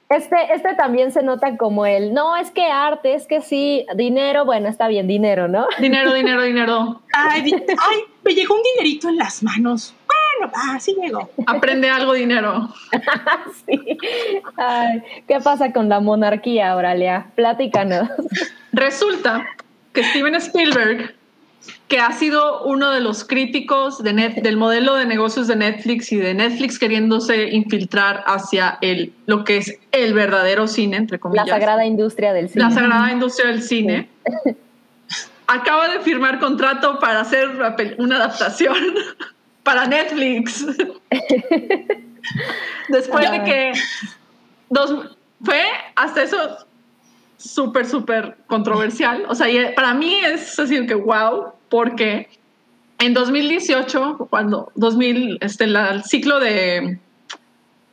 Este, este también se nota como el, no, es que arte, es que sí, dinero, bueno, está bien, dinero, ¿no? Dinero, dinero, dinero. Ay, di- ay, me llegó un dinerito en las manos. Bueno, ah, sí llegó. Aprende algo, dinero. sí. Ay, ¿Qué pasa con la monarquía, Auralia? Platícanos. Resulta que Steven Spielberg, que ha sido uno de los críticos de Net- del modelo de negocios de Netflix y de Netflix queriéndose infiltrar hacia el, lo que es el verdadero cine, entre La comillas. sagrada industria del cine. la sagrada industria del cine, acaba de firmar contrato para hacer una adaptación para Netflix. Después de que dos, fue hasta eso súper, súper controversial. O sea, y para mí es así que wow, porque en 2018, cuando 2000, este, la- el ciclo de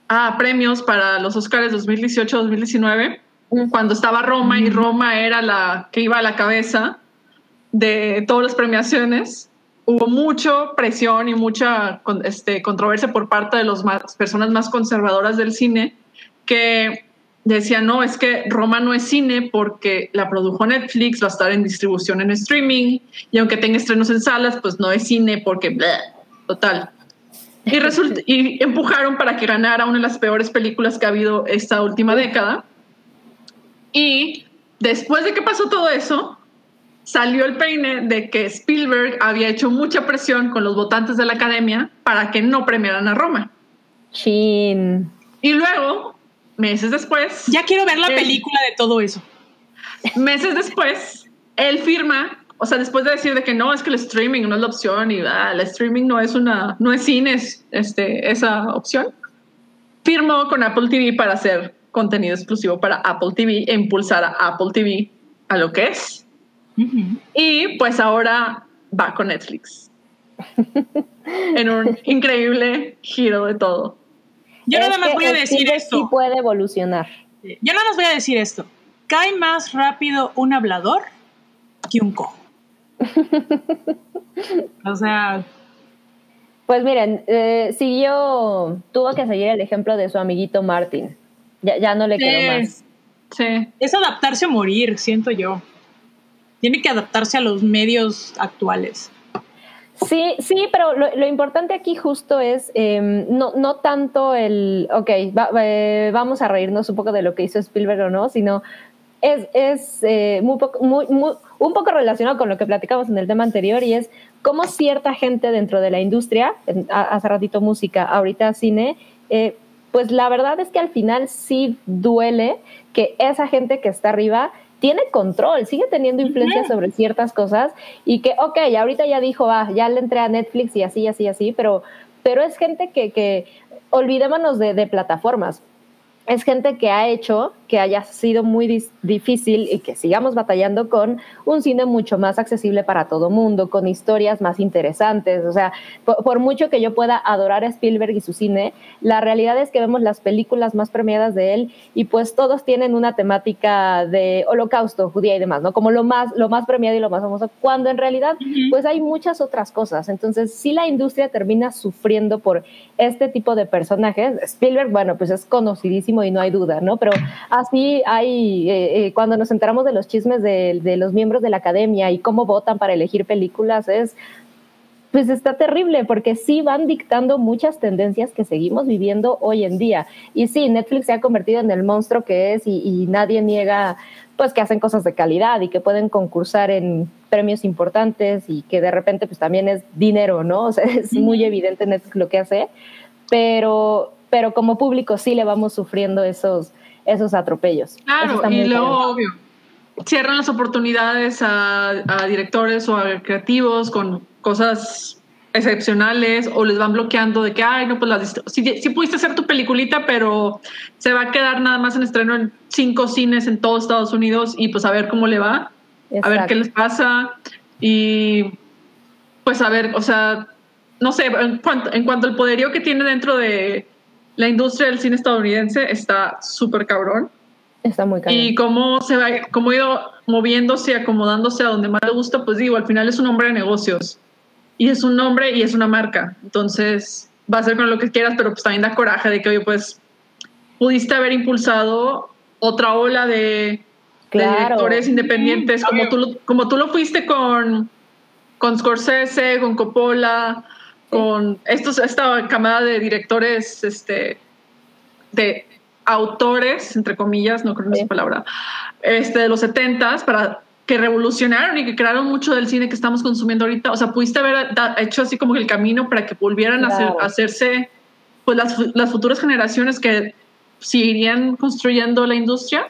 ah, premios para los Oscars 2018-2019, Mm. cuando estaba Roma y Roma era la que iba a la cabeza de todas las premiaciones, hubo mucha presión y mucha este, controversia por parte de las personas más conservadoras del cine que decían, no, es que Roma no es cine porque la produjo Netflix, va a estar en distribución en streaming y aunque tenga estrenos en salas, pues no es cine porque, bleh, total. Y, resulta, y empujaron para que ganara una de las peores películas que ha habido esta última década. Y después de que pasó todo eso, salió el peine de que Spielberg había hecho mucha presión con los votantes de la academia para que no premiaran a Roma. Chin. Y luego, meses después. Ya quiero ver la él- película de todo eso. Meses después, él firma, o sea, después de decir de que no, es que el streaming no es la opción y ah, el streaming no es una, no es cine, es este, esa opción. Firmó con Apple TV para hacer contenido exclusivo para Apple TV e impulsar a Apple TV a lo que es. Y pues ahora va con Netflix. en un increíble giro de todo. Yo Es nada más voy a decir esto. Sí puede evolucionar. Yo nada más voy a decir esto. Cae más rápido un hablador que un cojo. o sea, Pues miren, eh, siguió, tuvo que seguir el ejemplo de su amiguito Martin. Ya, ya no le quedó Sí. más. Sí. es adaptarse a morir, siento yo. Tiene que adaptarse a los medios actuales. Sí, sí, pero lo, importante aquí justo es eh, no, no tanto el, ok, va- eh, vamos a reírnos un poco de lo que hizo Spielberg o no, sino es, es eh, muy poco- muy- muy- un poco relacionado con lo que platicamos en el tema anterior y es cómo cierta gente dentro de la industria, en- hace ratito música, ahorita cine, eh, pues la verdad es que al final sí duele que esa gente que está arriba tiene control, sigue teniendo influencia sobre ciertas cosas y que, ok, ahorita ya dijo, va, ya le entré a Netflix y así, así, así, pero, pero es gente que, que olvidémonos de, de plataformas. Es gente que ha hecho que haya sido muy difícil y que sigamos batallando con un cine mucho más accesible para todo mundo, con historias más interesantes. O sea, por, por mucho que yo pueda adorar a Spielberg y su cine, la realidad es que vemos las películas más premiadas de él y pues todos tienen una temática de holocausto, judía y demás, ¿no? Como lo más, lo más premiado y lo más famoso, cuando en realidad pues hay muchas otras cosas. Entonces, si la industria termina sufriendo por este tipo de personajes, Spielberg, bueno, pues es conocidísimo y no hay duda, ¿no? Pero así hay, eh, eh, cuando nos enteramos de los chismes de, de los miembros de la academia y cómo votan para elegir películas, es pues está terrible porque sí van dictando muchas tendencias que seguimos viviendo hoy en día. Y sí, Netflix se ha convertido en el monstruo que es y, y nadie niega pues que hacen cosas de calidad y que pueden concursar en premios importantes y que de repente pues también es dinero, ¿no? O sea, es muy evidente Netflix lo que hace, pero, pero como público sí le vamos sufriendo esos, esos atropellos. Claro, y muy luego cañón. cierran las oportunidades a, a directores o a creativos con cosas excepcionales o les van bloqueando de que, ay, no, pues las, si, si pudiste hacer tu peliculita, pero se va a quedar nada más en estreno en cinco cines en todos Estados Unidos y pues a ver cómo le va, a ver Exacto. qué les pasa y pues a ver, o sea, no sé, en cuanto, en cuanto al poderío que tiene dentro de la industria del cine estadounidense está súper cabrón Está muy cañón. y cómo se va, cómo ha ido moviéndose, acomodándose a donde más le gusta, pues digo, al final es un hombre de negocios y es un nombre y es una marca, entonces va a ser con lo que quieras, pero pues también da coraje de que, oye, pues pudiste haber impulsado otra ola de, de Claro. directores independientes, como tú, lo- como tú lo fuiste con, con Scorsese, con Coppola, con estos, esta camada de directores, este, de autores, entre comillas, no creo que Sí. esa palabra, este, de los setentas, para que revolucionaron y que crearon mucho del cine que estamos consumiendo ahorita. O sea, pudiste haber hecho así como el camino para que volvieran a, hacer- Claro. a hacerse pues las, las futuras generaciones que seguirían construyendo la industria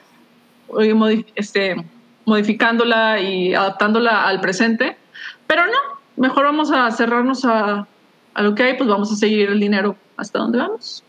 y modi- este, modificándola y adaptándola al presente. Pero no, mejor vamos a cerrarnos a, a lo que hay, pues vamos a seguir el dinero hasta donde vamos.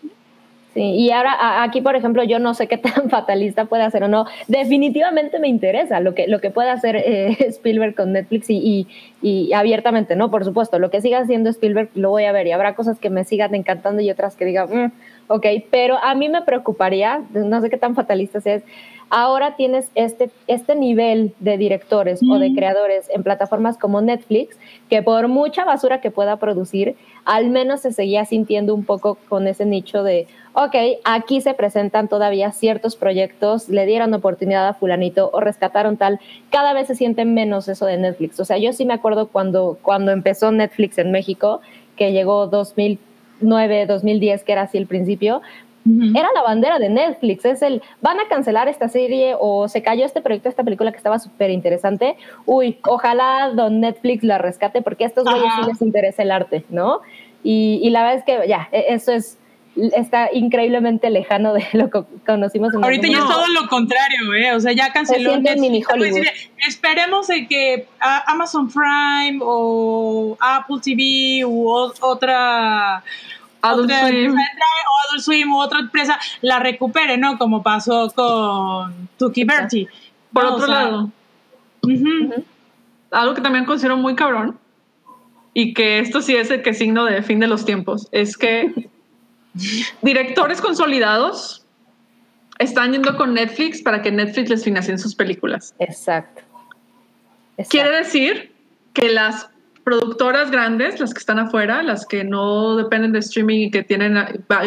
Sí, y ahora aquí, por ejemplo, yo no sé qué tan fatalista puede hacer o no. Definitivamente me interesa lo que, lo que puede hacer eh, Spielberg con Netflix y, y, y abiertamente, ¿no? Por supuesto, lo que siga haciendo Spielberg lo voy a ver y habrá cosas que me sigan encantando y otras que digan, "Mm, ok, pero a mí me preocuparía, no sé qué tan fatalista seas, ahora tienes este, este nivel de directores o de creadores en plataformas como Netflix, que por mucha basura que pueda producir, al menos se seguía sintiendo un poco con ese nicho de, ok, aquí se presentan todavía ciertos proyectos, le dieron oportunidad a fulanito o rescataron tal, cada vez se siente menos eso de Netflix. O sea, yo sí me acuerdo cuando, cuando empezó Netflix en México, que llegó 2009, 2010, que era así el principio, Era la bandera de Netflix, es el, van a cancelar esta serie o se cayó este proyecto, esta película que estaba súper interesante. Uy, ojalá don Netflix la rescate porque a estos güeyes sí les interesa el arte, ¿no? Y, y la verdad es que ya, e, eso es está increíblemente lejano de lo que conocimos en Ahorita ya es todo lo contrario, ¿eh? O sea, ya canceló mini Hollywood. Esperemos que Amazon Prime o Apple TV u otra Adult Swim. o Adult Swim u otra empresa la recupere, ¿no? Como pasó con Tuki Bertie. Por otro lado, algo que también considero muy cabrón y que esto sí es el que signo de fin de los tiempos, es que directores consolidados están yendo con Netflix para que Netflix les financie sus películas. Exacto. Quiere decir que las productoras grandes, las que están afuera, las que no dependen de streaming y que tienen,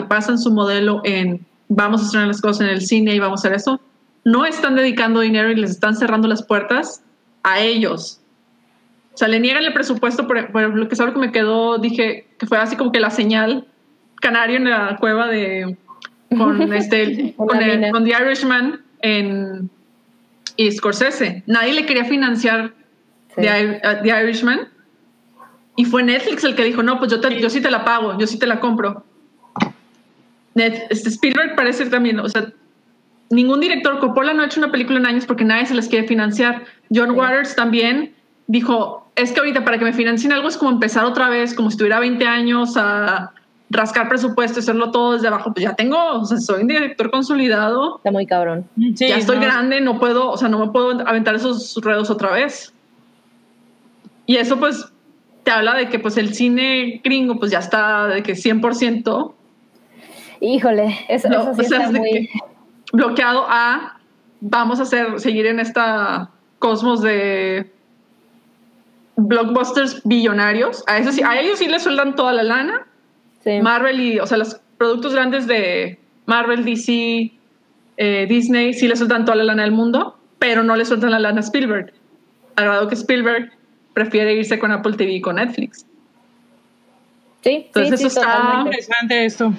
basan su modelo en vamos a estrenar las cosas en el cine y vamos a hacer eso, no están dedicando dinero y les están cerrando las puertas a ellos. O sea, le niegan el presupuesto, por, lo que es algo que me quedó, dije que fue así como que la señal canario en la cueva de con este con, The Irishman en y Scorsese. Nadie le quería financiar The, Irishman y fue Netflix el que dijo, no, pues yo, yo sí te la pago, yo sí te la compro. este Spielberg parece también, o sea, ningún director, Coppola no ha hecho una película en años porque nadie se les quiere financiar. John Waters también dijo, es que ahorita para que me financien algo es como empezar otra vez, como si tuviera 20 años a rascar presupuesto y hacerlo todo desde abajo, pues ya tengo, o sea, soy un director consolidado. Está muy cabrón. ya estoy grande, no puedo, o sea, no me puedo aventar esos redos otra vez. Y eso pues te habla de que pues el cine gringo pues ya está de que 100%. Híjole, eso, eso sí está muy... bloqueado a vamos a hacer, seguir en esta cosmos de blockbusters billonarios. A, eso sí, a ellos sí les sueldan toda la lana Marvel y, o sea, los productos grandes de Marvel, DC, eh, Disney, sí le sueltan toda la lana del mundo, pero no le sueltan la lana a Spielberg. Al grado que Spielberg prefiere irse con Apple TV y con Netflix. Sí, Entonces sí, eso está interesante esto.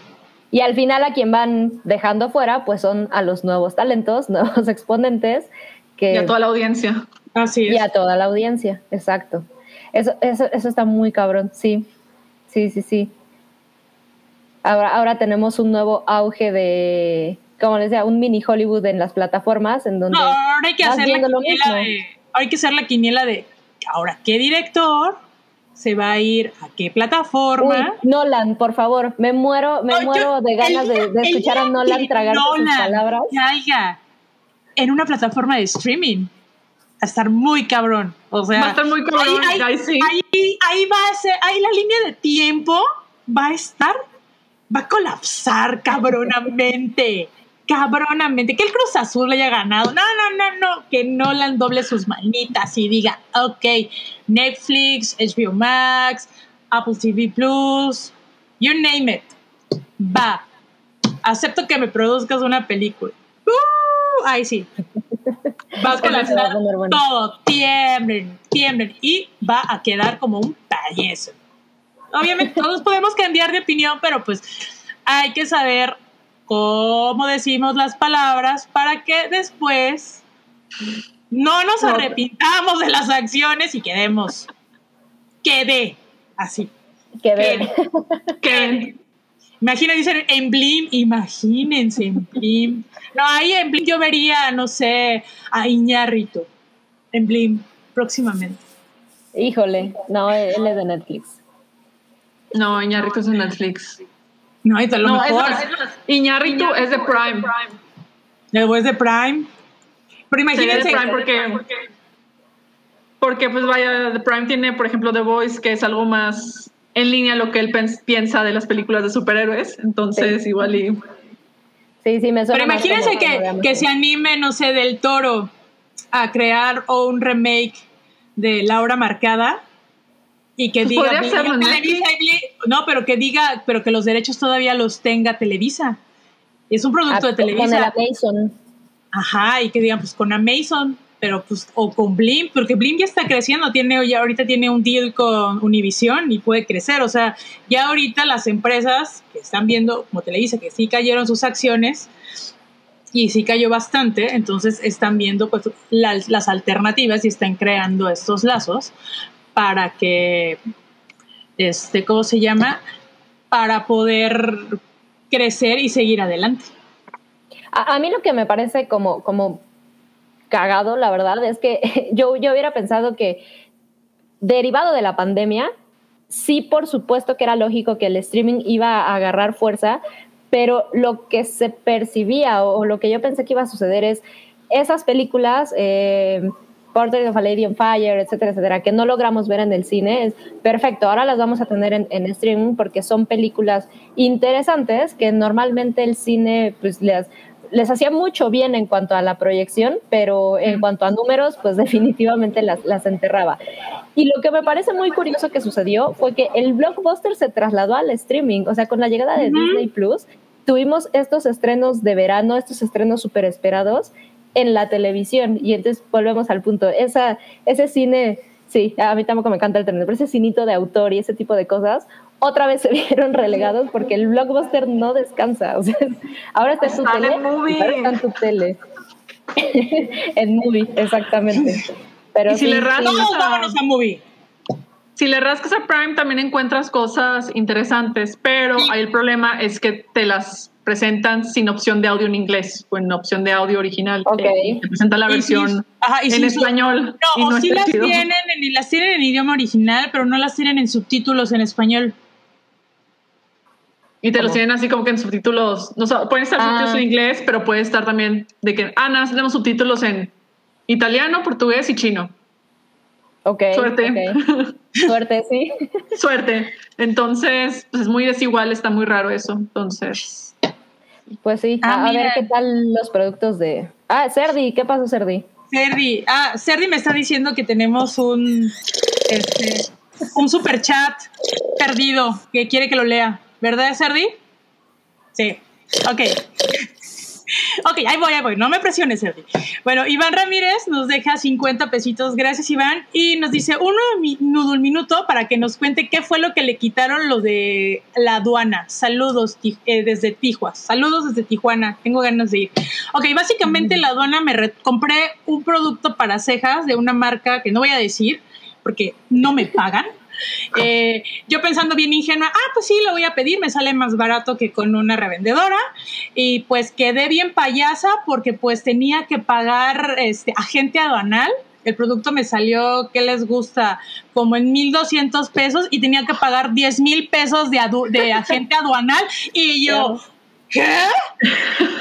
Y al final a quien van dejando fuera, pues son a los nuevos talentos, nuevos exponentes. Que, y a toda la audiencia. Así es. Y a toda la audiencia, exacto. Eso, eso, eso está muy cabrón, sí. Sí, sí, sí. Ahora, ahora tenemos un nuevo auge de, como les decía, un mini Hollywood en las plataformas en donde... No, ahora hay que hacer la quiniela de... Hay que hacer la quiniela de, ahora, ¿qué director se va a ir a qué plataforma? Nolan, por favor, me muero, me muero de ganas de, escuchar a Nolan tragar sus palabras. Caiga en una plataforma de streaming. A estar muy cabrón. O sea, va a estar muy cabrón. Ahí, ahí, ahí, ahí va a ser, ahí la línea de tiempo va a estar va a colapsar cabronamente. Cabronamente. Que el Cruz Azul le haya ganado. No, no, no, no. Que Nolan doble sus manitas y diga, ok, Netflix, HBO Max, Apple TV Plus, you name it. Va. Acepto que me produzcas una película. Uh, ahí sí. Va a colapsar todo. Tiemblen, tiemblen. Y va a quedar como un payaso obviamente todos podemos cambiar de opinión, pero pues hay que saber cómo decimos las palabras para que después no nos arrepintamos de las acciones y quedemos, quede así. Quede. Quede. Imagínense en Blim, imagínense en Blim. No, ahí en Blim yo vería, no sé, a Iñarrito. En Blim, próximamente. Híjole, no, él es de Netflix. No, Iñárritu es de Netflix. No, es lo mejor. Iñárritu es de Prime. Luego es de Prime. Pero imagínense. De Prime porque, porque, pues vaya, The Prime tiene, por ejemplo, The Voice, que es algo más en línea a lo que él piensa de las películas de superhéroes. Entonces, igual y. Sí, sí, me suena Pero imagínense que, que se anime, no sé, del toro a crear un remake de Laura Marcada y que diga, Televisa no, pero que diga, pero que los derechos todavía los tenga Televisa. Es un producto de Televisa. Con el Amazon. Ajá, y que digan, pues con Amazon, pero pues, o con Blim, porque Blim ya está creciendo, tiene, ya ahorita tiene un deal con Univision y puede crecer, o sea, ya ahorita las empresas que están viendo, como Televisa, que sí cayeron sus acciones, y sí cayó bastante, entonces están viendo pues las, las alternativas y están creando estos lazos para que, este, ¿cómo se llama? Para poder crecer y seguir adelante. A, mí lo que me parece como, como cagado, la verdad, es que yo, yo hubiera pensado que derivado de la pandemia, sí, por supuesto que era lógico que el streaming iba a agarrar fuerza, pero lo que se percibía o, lo que yo pensé que iba a suceder es esas películas, eh, Portrait of a Lady on Fire, etcétera, etcétera, que no logramos ver en el cine, es perfecto, ahora las vamos a tener en, en streaming porque son películas interesantes que normalmente el cine pues les les hacía mucho bien en cuanto a la proyección, pero en cuanto a números, pues definitivamente las, las enterraba. Y lo que me parece muy curioso que sucedió fue que el blockbuster se trasladó al streaming, o sea, con la llegada de Disney Plus, tuvimos estos estrenos de verano, estos estrenos súper esperados en la televisión. Y entonces volvemos al punto, esa, ese cine, sí, a mí tampoco me encanta el tren, pero ese cinito de autor y ese tipo de cosas, otra vez se vieron relegados porque el blockbuster no descansa. O sea, ahora está en tu tele, ahora está en tu tele. en movie, exactamente. Pero y si sí, le rascas a movie. Si le rascas a Prime también encuentras cosas interesantes, pero ahí el problema es que te las presentan sin opción de audio en inglés o en opción de audio original. Ok. Eh, te presentan la versión ajá, y en español. y No, o no sí las tienen, en, las tienen en idioma original, pero no las tienen en subtítulos en español. Y te los tienen así como que en subtítulos. No, pueden estar Ah. subtítulos en inglés, pero puede estar también de que, ah, nada, tenemos subtítulos en italiano, portugués y chino. Ok, Suerte. Suerte, sí. Suerte. Entonces, pues es muy desigual, está muy raro eso. Entonces, Pues sí, Ah, a, a ver qué tal los productos de... Ah, Cerdi, ¿qué pasó, Cerdi? Serdi, ah, Serdi me está diciendo que tenemos un, este, un super chat perdido que quiere que lo lea, ¿verdad, Serdi? Sí, ok. Ok, ahí voy, ahí voy, no me presiones, Serdi. Bueno, Iván Ramírez nos deja 50 pesitos, gracias Iván, y nos dice uno nudo un minuto para que nos cuente qué fue lo que le quitaron lo de la aduana. Saludos eh, desde Tijuas, saludos desde Tijuana, tengo ganas de ir. Ok, básicamente la aduana me compré un producto para cejas de una marca que no voy a decir porque no me pagan. Eh, yo pensando bien ingenua, ah, pues sí, lo voy a pedir, me sale más barato que con una revendedora. Y pues quedé bien payasa porque pues tenía que pagar este agente aduanal. El producto me salió, ¿qué les gusta? Como en 1.200 pesos y tenía que pagar 10 mil pesos de, de agente aduanal. Y yo, ¿qué?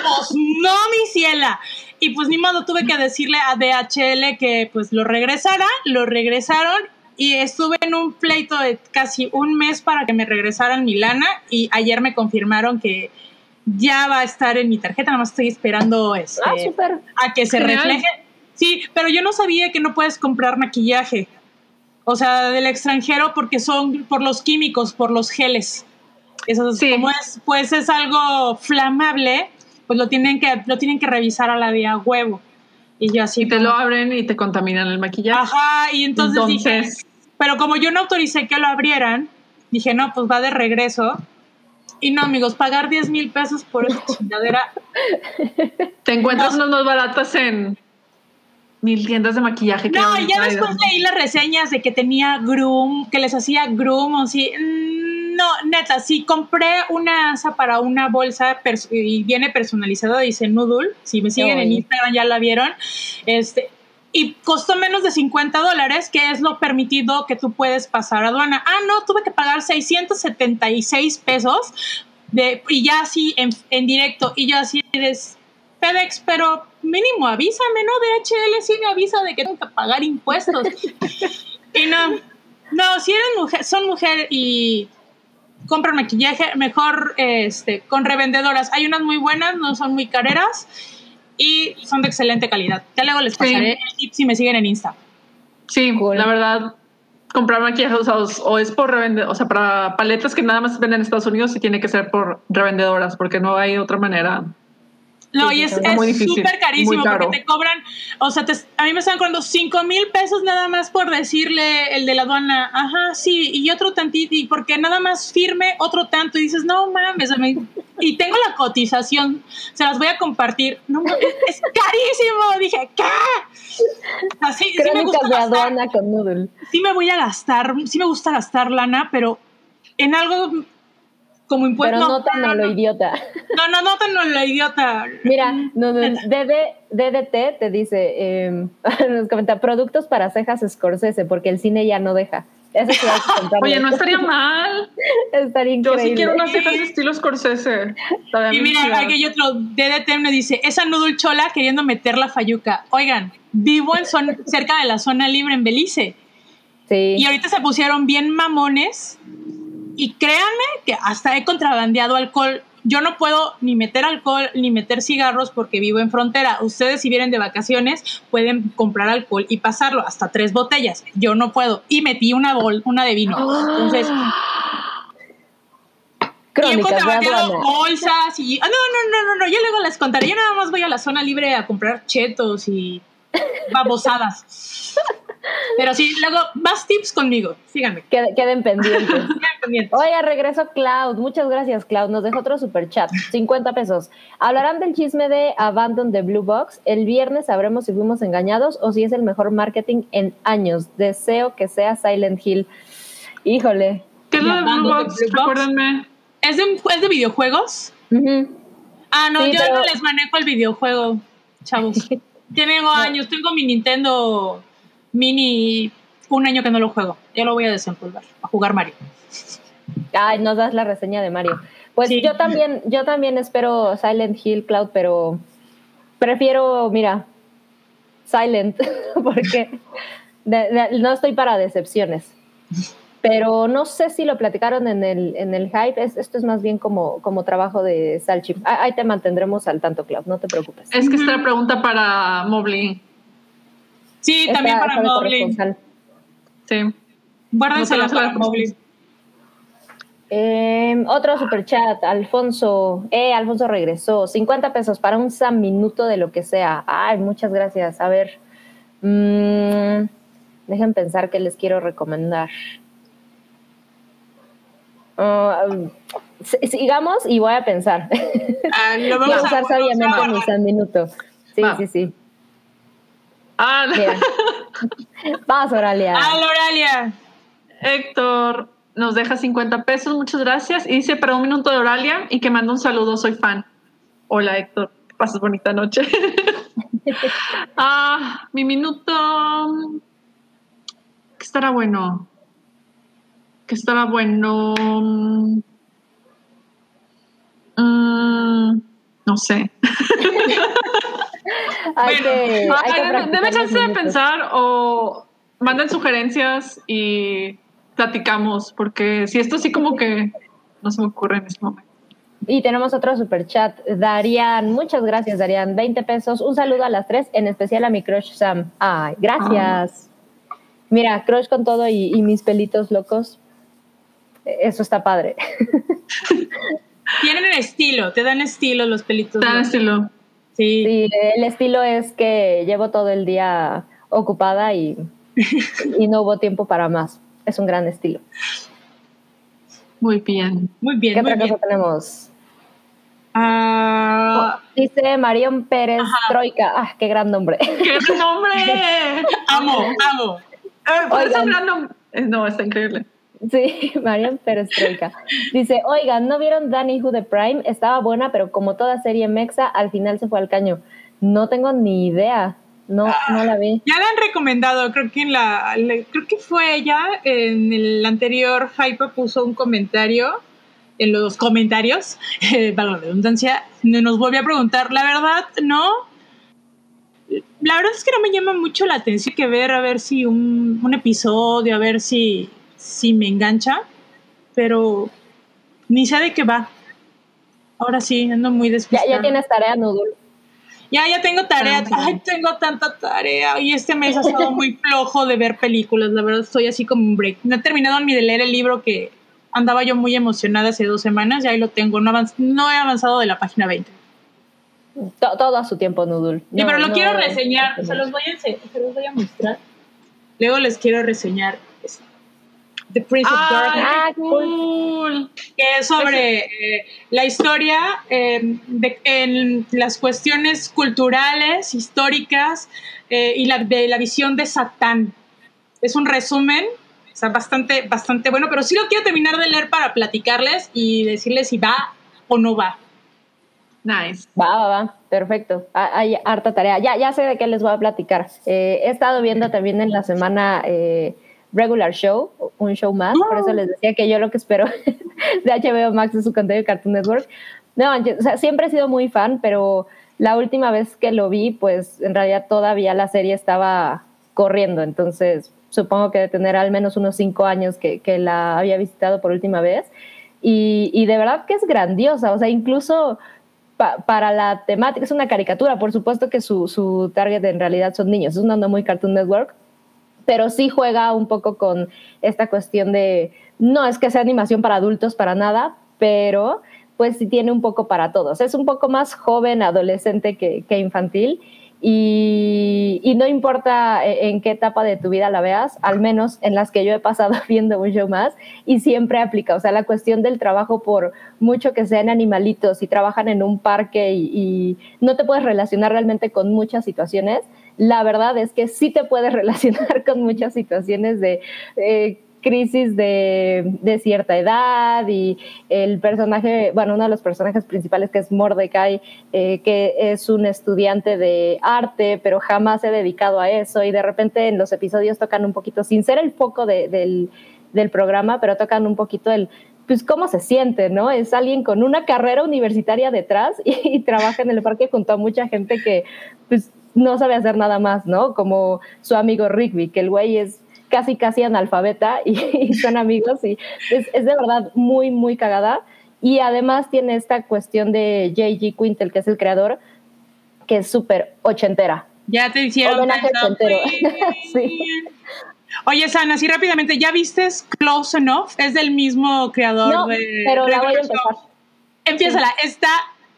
Pues no, mi ciela. Y pues ni modo, tuve que decirle a DHL que pues lo regresara, lo regresaron y estuve en un pleito de casi un mes para que me regresaran mi lana y ayer me confirmaron que ya va a estar en mi tarjeta, nada más estoy esperando este, Ah, a que se Genial. refleje. Sí, pero yo no sabía que no puedes comprar maquillaje, o sea, del extranjero porque son por los químicos, por los geles. Eso, Sí. como es, pues es algo flamable, pues lo tienen que, lo tienen que revisar a la vía huevo. Y yo así. y te como- lo abren y te contaminan el maquillaje. Ajá, y entonces, dije, Entonces, pero como yo no autoricé que lo abrieran, dije, no, pues va de regreso. Y no, amigos, pagar 10 mil pesos por esa chingadera. te encuentras unas más baratas en mil tiendas de maquillaje. que No, ya después leí las reseñas de que tenía groom, que les hacía groom, o así. Mm, No, neta, sí, compré una asa para una bolsa y viene personalizada, dice Noodle. Si me siguen en. Instagram ya la vieron. Este, y costó menos de 50 dólares, que es lo permitido que tú puedes pasar a aduana. Ah, no, tuve que pagar 676 pesos de, y ya así en, en directo. Y yo así eres FedEx, pero mínimo avísame, ¿no? DHL sí me avisa de que tengo que pagar impuestos. y no, no, si eres mujer, son mujer y compran maquillaje, mejor este, con revendedoras. Hay unas muy buenas, no son muy careras y son de excelente calidad. Ya luego les Sí. pasaré el tip si me siguen en Insta. Sí, Cool. la verdad, comprar maquillaje o, sea, o es por revender, o sea, para paletas que nada más venden en Estados Unidos y tiene que ser por revendedoras porque no hay otra manera No, Sí, y es súper carísimo porque te cobran, o sea, te- a mí me están cobrando 5 mil pesos nada más por decirle el de la aduana, ajá, sí, y otro tantito, y porque nada más firme otro tanto, y dices, no mames, y tengo la cotización, se las voy a compartir, no mames, es, carísimo, dije, ¿qué? Así, sí me gusta de gastar, aduana con Noodle. sí me voy a gastar, sí me gusta gastar lana, pero en algo como impuesto. Pero no tan a lo idiota. No, no, no tan a lo idiota. Mira, no, no, DD, DDT te dice, eh, nos comenta, productos para cejas Scorsese, porque el cine ya no deja. Eso contarlo. Oye, no estaría mal. Estaría Yo increíble. sí quiero unas cejas de estilo Scorsese. Y mira, aquí hay otro DDT me dice, esa nudul chola queriendo meter la fayuca. Oigan, vivo en zona- cerca de la zona libre en Belice. Sí. Y ahorita se pusieron bien mamones. Y créanme que hasta he contrabandeado alcohol. Yo no puedo ni meter alcohol ni meter cigarros porque vivo en frontera. Ustedes si vienen de vacaciones pueden comprar alcohol y pasarlo hasta tres botellas. Yo no puedo. Y metí una bol, una de vino. Entonces, y he Crónicas de contrabandeado bolsas y... ah, no, no, no, no, no, yo luego les contaré. Yo nada más voy a la zona libre a comprar chetos y babosadas. Pero sí, luego, más tips conmigo. Síganme. Qued- queden pendientes. Sigan pendientes. Oiga, regreso Cloud. Muchas gracias, Cloud. Nos dejó otro super chat. 50 pesos. Hablarán del chisme de Abandon the Blue Box. El viernes sabremos si fuimos engañados o si es el mejor marketing en años. Deseo que sea Silent Hill. Híjole. ¿Qué es lo de Blue de Box? Blue Box. Recuérdenme. ¿Es de, es de videojuegos? Ah, no, Sí, yo pero- no les manejo el videojuego, chavos. Tengo años, tengo mi Nintendo Mini, un año que no lo juego. Ya lo voy a desempolvar, a jugar Mario. Ay, nos das la reseña de Mario. Pues Sí. yo también, yo también espero Silent Hill Cloud, pero prefiero, mira, Silent, porque de- de- no estoy para decepciones. Pero no sé si lo platicaron en el, en el hype. Es- esto es más bien como, como trabajo de Salchip. Ah, Ahí te mantendremos al tanto, Cloud, no te preocupes. Es que esta pregunta para Mobley. Sí, Esta- también para Mobley. Sí. Guárdensela No para. Mobley. Eh, otro super chat, Alfonso. Eh, Alfonso regresó. 50 pesos para un Sam minuto de lo que sea. Ay, muchas gracias. A ver. mm, dejen pensar qué les quiero recomendar. Ah, si- sigamos y voy a pensar. Ah, lo Voy a vamos a, usar sabiamente vamos mi. Sam minuto. Sí, Va. sí, sí. Ah. Vas, Oralia. Ah, Loralia. Héctor nos deja 50 pesos, muchas gracias. Y dice para un minuto de Oralia y que manda un saludo, soy fan. Hola Héctor, que pases bonita noche. ah, mi minuto. ¿Qué estará bueno? ¿Qué estará bueno? Mm, no sé. Hay que, que chance de pensar o manden sugerencias y platicamos, porque si esto sí como que no se me ocurre en este momento. Y tenemos otro super chat. Darían, muchas gracias, Darían. 20 pesos. Un saludo a las tres, en especial a mi crush Sam. Ay, gracias. Mira, crush con todo y, y mis pelitos locos. Eso está padre. Tienen estilo, te dan estilo los pelitos. Tan ¿no? estilo. Sí. Sí, el estilo es que llevo todo el día ocupada y, y no hubo tiempo para más. Es un gran estilo. Muy bien. Muy bien, ¿Qué muy otra bien. cosa tenemos? Ah, Dice Marión Pérez Troika. Ah, qué gran nombre. ¡Qué nombre! amo, amo. Eh, ¿puedes Oigan. hablar nom- eh, No, está increíble. Sí, Marian Pérez Troika. Dice, oigan, ¿no vieron Danny Who the Prime? Estaba buena, pero como toda serie mexa, al final se fue al caño. No tengo ni idea. No, no la vi. Ya la han recomendado, creo que en la, creo que fue ella en el anterior Hype puso un comentario en los comentarios, eh, valga la redundancia, no- nos vuelve a preguntar, la verdad, no. La verdad es que no me llama mucho la atención que ver a ver si un, un episodio, a ver si, si me engancha, pero ni sé de qué va. Ahora sí, ando muy Ya, despistada. ya tienes tarea, Nudul. Ya, ya tengo tarea. Ay, tengo tanta tarea. Y este mes ha estado muy flojo de ver películas. La verdad, estoy así como un break. No he terminado ni de leer el libro que andaba yo muy emocionada hace dos semanas. Ya ahí lo tengo. No, avanz- no he avanzado de la página 20. To- todo a su tiempo, Noodle. Sí, No, pero lo no- quiero reseñar, se los, voy a, se los voy a mostrar. Luego les quiero reseñar The Prince of Darkness, Ah, ¡Ay, qué cool! que es sobre eh, la historia eh, de, en las cuestiones culturales, históricas eh, y la, de la visión de Satán. Es un resumen, está bastante, bastante bueno, pero sí lo quiero terminar de leer para platicarles y decirles si va o no va. Nice. Va, va, va, perfecto. Ah, Hay harta tarea. Ya, ya sé de qué les voy a platicar. Eh, he estado viendo también en la semana eh, Regular Show, un show más, por eso les decía que yo lo que espero de HBO Max es su contenido de Cartoon Network. No, yo- o sea, siempre he sido muy fan, pero la última vez que lo vi, pues en realidad todavía la serie estaba corriendo, entonces supongo que de tener al menos unos cinco años que, que la había visitado por última vez. Y, y de verdad que es grandiosa, o sea, incluso pa- para la temática, es una caricatura, por supuesto que su, su target en realidad son niños, es una onda muy Cartoon Network, pero sí juega un poco con esta cuestión de, no es que sea animación para adultos para nada, pero pues sí tiene un poco para todos. Es un poco más joven, adolescente que, que infantil y, y no importa e- en qué etapa de tu vida la veas, al menos en las que yo he pasado viendo un show más y siempre aplica, o sea, la cuestión del trabajo por mucho que sean animalitos y trabajan en un parque y no te puedes relacionar realmente con muchas situaciones, la verdad es que sí te puedes relacionar con muchas situaciones de eh, crisis de, de cierta edad y el personaje, bueno, uno de los personajes principales que es Mordecai, eh, que es un estudiante de arte, pero jamás se ha dedicado a eso y de repente en los episodios tocan un poquito, sin ser el foco de- del, del programa, pero tocan un poquito el, pues cómo se siente, ¿no? Es alguien con una carrera universitaria detrás y, y trabaja en el parque junto a mucha gente que pues no sabe hacer nada más, ¿no? Como su amigo Rigby, que el güey es casi casi analfabeta y, y son amigos y es, es de verdad muy, muy cagada. Y además tiene esta cuestión de J.G. Quintel, que es el creador, que es súper ochentera. Ya te hicieron Homenaje ochentero. Sí. Oye, Sana, así rápidamente, ¿ya viste Close Enough? Es del mismo creador No, de. pero la voy a empezar. Empiézala, está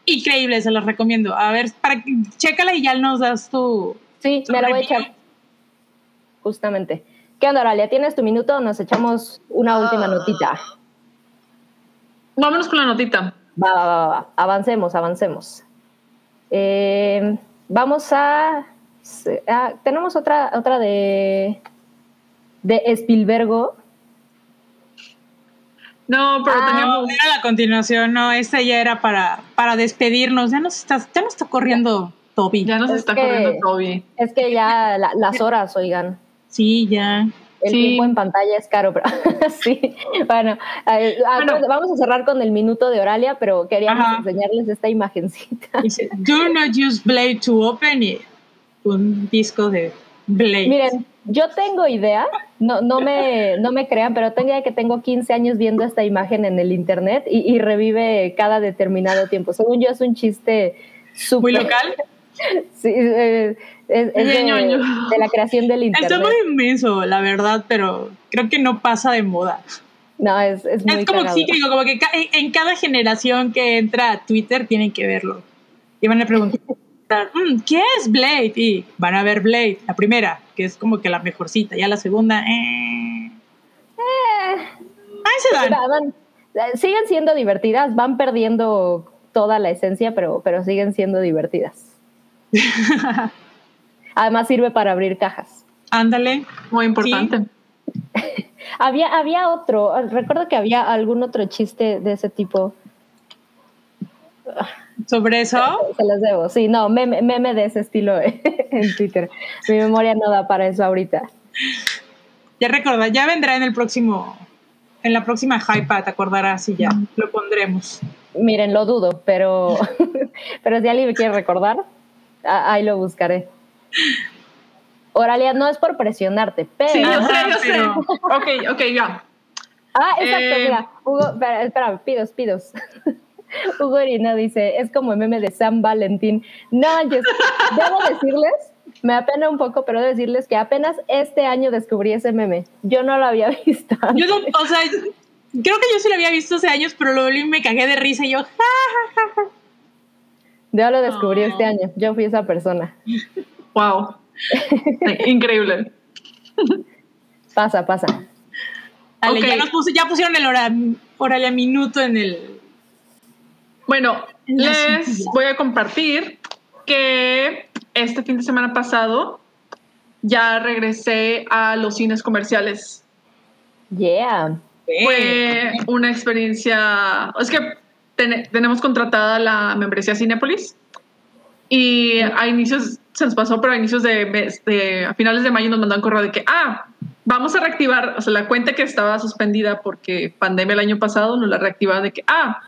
increíble, se los recomiendo. A ver, para que- chécala y ya nos das tu. Sí, tu me la voy a echar. Justamente. ¿Qué onda, Oralia? ¿Tienes tu minuto o nos echamos una última notita? Vámonos con la notita. Va, va, va, va. Avancemos, avancemos. Eh, vamos a, a- Tenemos otra, otra de. de Spielbergo. No, pero Ah, teníamos. Era la continuación, no, esta ya era para, para despedirnos. Ya nos está, ya nos está corriendo Toby. Ya nos Es está que- corriendo Toby. Es que ya la- las horas, oigan. Sí, ya. El Sí. tiempo en pantalla es caro, pero sí. Bueno, eh, Bueno. vamos a cerrar con el minuto de Oralia, pero queríamos Ajá. enseñarles esta imagencita. Dice, Do not use Blade to open it. Un disco de Blade. Miren, yo tengo idea, no, no, me, no me crean, pero tengo que tengo 15 años viendo esta imagen en el internet y, y revive cada determinado tiempo. Según yo es un chiste súper... Muy local. Sí, es, es de, la creación del internet. Está muy inmenso, la verdad, pero creo que no pasa de moda. No, es, es muy Es como cagado. digo, como que en cada generación que entra a Twitter tienen que verlo. Y van a preguntar, "Mm, ¿qué es Blade? Y van a ver Blade, la primera, que es como que la mejorcita, ya la segunda, eh. Ahí se dan. Va- van- eh, siguen siendo divertidas, van perdiendo toda la esencia, pero, pero siguen siendo divertidas. Además sirve para abrir cajas. Ándale. Muy importante. Había, había otro, recuerdo que había algún otro chiste de ese tipo. Sobre eso, Se los debo. Sí, no, meme, meme de ese estilo en Twitter. Mi memoria no da para eso ahorita. ya recuerda, ya vendrá en el próximo, en la próxima Hypa, te acordarás y ya lo pondremos. Miren, lo dudo, pero, pero si alguien me quiere recordar, a- ahí lo buscaré. Oralia, no es por presionarte, pero... Sí, yo sé, yo sé. pero- Ok, ok, ya. Ah, exacto, Eh, mira. Hugo, espera, espera, pidos, pidos. Hugo Irina dice, es como el meme de San Valentín. No, manches, debo decirles, me apena un poco, pero debo decirles que apenas este año descubrí ese meme. Yo no lo había visto. Yo no, o sea, creo que yo sí lo había visto hace años, pero lo vi y me cagué de risa y yo, "Ja". Yo lo descubrí Oh. este año. Yo fui esa persona. Wow. Increíble. Pasa, pasa. Dale, ya, nos puso- ya pusieron el hora, Oralia Minuto en el. Bueno, les voy a compartir que este fin de semana pasado ya regresé a los cines comerciales. Yeah. Fue una experiencia, es que ten- tenemos contratada la membresía Cinepolis y a inicios, se nos pasó, pero a inicios de, mes- de- a finales de mayo nos mandaron correo de que, ah, vamos a reactivar, o sea, la cuenta que estaba suspendida porque pandemia el año pasado, nos la reactivaron de que, ah,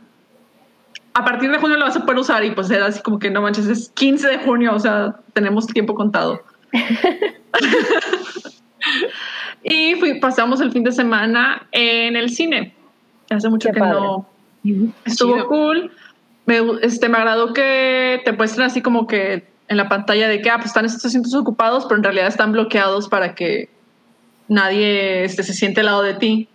a partir de junio la vas a poder usar y pues era así como que no manches, es 15 de junio, o sea, tenemos tiempo contado. y fui, pasamos el fin de semana en el cine. Hace mucho Qué que padre. no estuvo Chido. cool. Me, este, me agradó que te muestren así como que en la pantalla de que ah, pues están estos asientos ocupados, pero en realidad están bloqueados para que nadie este, se siente al lado de ti.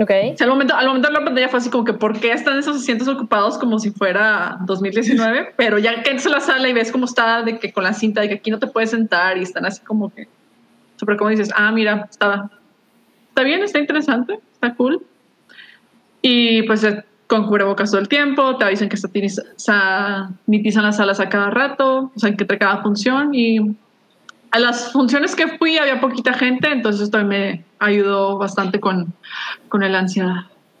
Ok. O sea, al momento, al momento de la pantalla fue así como que ¿por qué están esos asientos ocupados como si fuera 2019? Pero ya que entras a la sala y ves cómo está de que con la cinta de que aquí no te puedes sentar y están así como que súper como dices, ah, mira, está, está bien, está interesante, está cool. Y pues eh, con cubrebocas todo el tiempo, te avisan que sanitizan las salas a cada rato, o sea, que entre cada función y a las funciones que fui había poquita gente, entonces esto me ayudó bastante con, con el ansiedad.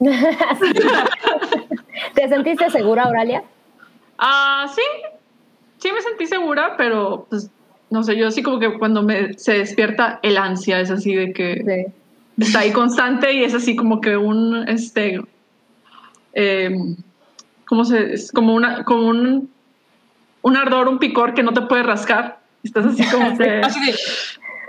¿Te sentiste segura, Auralia? Ah, sí, sí me sentí segura, pero pues no sé, yo así como que cuando me se despierta el ansia es así de que Sí. está ahí constante y es así como que un este em, ¿cómo se es como una como un un ardor, un picor que no te puede rascar. Estás así como que Así de,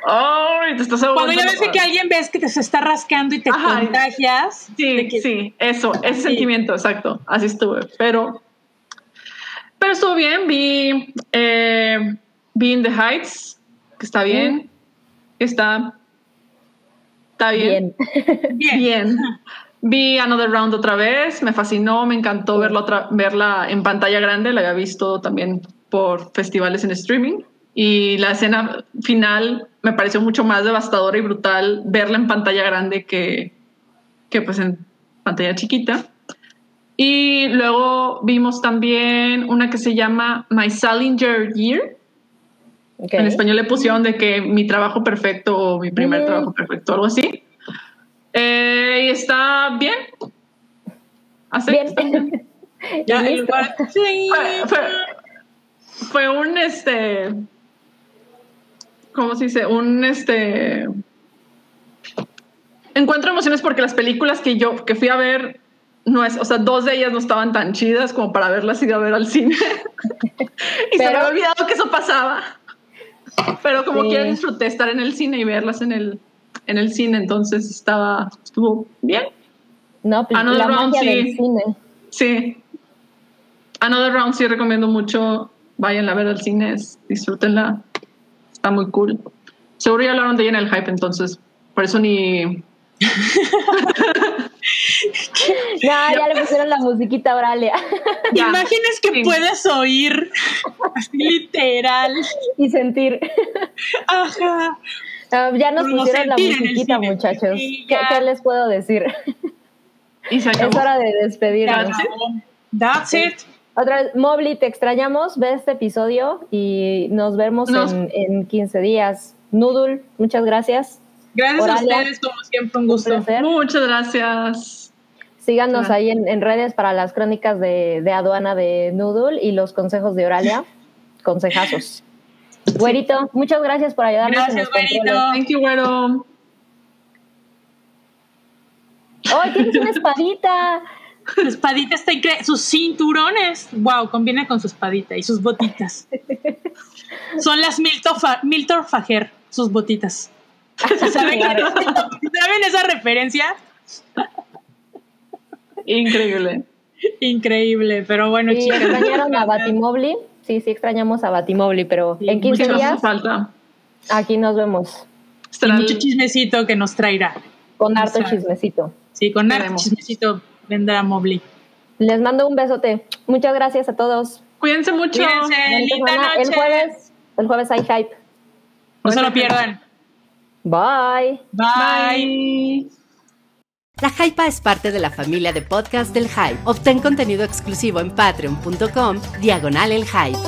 ¡Ay! Te estás cuando ya ves que alguien ves que te se está rascando y te Ajá. contagias. Sí, que- sí, eso, ese Sí. sentimiento, exacto. Así estuve. Pero, pero estuvo bien. Vi, eh, vi In the Heights, que está bien. Está, está bien. Bien. Bien. Bien. Vi Another Round otra vez, me fascinó, me encantó verla, otra, verla en pantalla grande, la había visto también por festivales en streaming y la escena final me pareció mucho más devastadora y brutal verla en pantalla grande que, que pues en pantalla chiquita. Y luego vimos también una que se llama My Salinger Year. En español le pusieron de que mi trabajo perfecto o mi primer Mm. trabajo perfecto, algo así. Eh, y está bien. Así, Bien. está bien. Ya, Y el listo. lugar- sí. Fue, fue- fue un este. ¿Cómo se dice? Un este. Encuentro emociones porque las películas que yo que fui a ver no es, o sea, dos de ellas no estaban tan chidas como para haberlas ido a ver al cine. y se me había olvidado que eso pasaba. Pero como Sí. quiera disfruté estar en el cine y verlas en el, en el cine, entonces estaba, estuvo bien. No, pues Another la round, magia sí. del cine. Sí. Another Round sí recomiendo mucho. Vayan a ver al cine, disfrútenla. Está muy cool. Seguro ya hablaron de ella en el hype, entonces por eso ni. Ya, ya le pusieron la musiquita a Auralia. Ya. Imágenes que Sí. puedes oír, así literal. y sentir. Ajá. Ah, ya nos no pusieron la musiquita, muchachos. Sí, ¿Qué, les puedo decir? Y Es hora de despedirnos. That's it. That's it. Otra vez, Mobley, te extrañamos. Ve este episodio y nos vemos Nos- en, en 15 días. Noodle, muchas gracias. Gracias Oralia. a ustedes, como siempre, un gusto. Muchas gracias. Síganos Gracias. ahí en, en redes para las crónicas de, de aduana de Noodle y los consejos de Oralia. Consejazos. Güerito, muchas gracias por ayudarnos en Gracias, controles. güerito. Thank you, güero. ¡Oh, tienes una espadita! Su espadita está increíble. Sus cinturones. Wow, combina con su espadita y sus botitas. Son las Milton, Fa- Milton Fajer, sus botitas. ¿Saben, Claro. ¿Saben esa referencia? Increíble. Increíble, pero bueno, ¿Y chicas. extrañaron a Batimobli? Sí, sí extrañamos a Batimobli, pero Sí, en 15 Mucho días hace falta. aquí nos vemos Y Estará mucho el- chismecito que nos traerá. con harto Exacto. chismecito. Sí, con harto chismecito vendrá Mobley. Les mando un besote. Muchas gracias a todos. Cuídense mucho. Cuídense, linda semana. El noche. jueves, el jueves hay hype. No se lo pierdan. Bye. Bye. Bye. La Hypa es parte de la familia de podcast del Hype. Obtén contenido exclusivo en patreon.com, diagonal el Hype.